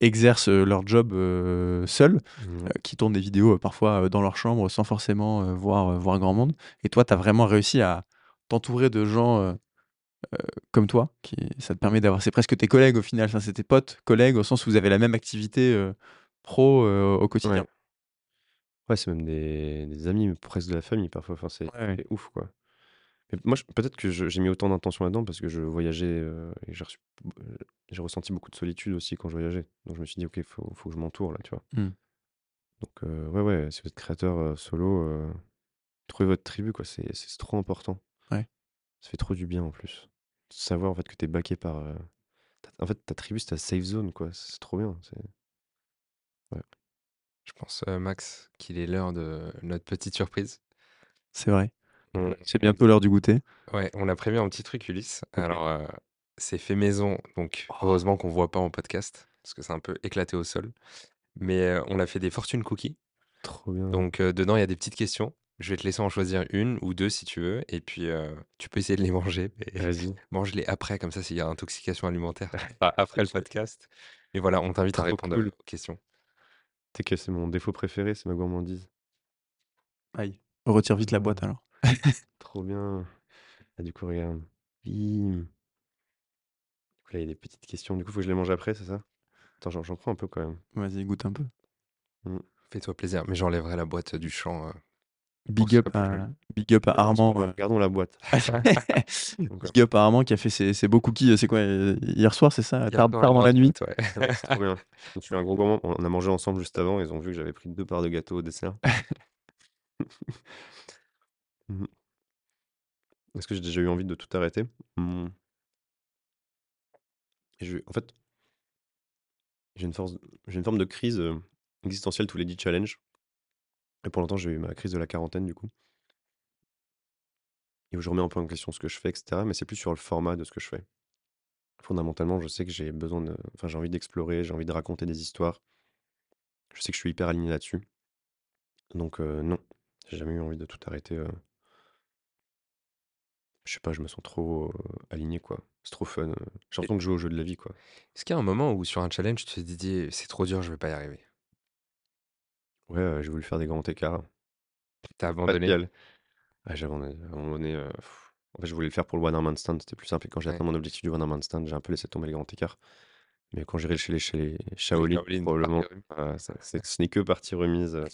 exercent euh, leur job euh, seuls euh, qui tournent des vidéos euh, parfois dans leur chambre sans forcément voir, voir grand monde. Et toi, tu as vraiment réussi à t'entourer de gens comme toi. Qui, ça te permet d'avoir. C'est presque tes collègues au final. Enfin, c'est tes potes, collègues, au sens où vous avez la même activité pro au quotidien. Ouais. Ouais, c'est même des, des amis, presque de la famille parfois. Enfin, c'est Ouais, ouais. c'est ouf, quoi. Mais moi, peut-être que j'ai mis autant d'intention là-dedans parce que je voyageais euh, et j'ai ressenti beaucoup de solitude aussi quand je voyageais. Donc je me suis dit, ok, faut, faut que je m'entoure là, tu vois. Hmm. Donc, euh, ouais, ouais, si vous êtes créateur euh, solo, euh, trouvez votre tribu, quoi. C'est c'est trop important. Ouais. Ça fait trop du bien en plus. savoir en fait que t'es backé par. euh, En fait, ta tribu, c'est ta safe zone, quoi. C'est trop bien. c'est- Je pense, euh, Max, qu'il est l'heure de notre petite surprise. C'est vrai. On, C'est bientôt l'heure du goûter. ouais, on a prévu un petit truc, Ulysse. Alors, euh, c'est fait maison, donc Oh. heureusement qu'on voit pas en podcast, parce que c'est un peu éclaté au sol. Mais euh, on a fait des fortune cookies. Trop bien. Donc, euh, dedans, il y a des petites questions. Je vais te laisser en choisir une ou deux si tu veux. Et puis, euh, tu peux essayer de les manger. mais Vas-y. mange-les après, comme ça, s'il y a intoxication alimentaire, Enfin, après le podcast. Et voilà, on t'invite à répondre cool. aux questions. Sais que c'est mon défaut préféré, c'est ma gourmandise. Aïe. Retire vite la boîte alors. Trop bien. Ah, du coup, regarde. Bim. Du coup, là, il y a des petites questions. Du coup, faut que je les mange après, c'est ça? Attends, j'en j'en prends un peu quand même. Vas-y, goûte un peu. Fais-toi plaisir. Mais j'enlèverai la boîte du champ. euh, pour Big ce up, soit plus à, big up à Armand. euh. Gardons la boîte. Donc, Big up à Armand qui a fait ses, ses beaux cookies, euh, c'est quoi, euh, hier soir, c'est ça? Hier Tard, soir, tard dans la nuit? ouais. ouais, c'est trop bien. Je suis un gros gourmand. On a mangé ensemble juste avant. Ils ont vu que j'avais pris deux parts de gâteau au dessert. Mhm. Est-ce que j'ai déjà eu envie de tout arrêter? Je- En fait, j'ai une, forme de crise existentielle tous les 10 challenges. Et pour longtemps, j'ai eu ma crise de la quarantaine, du coup. Et où je remets en question ce que je fais, etc. Mais c'est plus sur le format de ce que je fais. Fondamentalement, je sais que j'ai besoin de. Enfin, j'ai envie d'explorer, j'ai envie de raconter des histoires. Je sais que je suis hyper aligné là-dessus. Donc, non, j'ai jamais eu envie de tout arrêter. Je sais pas, je me sens trop euh, aligné, quoi. C'est trop fun. euh. J'ai l'impression de jouer au jeu de la vie, quoi. Est-ce qu'il y a un moment où sur un challenge, tu te dis c'est trop dur, je vais pas y arriver? Ouais, euh, j'ai voulu faire des grands écarts. T'as Pas abandonné? Ah, j'ai abandonné. À un moment donné, euh, pff, en fait, je voulais le faire pour le One Man Stand, c'était plus simple. Et quand j'ai Ouais. atteint mon objectif du One Man Stand, j'ai un peu laissé tomber les grands écarts. Mais quand j'irai chez les, chez les Shaolin, Shaolin, probablement, ça- c'est- ce n'est que partie remise. euh.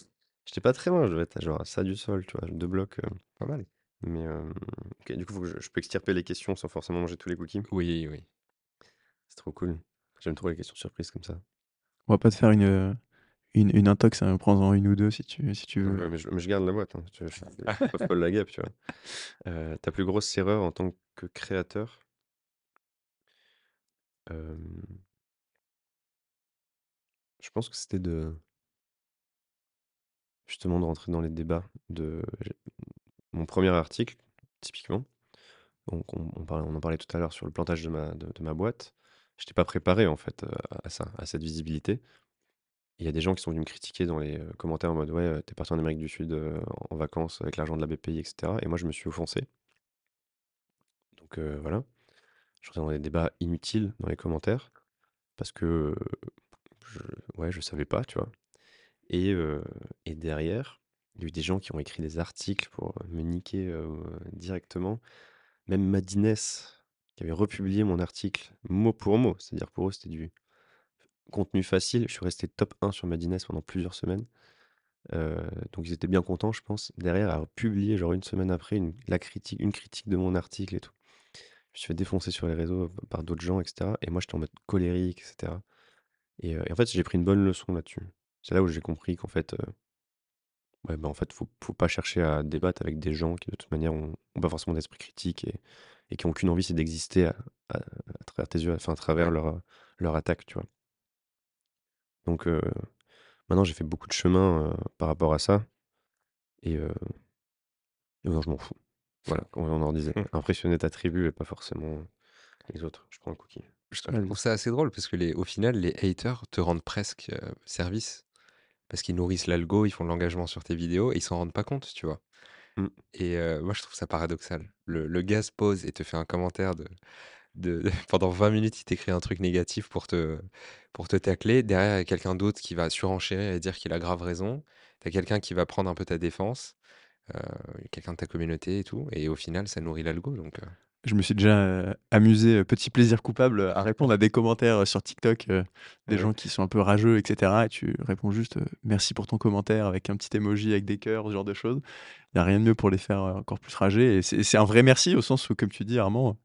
J'étais pas très loin, je devais être genre à ça du sol, tu vois, deux blocs. euh. Pas mal. Mais euh, du coup, faut que je, je peux extirper les questions sans forcément manger tous les cookies. Oui, oui. C'est trop cool. J'aime trop les questions surprises comme ça. On va pas te faire une, euh, une, une intox, hein, prends-en une ou deux si tu, si tu veux. Ouais, mais, je, mais je garde la boîte. Hein. Je suis pas la guêpe, tu vois. Euh, ta plus grosse erreur en tant que créateur? Euh, Je pense que c'était de justement de rentrer dans les débats de mon premier article, typiquement. Donc on, en parlait tout à l'heure sur le plantage de ma, de, de ma boîte. Je n'étais pas préparé en fait euh, à ça, à cette visibilité. Il y a des gens qui sont venus me critiquer dans les euh, commentaires en mode ouais, euh, t'es parti en Amérique du Sud en vacances avec l'argent de la BPI, etc. Et moi je me suis offensé. Donc voilà. Je rentrais dans des débats inutiles dans les commentaires parce que je, ouais, je savais pas, tu vois. Et, et derrière, il y a eu des gens qui ont écrit des articles pour me niquer directement. Même Madines, qui avait republié mon article mot pour mot, c'est-à-dire pour eux c'était du contenu facile. Je suis resté top 1 sur Madines pendant plusieurs semaines. Donc ils étaient bien contents, je pense. Derrière, à publier, genre une semaine après, une, la critique, une critique de mon article et tout. Je me suis fait défoncer sur les réseaux par d'autres gens, etc. Et moi, j'étais en mode colérique, etc. Et, en fait, j'ai pris une bonne leçon là-dessus. C'est là où j'ai compris qu'en fait, ouais, bah, en fait, faut, faut pas chercher à débattre avec des gens qui, de toute manière, ont, ont pas forcément d'esprit critique et, et qui ont qu'une envie, c'est d'exister à, à- à travers tes yeux, enfin, à travers leur, leur attaque, tu vois. Donc, maintenant, j'ai fait beaucoup de chemin par rapport à ça. Et, et non, je m'en fous. Voilà, comme on en disait. Impressionner ta tribu et pas forcément les autres. Je prends un cookie. Je trouve ça assez drôle parce que les, au final, les haters te rendent presque service parce qu'ils nourrissent l'algo, ils font de l'engagement sur tes vidéos et ils s'en rendent pas compte, tu vois? Mm. Et euh, moi, je trouve ça paradoxal. Le, le gars se pose et te fait un commentaire de, de, pendant 20 minutes, il t'écrit un truc négatif pour te, pour te tacler. Derrière, il y a quelqu'un d'autre qui va surenchérir et dire qu'il a grave raison. T'as quelqu'un qui va prendre un peu ta défense, euh, quelqu'un de ta communauté et tout. Et au final, ça nourrit l'algo. Donc, euh, Je me suis déjà euh, amusé, euh, petit plaisir coupable, euh, à répondre à des commentaires sur TikTok, euh, des Ouais. gens qui sont un peu rageux, etc. Et tu réponds juste euh, merci pour ton commentaire avec un petit emoji avec des cœurs, ce genre de choses. Il n'y a rien de mieux pour les faire encore plus rager. Et c'est un vrai merci au sens où, comme tu dis, Armand,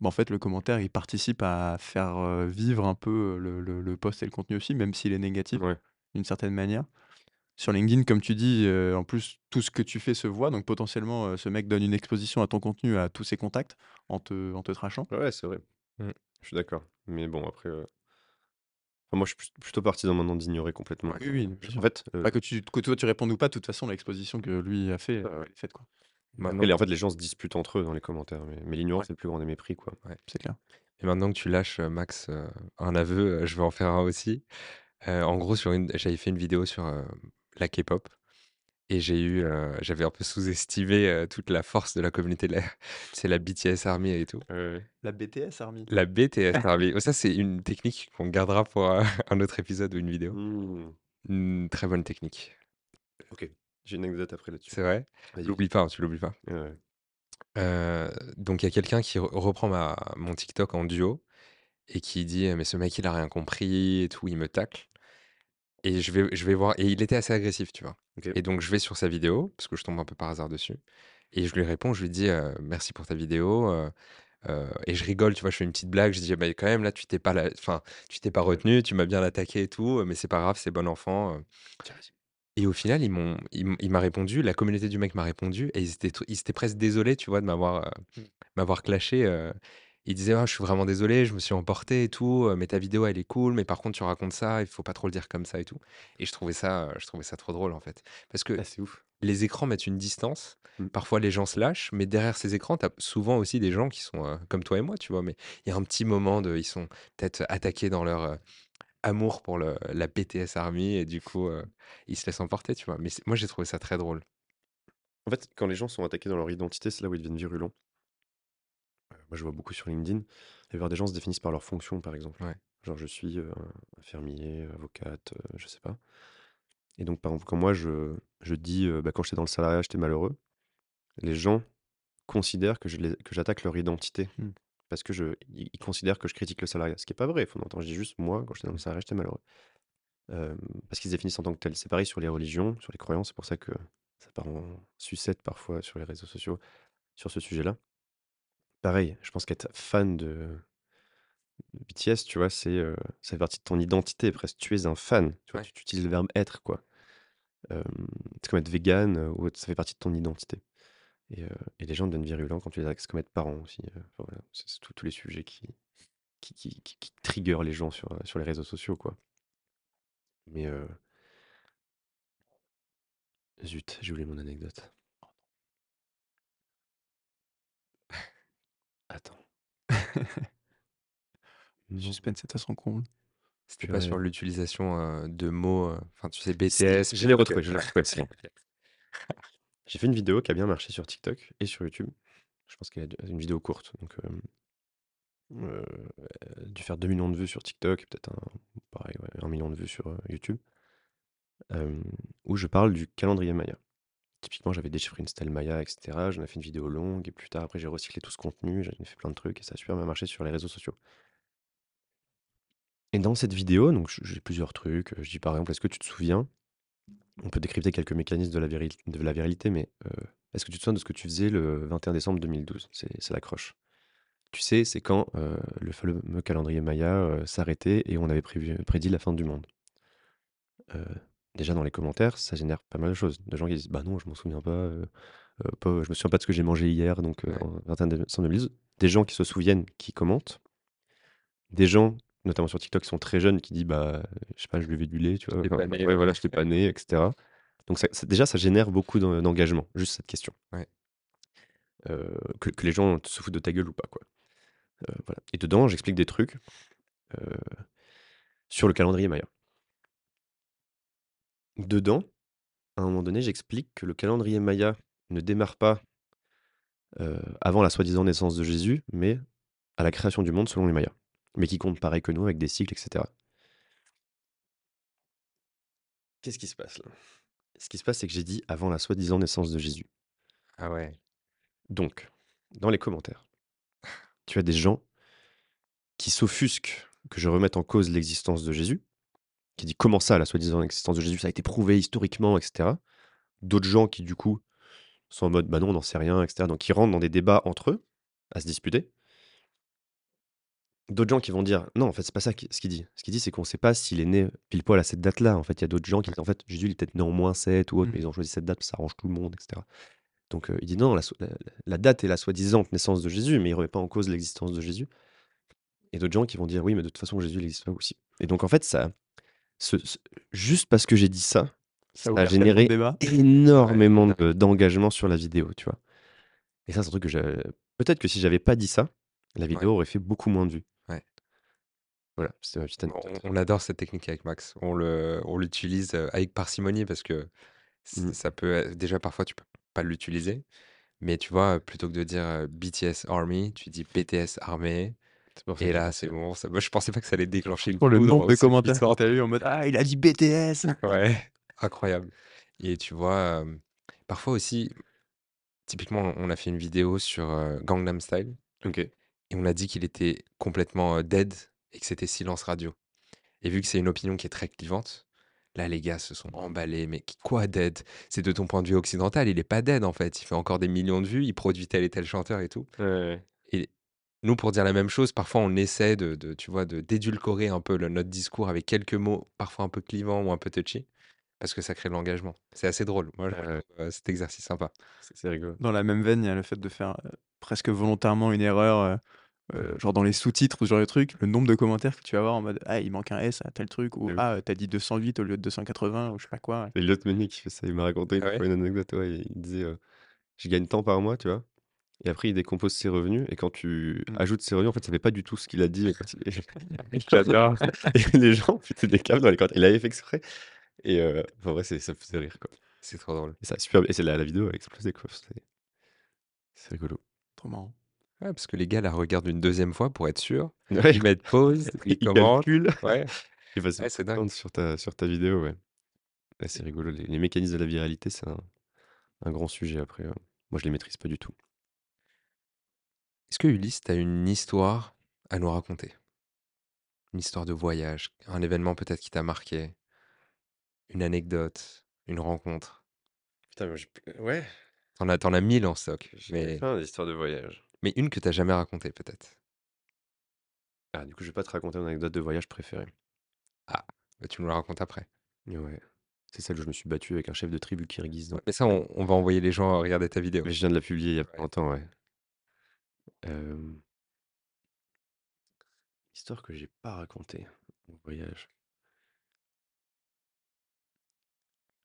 bah, en fait, le commentaire, il participe à faire vivre un peu le, le, le post et le contenu aussi, même s'il est négatif Ouais. d'une certaine manière. Sur LinkedIn, comme tu dis, en plus, tout ce que tu fais se voit, donc potentiellement, ce mec donne une exposition à ton contenu, à tous ses contacts, en te en te trashant. Ouais, c'est vrai. Mmh. Je suis d'accord. Mais bon, après, enfin, moi, je suis plutôt partisan maintenant d'ignorer complètement. Oui, oui, bien sûr. En fait, Pas que tu que toi tu répondes ou pas, de toute façon, l'exposition que lui a fait, ouais. elle est faite, quoi. Maintenant après, les en fait, les gens se disputent entre eux dans les commentaires, mais mais l'ignorance, Ouais. c'est le plus grand des mépris, quoi. Ouais. C'est clair. Et maintenant que tu lâches, Max, un aveu, je vais en faire un aussi. En gros, sur une j'avais fait une vidéo sur, la K-pop et j'ai eu, heu, j'avais un peu sous-estimé, heu, toute la force de la communauté de la c'est la BTS Army et tout. La BTS Army. La BTS Army. Oh, ça, c'est une technique qu'on gardera pour, heu, un autre épisode ou une vidéo. Mmh. Une très bonne technique. OK. J'ai une anecdote après là-dessus. C'est vrai? Vas-y. L'oublie pas, hein, tu l'oublies pas. Ouais, donc il y a quelqu'un qui re reprend ma mon TikTok en duo et qui dit: «Mais ce mec, il a rien compris et tout», il me tacle et je vais je vais voir et il était assez agressif, tu vois? Et donc je vais sur sa vidéo, parce que je tombe un peu par hasard dessus et je lui réponds, je lui dis, «Merci pour ta vidéo», et je rigole, tu vois? Je fais une petite blague, je dis: «Bah, quand même là, tu t'es pas la enfin, tu t'es pas retenu, tu m'as bien attaqué et tout, mais c'est pas grave, c'est bon enfant», et au final, ils m'ont il m'a répondu, la communauté du mec m'a répondu et ils étaient ils étaient presque désolés, tu vois, de m'avoir, Mmh. m'avoir clashé, heu. Ils disaient: «Ah, je suis vraiment désolé, je me suis emporté et tout, heu, mais ta vidéo, elle est cool, mais par contre, tu racontes ça, il faut pas trop le dire comme ça et tout» et je trouvais ça, heu, je trouvais ça trop drôle, en fait. Parce que Ah, ouf. les écrans mettent une distance, Mmh. parfois les gens se lâchent, mais derrière ces écrans, tu as souvent aussi des gens qui sont, heu, comme toi et moi, tu vois? Mais il y a un petit moment de ils sont peut-être attaqués dans leur, amour pour le la BTS Army et du coup, ils se laissent emporter, tu vois? Mais moi, j'ai trouvé ça très drôle. En fait, quand les gens sont attaqués dans leur identité, c'est là où ils deviennent virulents. Moi, je vois beaucoup sur LinkedIn, la plupart des gens se définissent par leur fonction, par exemple. Ouais. Genre, je suis, heu, infirmier, avocate, heu, je sais pas et donc, par exemple, quand moi je je dis, heu, bah, quand j'étais dans le salariat, j'étais malheureux, les gens considèrent que j'attaque leur identité Mmh. parce que je ils considèrent que je critique le salariat, ce qui est pas vrai, fondamentalement. Je dis juste, moi, quand j'étais dans le salariat, j'étais malheureux. Parce qu'ils se définissent en tant que tels. C'est pareil sur les religions, sur les croyances, c'est pour ça que ça part en sucette parfois sur les réseaux sociaux, sur ce sujet-là. Pareil, je pense qu'être fan de BTS, tu vois, c'est, ça fait partie de ton identité presque. Tu es un fan, tu vois? Ouais. Tu tu utilises le verbe être, quoi. C'est comme être végan, heu, ou autre, ça fait partie de ton identité et les gens deviennent virulents quand tu les. C'est comme être parent aussi, heu, enfin voilà, c'est c'est tous tous les sujets qui qui qui qui qui trigger les gens sur, sur les réseaux sociaux, quoi. Mais zut, j'ai oublié mon anecdote. Attends. Non. Suspense est à son comble. C'était pas sur Purée. l'utilisation, heu, de mots, heu, enfin, tu sais, Si, BTS, je l'ai retrouvé, je l'ai retrouvé, c'est bon. J'ai fait une vidéo qui a bien marché sur TikTok et sur YouTube. Je pense qu'elle est une vidéo courte, donc elle a dû faire 2 000 000 de vues sur TikTok et peut-être un pareil, ouais, 1 000 000 de vues sur, heu, YouTube. Hem, où je parle du calendrier Maya. Typiquement, j'avais déchiffré une stèle Maya et cetera. J'en ai fait une vidéo longue et plus tard, après, j'ai recyclé tout ce contenu, j'en ai fait plein de trucs et ça a super bien marché sur les réseaux sociaux. Et dans cette vidéo, donc j'ai plusieurs trucs, heu, je dis par exemple: «Est-ce que tu te souviens?» on peut décrypter quelques mécanismes de la viril virilité, mais heu, est-ce que tu te souviens de ce que tu faisais le 21 décembre 2012? C'est l'accroche. Tu sais, c'est quand, heu, le fameux calendrier Maya, s'arrêtait et on avait prévu prédit la fin du monde. Déjà dans les commentaires, ça génère pas mal de choses. De gens qui disent: «Bah non, je m'en souviens pas, heu, pas je me souviens pas de ce que j'ai mangé hier, donc heu, Ouais. en 21 décembre 2012». Des gens qui se souviennent, qui commentent. Des gens, notamment sur TikTok, qui sont très jeunes, qui disent: «Bah, je sais pas, je buvais du lait», tu vois? J'étais Enfin, pas né, ouais, voilà, «J'étais pas né» et cetera. Donc ça ça déjà, ça génère beaucoup d'en d'engagement, juste cette question. Ouais. Que que les gens se foutent de ta gueule ou pas, quoi. Voilà et dedans, j'explique des trucs, sur le calendrier Maya. Dedans, à un moment donné, j'explique que le calendrier Maya ne démarre pas heu, avant la soi-disant naissance de Jésus, mais à la création du monde selon les Mayas, mais qui comptent pareil que nous avec des cycles et cetera. Qu'est-ce qui se passe là? Ce qui se passe, c'est que j'ai dit: «Avant la soi-disant naissance de Jésus». Ah ouais. Donc, dans les commentaires, tu as des gens qui s'offusquent que je remette en cause l'existence de Jésus, qui dit: «Comment ça, la soi-disant existence de Jésus? Ça a été prouvé historiquement» et cetera. D'autres gens qui, du coup, sont en mode: «Bah non, on n'en sait rien» et cetera, donc ils rentrent dans des débats entre eux, à se disputer. d'autres gens qui vont dire non, en fait, c'est pas ça qui- ce qu'il dit. Ce qu'il dit, c'est qu'on sait pas s'il est né pile poil à cette date-là. En fait, il y a d'autres gens qui disent en fait, Jésus, il est peut-être né en moins 7 ou autre, Mm. mais ils ont choisi cette date, ça arrange tout le monde, etc. Donc, euh, il dit non, la, so- la- la date est la soi-disant naissance de Jésus, mais il remet pas en cause l'existence de Jésus. Et d'autres gens qui vont dire oui, mais de toute façon, Jésus, il existe pas aussi. Et donc, en fait, ça, ce- ce- juste parce que j'ai dit ça, Ça ça a généré énormément de- d'engagement sur la vidéo, tu vois. Et ça, c'est un truc que j'ai. Peut-être que si j'avais pas dit ça, la vidéo aurait fait beaucoup moins de vues. Ouais. Voilà, c'était ma petite On, anecdote. on adore cette technique avec Max. On on l'utilise euh, avec parcimonie parce que c- Mm. ça peut déjà parfois tu peux pas l'utiliser, mais tu vois plutôt que de dire BTS Army, tu dis BTS Armée. Et là, c'est bon. Ça, moi, je pensais pas que ça allait déclencher une Pour le foudre nombre de commentaires que t'as eu en mode Ah, il a dit BTS Ouais, incroyable. Et tu vois, euh, parfois aussi, typiquement, on a fait une vidéo sur euh, Gangnam Style Ok. et on a dit qu'il était complètement euh, dead et que c'était silence radio. Et vu que c'est une opinion qui est très clivante, là, les gars se sont emballés. Mais quoi, dead? C'est de ton point de vue occidental, il est pas dead en fait. Il fait encore des millions de vues, il produit tel et tel chanteur et tout. Et nous, pour dire la même chose, parfois on essaie de, de, tu vois, de d'édulcorer un peu le- notre discours avec quelques mots, parfois un peu clivants ou un peu touchy, parce que ça crée de l'engagement. C'est assez drôle. Moi, Ouais. trouve euh, cet exercice sympa. C'est rigolo. Dans la même veine, il y a le fait de faire euh, presque volontairement une erreur, euh, euh, genre dans les sous-titres ou ce genre de truc, le nombre de commentaires que tu vas avoir en mode Ah, il manque un S à tel truc, ou Ah oui. Ah, t'as dit 208 au lieu de 280, ou je sais pas quoi. Et l'autre menu qui fait ça, il m'a raconté une Ah ouais? une anecdote. Ouais, il disait euh, Je gagne tant par mois, tu vois. Et après, il décompose ses revenus. Et quand tu Mm. ajoutes ses revenus, en fait, ça fait pas du tout ce qu'il a dit. J'adore. Et les gens putain des câbles dans les commentaires. Il avait fait exprès. Et euh, en vrai, ça me faisait rire. Quoi. C'est trop drôle. Et, ça, super... et c'est la, la vidéo a explosé. quoi. C'est rigolo. Trop marrant. Ouais, parce que les gars la regardent une deuxième fois pour être sûr. Ouais, Ils mettent pause, ils il commentent. calcule. Ouais, Il va se ouais c'est dingue. prendre sur ta, sur ta vidéo. Ouais. Ouais, c'est rigolo. Les, les mécanismes de la viralité, c'est un, un grand sujet après. euh. Moi, je les maîtrise pas du tout. Est-ce que Ulysse, t'as une histoire à nous raconter? Une histoire de voyage, un événement peut-être qui t'a marqué, une anecdote, une rencontre? Putain, mais ouais, T'en as, t'en as mille en stock, j'ai mais, plein d'histoires de voyage. mais une que t'as jamais racontée peut-être? Ah, du coup, je vais pas te raconter mon anecdote de voyage préférée. Ah, bah, tu nous la racontes après. Ouais. C'est celle où je me suis battu avec un chef de tribu kirghize. dans- Mais ça, on, on va envoyer les gens à regarder ta vidéo. Mais je viens de la publier il y a pas Ouais. longtemps, ouais. Histoire que j'ai pas racontée au voyage.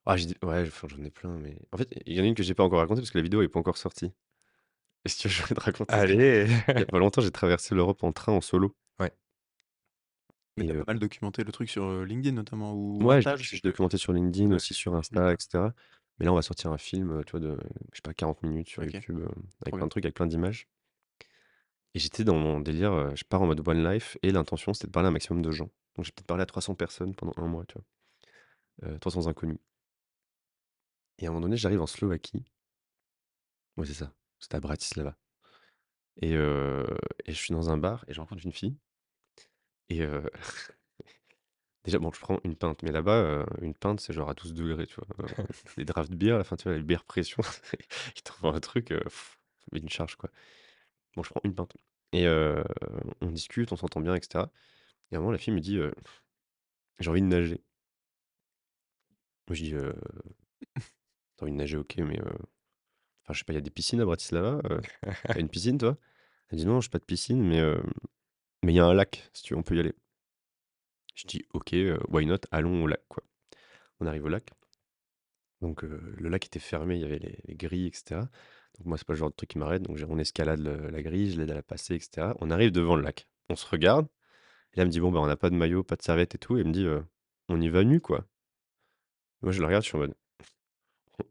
Ah, j'ai ouais, enfin, j'en ai plein, mais en fait, il y en a une que j'ai pas encore racontée parce que la vidéo est pas encore sortie. Est-ce que je vais te raconter Allez Il y a pas longtemps, j'ai traversé l'Europe en train en solo. Ouais. Mais Et, t'as euh, pas mal documenté le truc sur LinkedIn notamment, ou Ouais, Insta, je je sais suis plus. documenté sur LinkedIn, Ouais, aussi sur Insta, etc. Mais là, on va sortir un film, tu vois, de, je sais pas, 40 minutes sur Ok. YouTube, avec Trop plein bien. de trucs, avec plein d'images. Et j'étais dans mon délire, je pars en mode one life, et l'intention, c'était de parler à un maximum de gens. Donc j'ai peut-être parlé à 300 personnes pendant un mois, tu vois. Euh, 300 inconnus. Et à un moment donné, j'arrive en Slovaquie. Ouais, c'est ça. C'était à Bratislava. Et, et je suis dans un bar, et je rencontre une fille. Et déjà, bon, je prends une pinte, mais là-bas, une pinte, c'est genre à 12 degrés, tu vois. Euh, les draft beer, à la fin, tu vois, les bières pression, ils t'envoient un truc, mais une charge, quoi. Bon, je prends une pinte. Et euh, on discute, on s'entend bien, etc. Et à un moment, la fille me dit euh, J'ai envie de nager. Moi, je dis euh, T'as envie de nager, ok, mais. Enfin, je sais pas, il y a des piscines à Bratislava. T'as une piscine, toi? Elle dit Non, je pas de piscine, mais mais il y a un lac, si tu veux, on peut y aller. Je dis Ok, why not? Allons au lac, quoi. On arrive au lac. Donc, le lac était fermé, il y avait les, les grilles, etc. Donc, moi, c'est pas le genre de truc qui m'arrête. Donc, j'ai- on escalade le- la grille, je l'aide à la passer, etc. On arrive devant le lac. On se regarde. Et là, elle me dit Bon, bah, on n'a pas de maillot, pas de serviette et tout. Et elle me dit euh, On y va nu, quoi. Moi, je la regarde, je suis en mode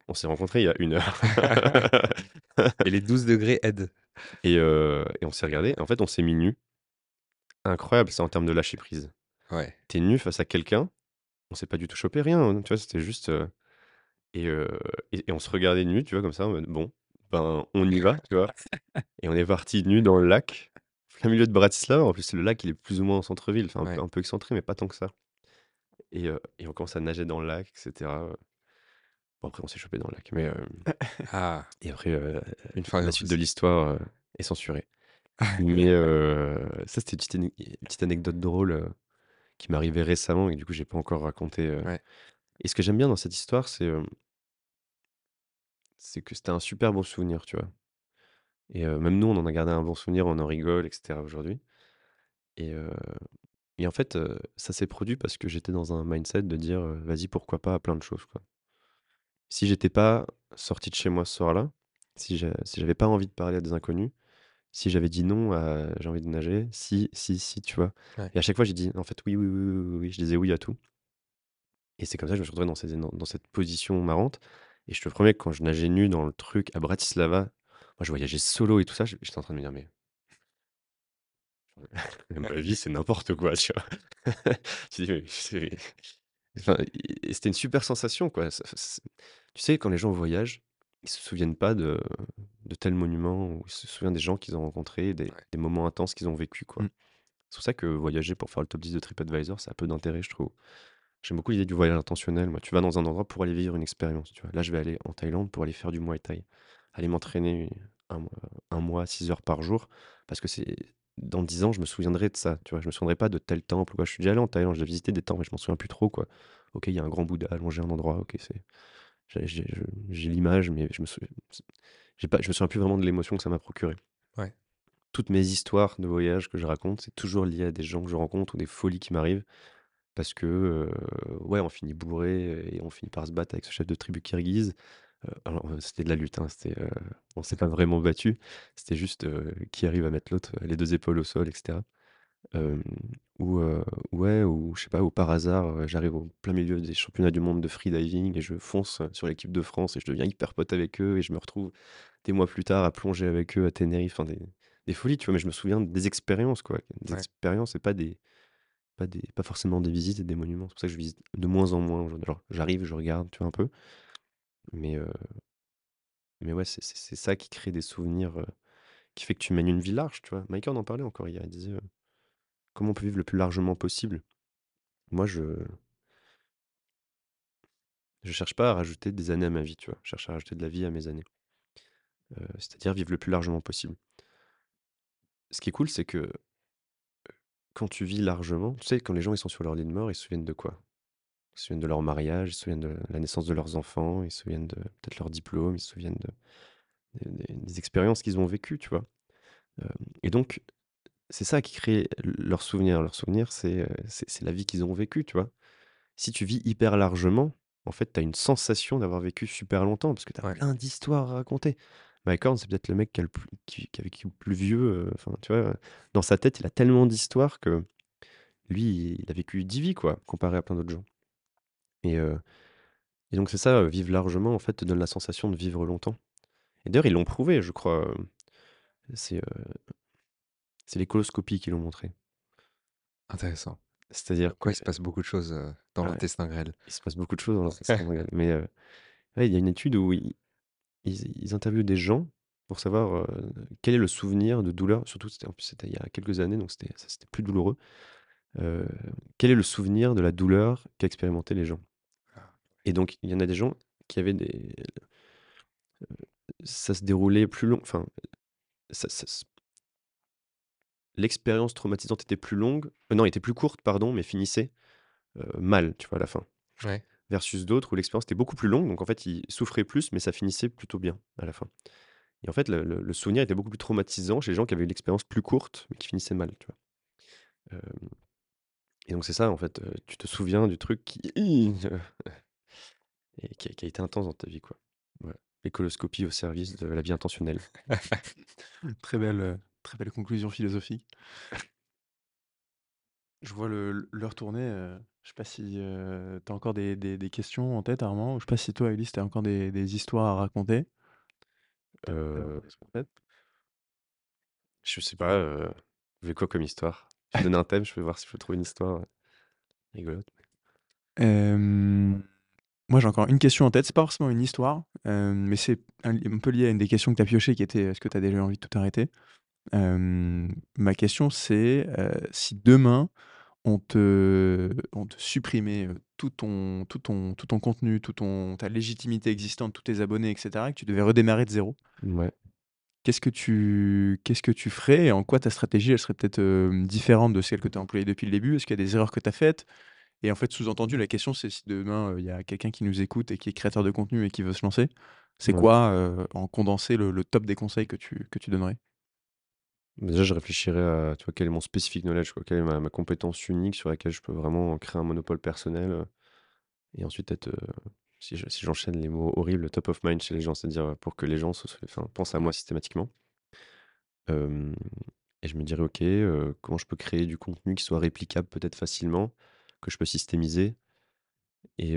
On s'est rencontrés il y a une heure. Et les 12 degrés aident. et, euh, et on s'est regardé. En fait, on s'est mis nu. Incroyable, ça, en termes de lâcher prise. Ouais. T'es nu face à quelqu'un. On s'est pas du tout chopé, rien. hein, Tu vois, c'était juste. euh, et, euh, et, et on se regardait nu, tu vois, comme ça, en mode, bon, ben, on y va, tu vois? Et on est parti nu dans le lac, plein milieu de Bratislava. En plus, le lac, il est plus ou moins en centre-ville, enfin, un, Ouais. peu, un peu excentré, mais pas tant que ça. Et, euh, et on commence à nager dans le lac, etc. Bon, après, on s'est chopé dans le lac. Mais, euh, Ah, et après, euh, une fois la suite de l'histoire euh, est censurée. Mais heu, ça, c'était une petite ane une petite anecdote drôle, qui arrivée récemment et du coup, j'ai pas encore raconté, Ouais. et ce que j'aime bien dans cette histoire, c'est, c'est que c'était un super bon souvenir, tu vois? Et même nous, on en a gardé un bon souvenir, on en rigole et cetera aujourd'hui et et en fait, ça s'est produit parce que j'étais dans un mindset de dire, «Vas-y, pourquoi pas à plein de choses, quoi». Si j'étais pas sorti de chez moi ce soir-là, si j'a si j'avais pas envie de parler à des inconnus, si j'avais dit non à «j'ai envie de nager», si, si, si, tu vois? Ouais. Et à chaque fois, j'ai dit en fait: «Oui, oui, oui, oui, oui, oui», je disais oui à tout et c'est comme ça que je me suis retrouvé dans ces dans dans cette position marrante et je te promets que quand je nageais nu dans le truc à Bratislava, moi, je voyageais solo et tout ça, j'étais en train de me dire: «Mais» «ma vie, c'est n'importe quoi», tu vois? Tu dis: «Mais c'est» enfin et c'était une super sensation, quoi. Ça tu sais, quand les gens voyagent, ils se souviennent pas de de tels monuments ou ils se souviennent des gens qu'ils ont rencontrés, des Ouais. des moments intenses qu'ils ont vécus, quoi. Mmh. C'est pour ça que voyager pour faire le top 10 de TripAdvisor, ça a peu d'intérêt, je trouve. J'aime beaucoup l'idée du voyage intentionnel, moi. Tu vas dans un endroit pour aller vivre une expérience, tu vois? Là, je vais aller en Thaïlande pour aller faire du Muay Thai, aller m'entraîner un mois 1 mois, 6 heures par jour parce que c'est dans 10 ans, je me souviendrai de ça, tu vois? Je me souviendrai pas de tel temple quoi. Je suis déjà allé en Thaïlande, j'ai visité des temples, mais je m'en souviens plus trop, quoi. OK, il y a un grand Bouddha allongé à un endroit, OK, c'est j'ai j'ai je j'ai l'image, mais je me souviens j'ai pas je me souviens plus vraiment de l'émotion que ça m'a procuré. Ouais. Toutes mes histoires de voyage que je raconte, c'est toujours lié à des gens que je rencontre ou des folies qui m'arrivent parce que, ouais, on finit bourré et on finit par se battre avec ce chef de tribu kirghize. Alors, c'était de la lutte, hein, c'était, on s'est pas vraiment battu. C'était juste, qui arrive à mettre l'autre, les 2 épaules au sol et cetera. Hem, ou, ouais, ou je sais pas, ou par hasard, j'arrive au plein milieu des championnats du monde de freediving et je fonce, sur l'équipe de France et je deviens hyper pote avec eux et je me retrouve des mois plus tard à plonger avec eux à Tenerife, enfin des des folies, tu vois? Mais je me souviens des expériences, quoi, des Ouais. expériences et pas des pas forcément des visites et des monuments. C'est pour ça que je visite de moins en moins aujourd'hui. Alors j'arrive, je regarde, tu vois, un peu, mais heu, mais ouais, c'est ça qui crée des souvenirs, heu, qui fait que tu mènes une vie large, tu vois? Maïka en parlait encore hier, il disait, heu: «Comment on peut vivre le plus largement possible?» moi, je je cherche pas à rajouter des années à ma vie, tu vois? Je cherche à rajouter de la vie à mes années, c'est-à-dire vivre le plus largement possible. Ce qui est cool, c'est que quand tu vis largement, tu sais, quand les gens ils sont sur leur lit de mort, ils se souviennent de quoi? Ils se souviennent de leur mariage, ils se souviennent de la naissance de leurs enfants, ils se souviennent de peut-être leur diplôme, ils se souviennent de des expériences qu'ils ont vécues, tu vois? Et donc c'est ça qui crée leurs souvenirs. Leurs souvenirs, c'est, heu, c'est c'est la vie qu'ils ont vécue, tu vois? Si tu vis hyper largement, en fait, tu as une sensation d'avoir vécu super longtemps parce que tu as Ouais. plein d'histoires à raconter. Horn, c'est peut-être le mec qui a le plus qui qui a vécu le plus vieux, heu, enfin, tu vois? Dans sa tête, il a tellement d'histoires que lui, il a vécu 10 vies, quoi, comparé à plein d'autres gens et heu et donc c'est ça, heu, vivre largement, en fait, te donne la sensation de vivre longtemps et d'ailleurs, ils l'ont prouvé, je crois, c'est, c'est les coloscopies qui l'ont montré. Intéressant. C'est-à-dire quoi, il se passe beaucoup de choses, dans ouais, l'intestin grêle. il se passe beaucoup de choses dans l'intestin grêle mais ouais, il y a une étude où ils ils interviewent des gens pour savoir, quel est le souvenir de douleur, surtout c'était en plus c'était il y a quelques années, donc c'était ça c'était plus douloureux. Quel est le souvenir de la douleur qu'expérimentaient les gens? Ah. Et donc il y en a des gens qui avaient des ça se déroulait plus long enfin, ça ça s l'expérience traumatisante était plus longue euh, non, était plus courte, pardon, mais finissait, mal, tu vois, à la fin. Ouais. Versus d'autres où l'expérience était beaucoup plus longue, donc en fait, ils souffraient plus, mais ça finissait plutôt bien à la fin. Et en fait, le souvenir était beaucoup plus traumatisant chez les gens qui avaient eu l'expérience plus courte, mais qui finissait mal, tu vois? Et donc c'est ça, en fait, tu te souviens du truc qui a été intense dans ta vie, quoi. Au service de la vie intentionnelle. Très belle, très belle conclusion philosophique. Je vois le l'heure tourner, heu, je sais pas si, heu, tu as encore des des des questions en tête, Armand? Ou je sais pas si toi, Ulysse, tu as encore des des histoires à raconter? Tu as des en tête? je sais pas, heu, vous quoi comme histoire? Tu me donnes un thème, je vais voir si je peux trouver une histoire, heu, rigolote. Hem, moi, j'ai encore une question en tête. C'est pas forcément une histoire, hem, mais c'est un un peu lié à une des questions que tu as piochées qui était: «Est-ce que tu as déjà envie de tout arrêter?» Hem, ma question c'est, heu, si demain on te on te supprimait, heu, tout ton tout ton tout ton contenu, tout ton ta légitimité existante, tous tes abonnés et cetera et que tu devais redémarrer de zéro, Ouais. qu'est-ce que tu qu'est-ce que tu ferais et en quoi ta stratégie, elle serait peut-être, hem, différente de celle que tu as employée depuis le début? Est-ce qu'il y a des erreurs que tu as faites? Et en fait, sous-entendu, la question, c'est si demain, heu, il y a quelqu'un qui nous écoute et qui est créateur de contenu et qui veut se lancer, c'est Ouais. quoi, heu, en condensé, le le top des conseils que tu que tu donnerais? Déjà, je réfléchirais à, quel est mon specific knowledge, quoi? Quelle est ma ma compétence unique sur laquelle je peux vraiment créer un monopole personnel, et ensuite être, heu, si je si j'enchaîne les mots horribles, top of mind chez les gens, c'est-à-dire, heu, pour que les gens pensent à moi systématiquement. Et je me dirais: «OK, heu, comment je peux créer du contenu qui soit réplicable peut-être facilement, que je peux systémiser et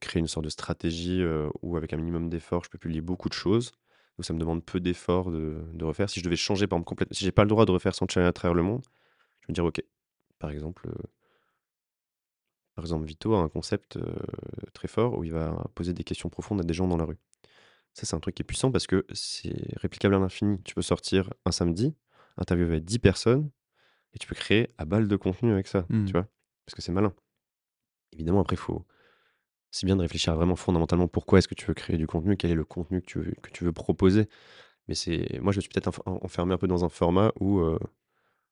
créer une sorte de stratégie, où avec un minimum d'effort, je peux publier beaucoup de choses, où ça me demande peu d'efforts de de refaire». Si je devais changer, par exemple, complète si j'ai pas le droit de refaire 100 challenges à travers le monde, je me dirais: «OK». Par exemple, heu par exemple, Vito a un concept, heu, très fort où il va poser des questions profondes à des gens dans la rue. Ça, c'est un truc qui est puissant parce que c'est réplicable à l'infini. Tu peux sortir un samedi, interviewer 10 personnes et tu peux créer à balle de contenu avec ça, tu Mmh. vois? Parce que c'est malin. Évidemment, après, faut c'est bien de réfléchir à vraiment fondamentalement pourquoi est-ce que tu veux créer du contenu, quel est le contenu que tu veux que tu veux proposer. Mais c'est moi, je me suis peut-être enf en enfermé un peu dans un format où, heu,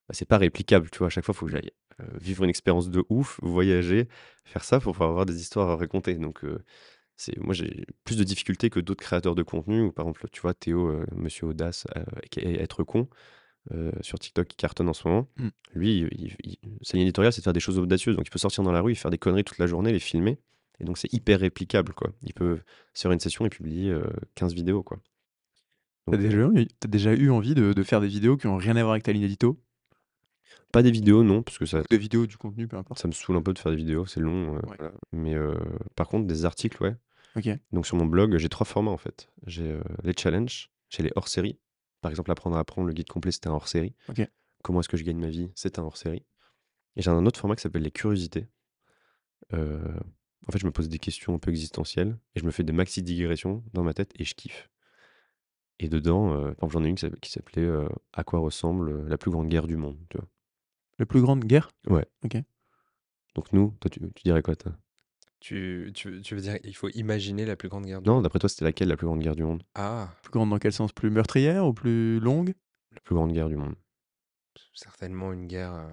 bah, c'est pas réplicable, tu vois? À chaque fois, il faut que j'aille, heu, vivre une expérience de ouf, voyager, faire ça pour pouvoir avoir des histoires à raconter. Donc, c'est moi, j'ai plus de difficultés que d'autres créateurs de contenu ou par exemple, tu vois, Théo, heu, Monsieur Audace, Être Con, sur TikTok qui cartonne en ce moment. Mmh. Lui, il il il sa ligne éditoriale, c'est de faire des choses audacieuses. Donc il peut sortir dans la rue faire des conneries toute la journée, les filmer et donc c'est hyper réplicable, quoi. Il peut se faire une session et publier, heu, 15 vidéos, quoi. Tu as Donc, heu, déjà eu tu déjà eu envie de de faire des vidéos qui ont rien à voir avec ta ligne édito? pas des vidéos, non, parce que ça des vidéos, du contenu, peu importe? ça me saoule un peu de faire des vidéos, c'est long, Ouais. voilà. Mais, heu, par contre, des articles, ouais. OK. Donc sur mon blog, j'ai 3 formats, en fait. J'ai, les challenges, j'ai les hors-séries. Par exemple, apprendre à apprendre, le guide complet, c'était un hors-série. OK. Comment est-ce que je gagne ma vie? C'est un hors-série. Et j'ai un autre format qui s'appelle les curiosités. En fait, je me pose des questions un peu existentielles et je me fais des maxi digressions dans ma tête et je kiffe. Et dedans, par exemple, j'en ai une qui s'app qui s'appelait, heu: «À quoi ressemble, heu, la plus grande guerre du monde?» tu vois? La plus grande guerre? Ouais. OK. Donc nous, toi, tu tu dirais quoi, toi? Tu tu tu veux dire, il faut imaginer la plus grande guerre du Non, d'après toi, c'était laquelle la plus grande guerre du monde? Ah! Plus grande dans quel sens? Plus meurtrière ou plus longue? La plus grande guerre du monde. Certainement une guerre,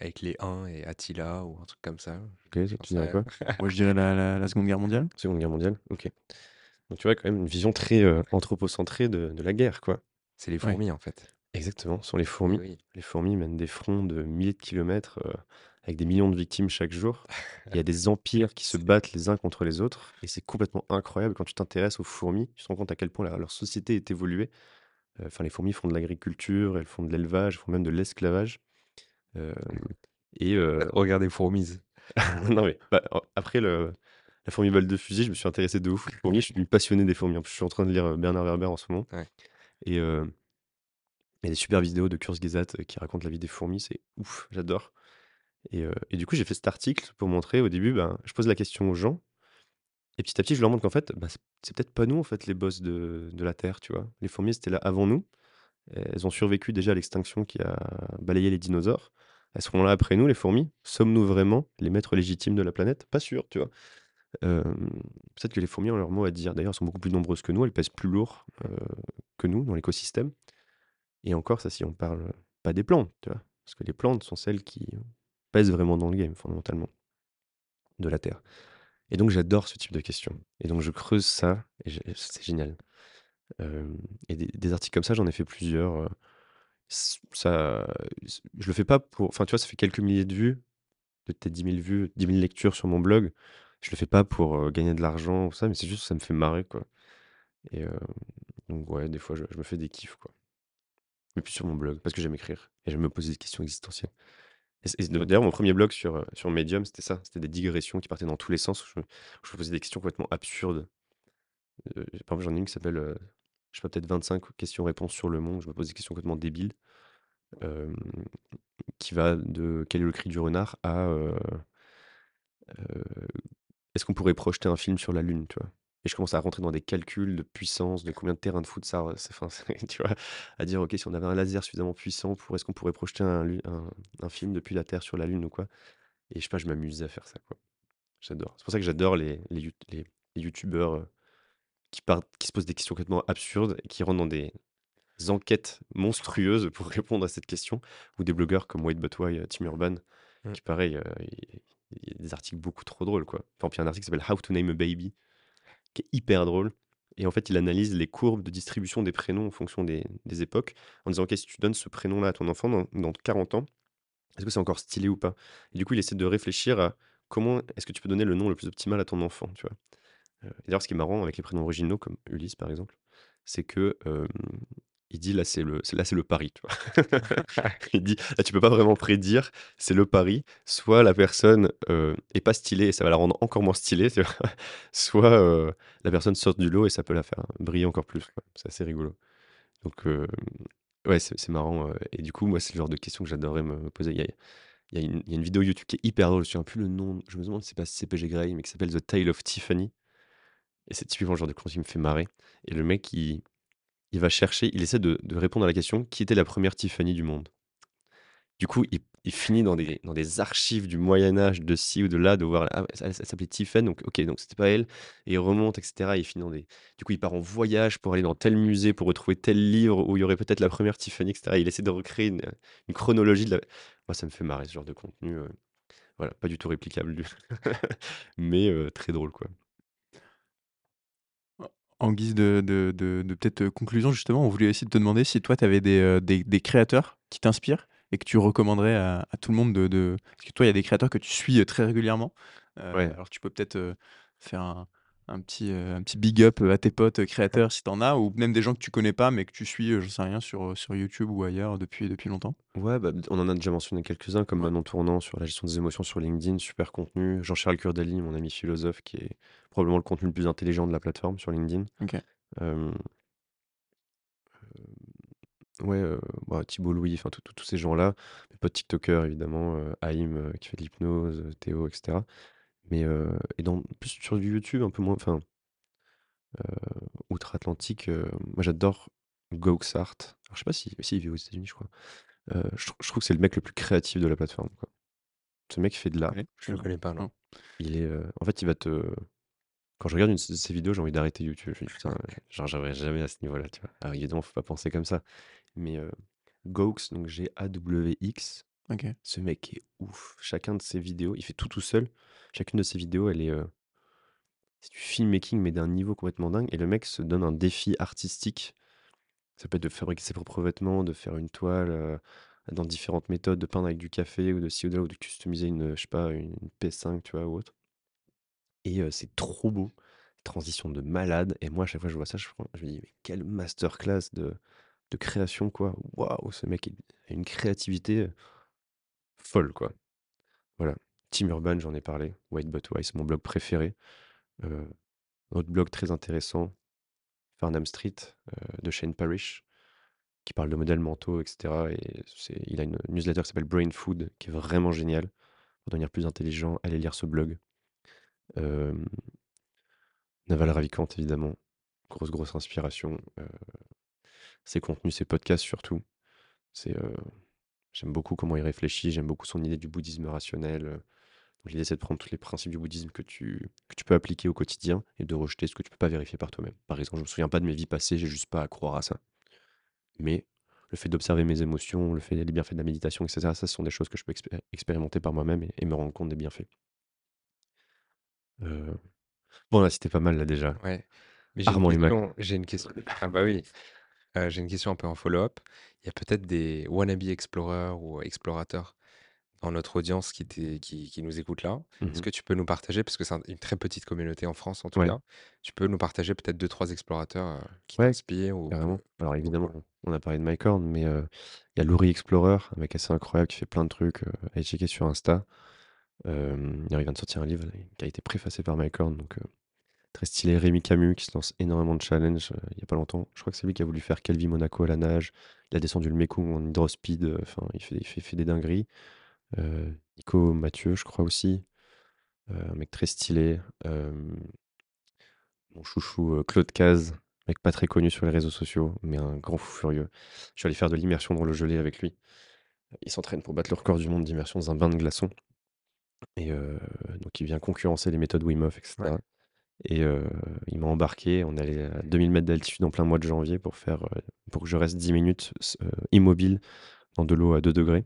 avec les Huns et Attila ou un truc comme ça. OK, tu dirais quoi? Moi, je dirais la la la Seconde Guerre mondiale. Seconde guerre mondiale? OK. Donc tu vois, quand même une vision très, heu, anthropocentrée de de la guerre, quoi. C'est les Ouais. fourmis, en fait. Exactement, ce sont les fourmis. oui. Les fourmis mènent des fronts de milliers de kilomètres, heu, avec des millions de victimes chaque jour. Il y a des empires qui se battent les uns contre les autres et c'est complètement incroyable quand tu t'intéresses aux fourmis, tu te rends compte à quel point la leur société est évoluée. Enfin, les fourmis font de l'agriculture, elles font de l'élevage, elles font même de l'esclavage. Hem et heu Regardez Fourmise. non mais bah, après le la fourmi balle de fusil, je me suis intéressé de ouf aux fourmis, je suis passionné des fourmis. Je suis en train de lire, heu, Bernard Werber en ce moment Ouais. et il y a des super vidéos de Kurzgesagt, qui racontent la vie des fourmis, c'est ouf, j'adore et du coup, j'ai fait cet article pour montrer au début, ben, je pose la question aux gens et petit à petit, je leur montre qu'en fait, bah, c'est c'est peut-être pas nous, en fait, les boss de de la terre, tu vois? Les fourmis, c'était là avant nous. Elles ont survécu déjà à l'extinction qui a balayé les dinosaures. Elles seront là après nous, les fourmis. Sommes-nous vraiment les maîtres légitimes de la planète? Pas sûr, tu vois? Hem, peut-être que les fourmis ont leur mot à dire. D'ailleurs, elles sont beaucoup plus nombreuses que nous, elles pèsent plus lourd, heu, que nous dans l'écosystème et encore ça, si on parle, pas des plantes, tu vois? Parce que les plantes sont celles qui pèsent vraiment dans le game, fondamentalement, de la terre et donc j'adore ce type de questions et donc je creuse ça et c'est génial. Et des articles comme ça, j'en ai fait plusieurs, ça je le fais pas pour enfin, tu vois, ça fait quelques milliers de vues, peut-être 10 000 vues, 10 000 lectures sur mon blog. Je le fais pas pour, gagner de l'argent ou ça, mais c'est juste que ça me fait marrer, quoi et donc ouais, des fois, je me fais des kiffs, quoi. Mais plus sur mon blog, parce que j'aime écrire et j'aime me poser des questions existentielles et et d'ailleurs, mon premier blog sur, sur Medium, c'était ça, c'était des digressions qui partaient dans tous les sens, je me posais des questions complètement absurdes. Par exemple, j'en ai une qui s'appelle, je sais pas, peut-être 25 questions-réponses sur le monde. Je me pose des questions complètement débiles, qui va de quel est le cri du renard à, est-ce qu'on pourrait projeter un film sur la lune, tu vois? Et je commence à rentrer dans des calculs de puissance, de combien de terrains de foot ça c'est c'est tu vois? À dire: «OK, si on avait un laser suffisamment puissant pour est-ce qu'on pourrait projeter un film depuis la Terre sur la lune ou quoi?» et je sais pas, je m'amusais à faire ça, quoi. J'adore. C'est pour ça que j'adore les les yout les les youtubeurs, qui se posent des questions complètement absurdes et qui rentrent dans des enquêtes monstrueuses pour répondre à cette question, ou des blogueurs comme Wade But Why, Tim Urban, Mmh. qui pareil, euh, il il y a des articles beaucoup trop drôles, quoi. Enfin, puis il y a un article qui s'appelle How to Name a Baby, qui est hyper drôle. Et en fait, il analyse les courbes de distribution des prénoms en fonction des, des époques, en disant, OK, si tu donnes ce prénom-là à ton enfant dans, dans 40 ans, est-ce que c'est encore stylé ou pas? Et du coup, il essaie de réfléchir à comment est-ce que tu peux donner le nom le plus optimal à ton enfant, tu vois? Et d'ailleurs, ce qui est marrant avec les prénoms originaux, comme Ulysse par exemple, c'est que il dit là c'est le c'est- là c'est le pari, tu vois. il dit là tu peux pas vraiment prédire, c'est le pari. Soit la personne euh, est pas stylée et ça va la rendre encore moins stylée, tu vois. Soit la personne sort du lot et ça peut la faire briller encore plus. quoi. C'est assez rigolo. Donc ouais, c'est c'est marrant. et du coup, moi, c'est le genre de question que j'adorerais me poser. Il y a, il y a une, il y a une vidéo YouTube qui est hyper drôle. Je ne me souviens plus le nom. Je me demande si c'est pas CPG Grey, mais qui s'appelle The Tale of Tiffany. Et c'est typiquement le genre de question qui me fait marrer. Et le mec, il, il va chercher, il essaie de, répondre à la question qui était la première Tiffany du monde? Du coup, il, finit dans des, archives du Moyen-Âge, de ci ou de là, de voir. Ah, elle, elle s'appelait Tiffany, donc ok, donc c'était pas elle. Et il remonte, etc. Et il. Du coup, il part en voyage pour aller dans tel musée, pour retrouver tel livre où il y aurait peut-être la première Tiffany, etc. Il essaie de recréer une, chronologie de la. Moi, ça me fait marrer ce genre de contenu. euh, Voilà, pas du tout réplicable, mais euh, très drôle, quoi. En guise de, de, de- de peut-être conclusion, justement, on voulait aussi te demander si toi, tu avais des, euh, des, des créateurs qui t'inspirent et que tu recommanderais à, à tout le monde de, Parce que toi, il y a des créateurs que tu suis euh, très régulièrement. Euh, Ouais. alors, tu peux peut-être faire un, un petit, euh, un petit big up euh, à tes potes euh, créateurs si tu en as, ou même des gens que tu connais pas, mais que tu suis, euh, je sais rien, sur, sur YouTube ou ailleurs depuis, depuis longtemps? Ouais, bah, on en a déjà mentionné quelques-uns, comme Manon Tournant sur la gestion des émotions sur LinkedIn, super contenu. Jean-Charles Kurdali, mon ami philosophe, qui est probablement le contenu le plus intelligent de la plateforme sur LinkedIn. Ok. Euh, ouais, bah, Thibault Louis, enfin tous ces gens-là. Mes potes TikTokers, évidemment, Haïm qui fait de l'hypnose, Théo, etc. Mais euh, et dans, plus sur du YouTube, un peu moins, enfin, euh, outre-Atlantique, euh, moi j'adore Goxart. Alors, je sais pas si, si il vit aux États-Unis, je crois. Euh, je, je trouve que c'est le mec le plus créatif de la plateforme. Quoi. Ce mec fait de l'art. Ouais, Je ne le connais pas, non. Non. Il est, euh, en fait, il va te. Quand je regarde une de ses vidéos, j'ai envie d'arrêter YouTube. Je me dis, putain, genre, j'arriverai jamais à ce niveau-là, tu vois. Alors, évidemment, faut pas penser comme ça. Mais euh, Gox, donc G-A-W-X, Ok. ce mec est ouf. Chacun de ses vidéos, il fait tout tout seul. Chacune de ses vidéos, elle est. euh, c'est du filmmaking, mais d'un niveau complètement dingue. Et le mec se donne un défi artistique. Ça peut être de fabriquer ses propres vêtements, de faire une toile euh, dans différentes méthodes, de peindre avec du café ou de ci ou de customiser une, je sais pas, une P5, tu vois, ou autre. Et c'est trop beau. Transition de malade. Et moi, à chaque fois que je vois ça, je, me dis, mais quelle masterclass de, de création, quoi. Waouh, ce mec a une créativité folle, quoi. Voilà. Team Urban, j'en ai parlé. White But c'est mon blog préféré. Autre blog très intéressant, Farnham Street, de Shane Parrish, qui parle de modèles mentaux, etc. Et c'est, il a une newsletter qui s'appelle Brain Food, qui est vraiment géniale. Pour devenir plus intelligent, allez lire ce blog. Naval Ravikant, évidemment. Grosse, grosse inspiration. Ses contenus, ses podcasts surtout. C'est, j'aime beaucoup comment il réfléchit, j'aime beaucoup son idée du bouddhisme rationnel. euh. Donc l'idée, c'est de prendre tous les principes du bouddhisme que tu, que tu peux appliquer au quotidien et de rejeter ce que tu peux pas vérifier par toi-même. Par exemple, je me souviens pas de mes vies passées, j'ai juste pas à croire à ça. Mais le fait d'observer mes émotions, le fait les bienfaits de la méditation, etc., ça, ce sont des choses que je peux expé- expérimenter par moi-même et, et me rendre compte des bienfaits. Euh, Bon, là, c'était pas mal, là, déjà. Ouais. Mais Armand. J'ai une question. Ah bah oui. Euh, j'ai une question un peu en follow-up. Il y a peut-être des wannabe explorers ou explorateurs dans notre audience qui, t'est- qui, qui nous écoutent là. Est-ce Mhm. que tu peux nous partager, parce que c'est un- une très petite communauté en France en tout Ouais. cas, tu peux nous partager peut-être deux, trois explorateurs euh, qui Ouais, t'inspirent ou Carrément. Alors évidemment, on a parlé de MyCorn, mais euh, il y a Laurie Explorer, un mec assez incroyable qui fait plein de trucs. Euh, allez checker sur Insta. Euh, il vient de sortir un livre là, qui a été préfacé par MyCorn, donc très stylé. Rémi Camus qui se lance énormément de challenges euh, il y a pas longtemps. Je crois que c'est lui qui a voulu faire Calvi Monaco à la nage. Il a descendu le Mekong en hydrospeed. euh, Enfin, il fait, des dingueries. Euh, Nico Mathieu, je crois aussi. Un mec très stylé. Mon chouchou Claude Caz, mec pas très connu sur les réseaux sociaux, mais un grand fou furieux. Je suis allé faire de l'immersion dans le gelé avec lui. Il s'entraîne pour battre le record du monde d'immersion dans un bain de glaçons. Et donc il vient concurrencer les méthodes Wim etc. Et euh, il m'a embarqué. On allait à 2000 mètres d'altitude en plein mois de janvier pour, faire, euh, pour que je reste 10 minutes euh, immobile dans de l'eau à 2 degrés.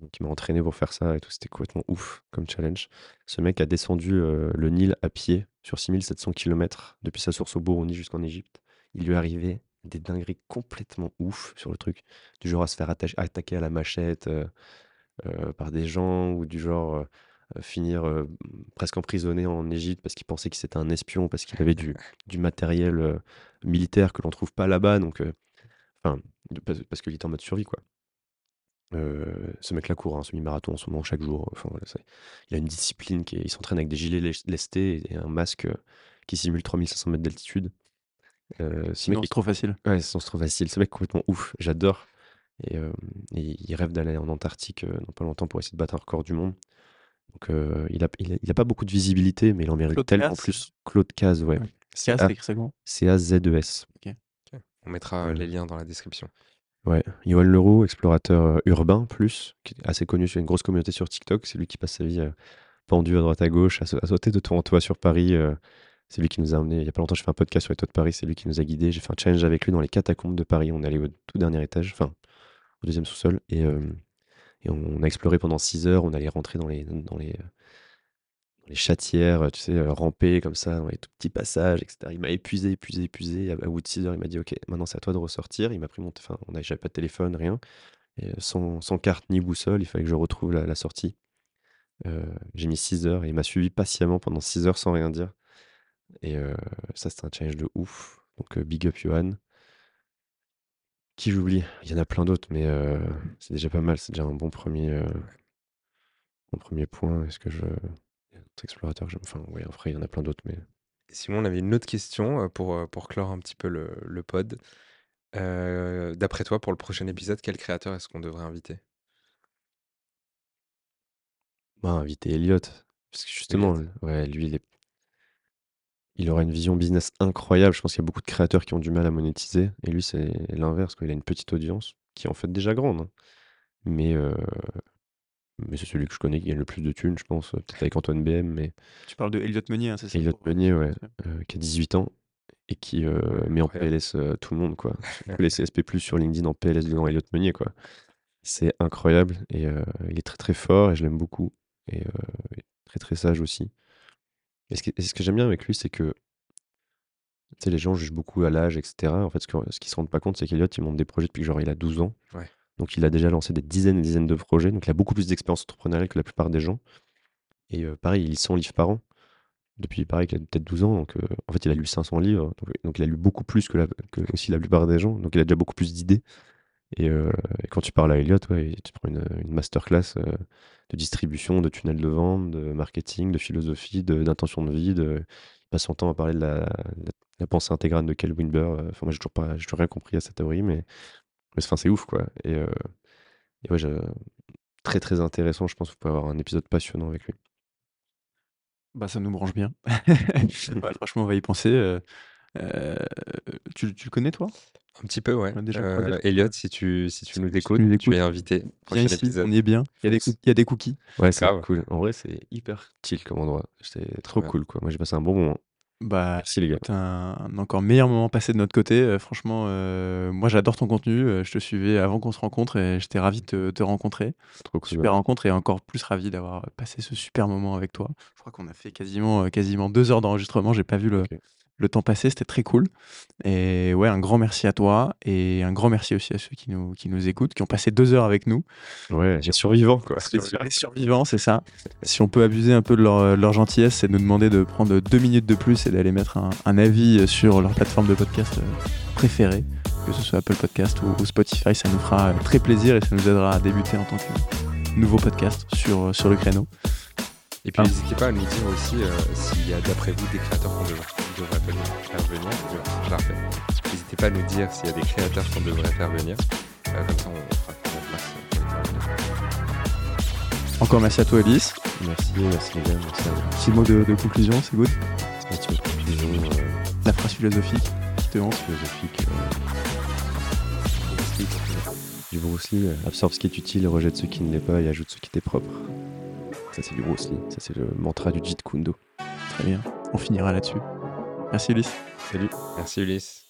Donc il m'a entraîné pour faire ça et tout. C'était complètement ouf comme challenge. Ce mec a descendu le Nil à pied sur 6700 km depuis sa source au Burundi jusqu'en Égypte. Il lui arrivait des dingueries complètement ouf sur le truc. Du genre à se faire attaquer à la machette par des gens ou du genre finir euh, presque emprisonné en Égypte parce qu'il pensait que c'était un espion, parce qu'il avait du, du matériel euh, militaire que l'on trouve pas là-bas. Donc, euh, enfin, parce, qu'il était en mode survie, quoi. Euh, ce mec-là court un semi-marathon en ce moment chaque jour. Enfin, voilà, il a une discipline qui est- il s'entraîne avec des gilets lest- lestés et un masque euh, qui simule 3500 mètres d'altitude. Euh, ce mec c'est trop facile. Ouais, c'est trop facile. Ce mec est complètement ouf. J'adore. Et, euh, et il rêve d'aller en Antarctique euh, dans pas longtemps pour essayer de battre un record du monde. Donc, euh, il a, il a, il a pas beaucoup de visibilité, mais il en mérite Claude tellement Caz plus. Claude Caz, ouais. Ouais. C'est écrit ça comment C-A-Z-E-S. On mettra Ouais. les liens dans la description. Ouais. Yoann Leroux, explorateur euh, urbain, plus, qui est assez connu sur une grosse communauté sur TikTok. C'est lui qui passe sa vie euh, pendu à droite à gauche, à, sa- à sauter de toit en toit sur Paris. euh, c'est lui qui nous a emmenés. Il y a pas longtemps, j'ai fait un podcast sur les toits de Paris. C'est lui qui nous a guidés. J'ai fait un challenge avec lui dans les catacombes de Paris. On est allé au tout dernier étage, enfin, au deuxième sous-sol. Et, euh, et on a exploré pendant 6 heures. On allait rentrer dans les, dans les, chatières, tu sais, euh, ramper comme ça, dans les tout petits passages, etc. Il m'a épuisé, épuisé, épuisé. À, bout de 6 heures, il m'a dit Ok, maintenant c'est à toi de ressortir. Il m'a pris mon. Enfin, on avait- j'avais pas de téléphone, rien. Euh, sans, carte ni boussole, il fallait que je retrouve la, sortie. Euh, j'ai mis 6 heures et il m'a suivi patiemment pendant 6 heures sans rien dire. Et ça, c'était un challenge de ouf. Donc, big up Johan. Qui j'oublie Il y en a plein d'autres, mais euh, c'est déjà pas mal. C'est déjà un bon premier, euh, premier point. Est-ce que je. Explorateurs que. Enfin, ouais, après, il y en a plein d'autres, mais. Simon, on avait une autre question euh, pour, euh, pour clore un petit peu le, le pod. Euh, D'après toi, pour le prochain épisode, quel créateur est-ce qu'on devrait inviter? Bah, inviter Elliot. Parce que justement, Elliot. ouais, lui, il est. Il aura une vision business incroyable. Je pense qu'il y a beaucoup de créateurs qui ont du mal à monétiser. Et lui, c'est l'inverse. Il a une petite audience qui est en fait déjà grande. hein. Mais, euh, mais c'est celui que je connais qui gagne le plus de thunes, je pense. Peut-être avec Antoine BM, mais Tu parles de Elliot Meunier, hein, c'est ça Elliot pour- Meunier, ouais, euh, qui a 18 ans et qui euh, met en. PLS tout le monde, quoi. Les CSP+, sur LinkedIn en PLS devant Elliot Meunier, quoi. C'est incroyable et il est très très fort et je l'aime beaucoup. Et très très sage aussi. Et ce, qui- et ce que j'aime bien avec lui, c'est que tu sais, les gens jugent beaucoup à l'âge, etc. En fait, ce que- ce qu'ils se rendent pas compte, c'est qu'Eliott, il monte des projets depuis que genre il a 12 ans. Ouais. Donc, il a déjà lancé des dizaines et dizaines de projets. Donc, il a beaucoup plus d'expérience entrepreneuriale que la plupart des gens. Et euh, pareil, il lit 100 livres par an. Depuis, pareil, qu'il a peut-être 12 ans. Donc, euh, en fait, il a lu 500 livres. Donc, donc, il a lu beaucoup plus que, la, que aussi la plupart des gens. Donc, il a déjà beaucoup plus d'idées. Et, euh, et quand tu parles à Elliot, ouais, tu prends une, une masterclass euh, de distribution, de tunnel de vente, de marketing, de philosophie, d'intention de, vie. De, il passe son temps à parler de la, pensée intégrale de Kel Wilber. euh, Enfin, moi, j'ai toujours, pas- toujours rien compris à cette théorie, mais, mais enfin, c'est ouf, quoi. Et, euh, et ouais, très, très intéressant. Je pense que vous pouvez avoir un épisode passionnant avec lui. Bah, ça nous branche bien. Ouais, franchement, on va y penser. Euh, tu, tu le connais, toi? Un petit peu, ouais. Déjà Euh. Elliot, si tu, si tu nous Si tu tu es invité. Viens Prochain ici, épisode. on y est bien. Il y a des, Fonce. cou- il y a des cookies. Ouais, c'est Grave. cool. En vrai, c'est hyper chill comme endroit. C'était trop cool, quoi. Moi, j'ai passé un bon moment. Bah, Merci, les gars. écoute, un, un encore meilleur moment passé de notre côté. Euh, franchement, euh, moi, j'adore ton contenu. Je te suivais avant qu'on se rencontre et j'étais ravi de te, te rencontrer. Trop cool. Super rencontre et encore plus ravi d'avoir passé ce super moment avec toi. Je crois qu'on a fait quasiment, quasiment deux heures d'enregistrement. J'ai pas vu le. Le temps passer. C'était très cool. Et ouais, un grand merci à toi et un grand merci aussi à ceux qui nous, qui nous écoutent, qui ont passé deux heures avec nous. Ouais, j'ai survivant, quoi. Les survivants, c'est ça. Si on peut abuser un peu de leur, gentillesse, c'est de nous demander de prendre deux minutes de plus et d'aller mettre un, un avis sur leur plateforme de podcast euh, préférée, que ce soit Apple Podcast ou, ou Spotify. Ça nous fera très plaisir et ça nous aidera à débuter en tant que nouveau podcast sur, sur le créneau. Et puis Ah. n'hésitez pas à nous dire aussi euh, s'il y a d'après vous des créateurs qu'on devrait, devrait faire venir. Je- la. N'hésitez pas à nous dire s'il y a des créateurs qu'on devrait faire venir. Euh, comme ça, on fera. Encore merci à toi, Elise. Merci, merci, les gars. Merci à vous. Petit mot de, de conclusion, c'est good? Petit mot de conclusion, euh, La phrase philosophique. Te honte. philosophique. Du Bruce Lee, absorbe ce qui est utile, rejette ce qui ne l'est pas et ajoute ce qui t'est propre. Ça, c'est du Bruce Lee. Ça, c'est le mantra du Jeet Kundo. Très bien. On finira là-dessus. Merci Ulysse. Salut. Merci Ulysse.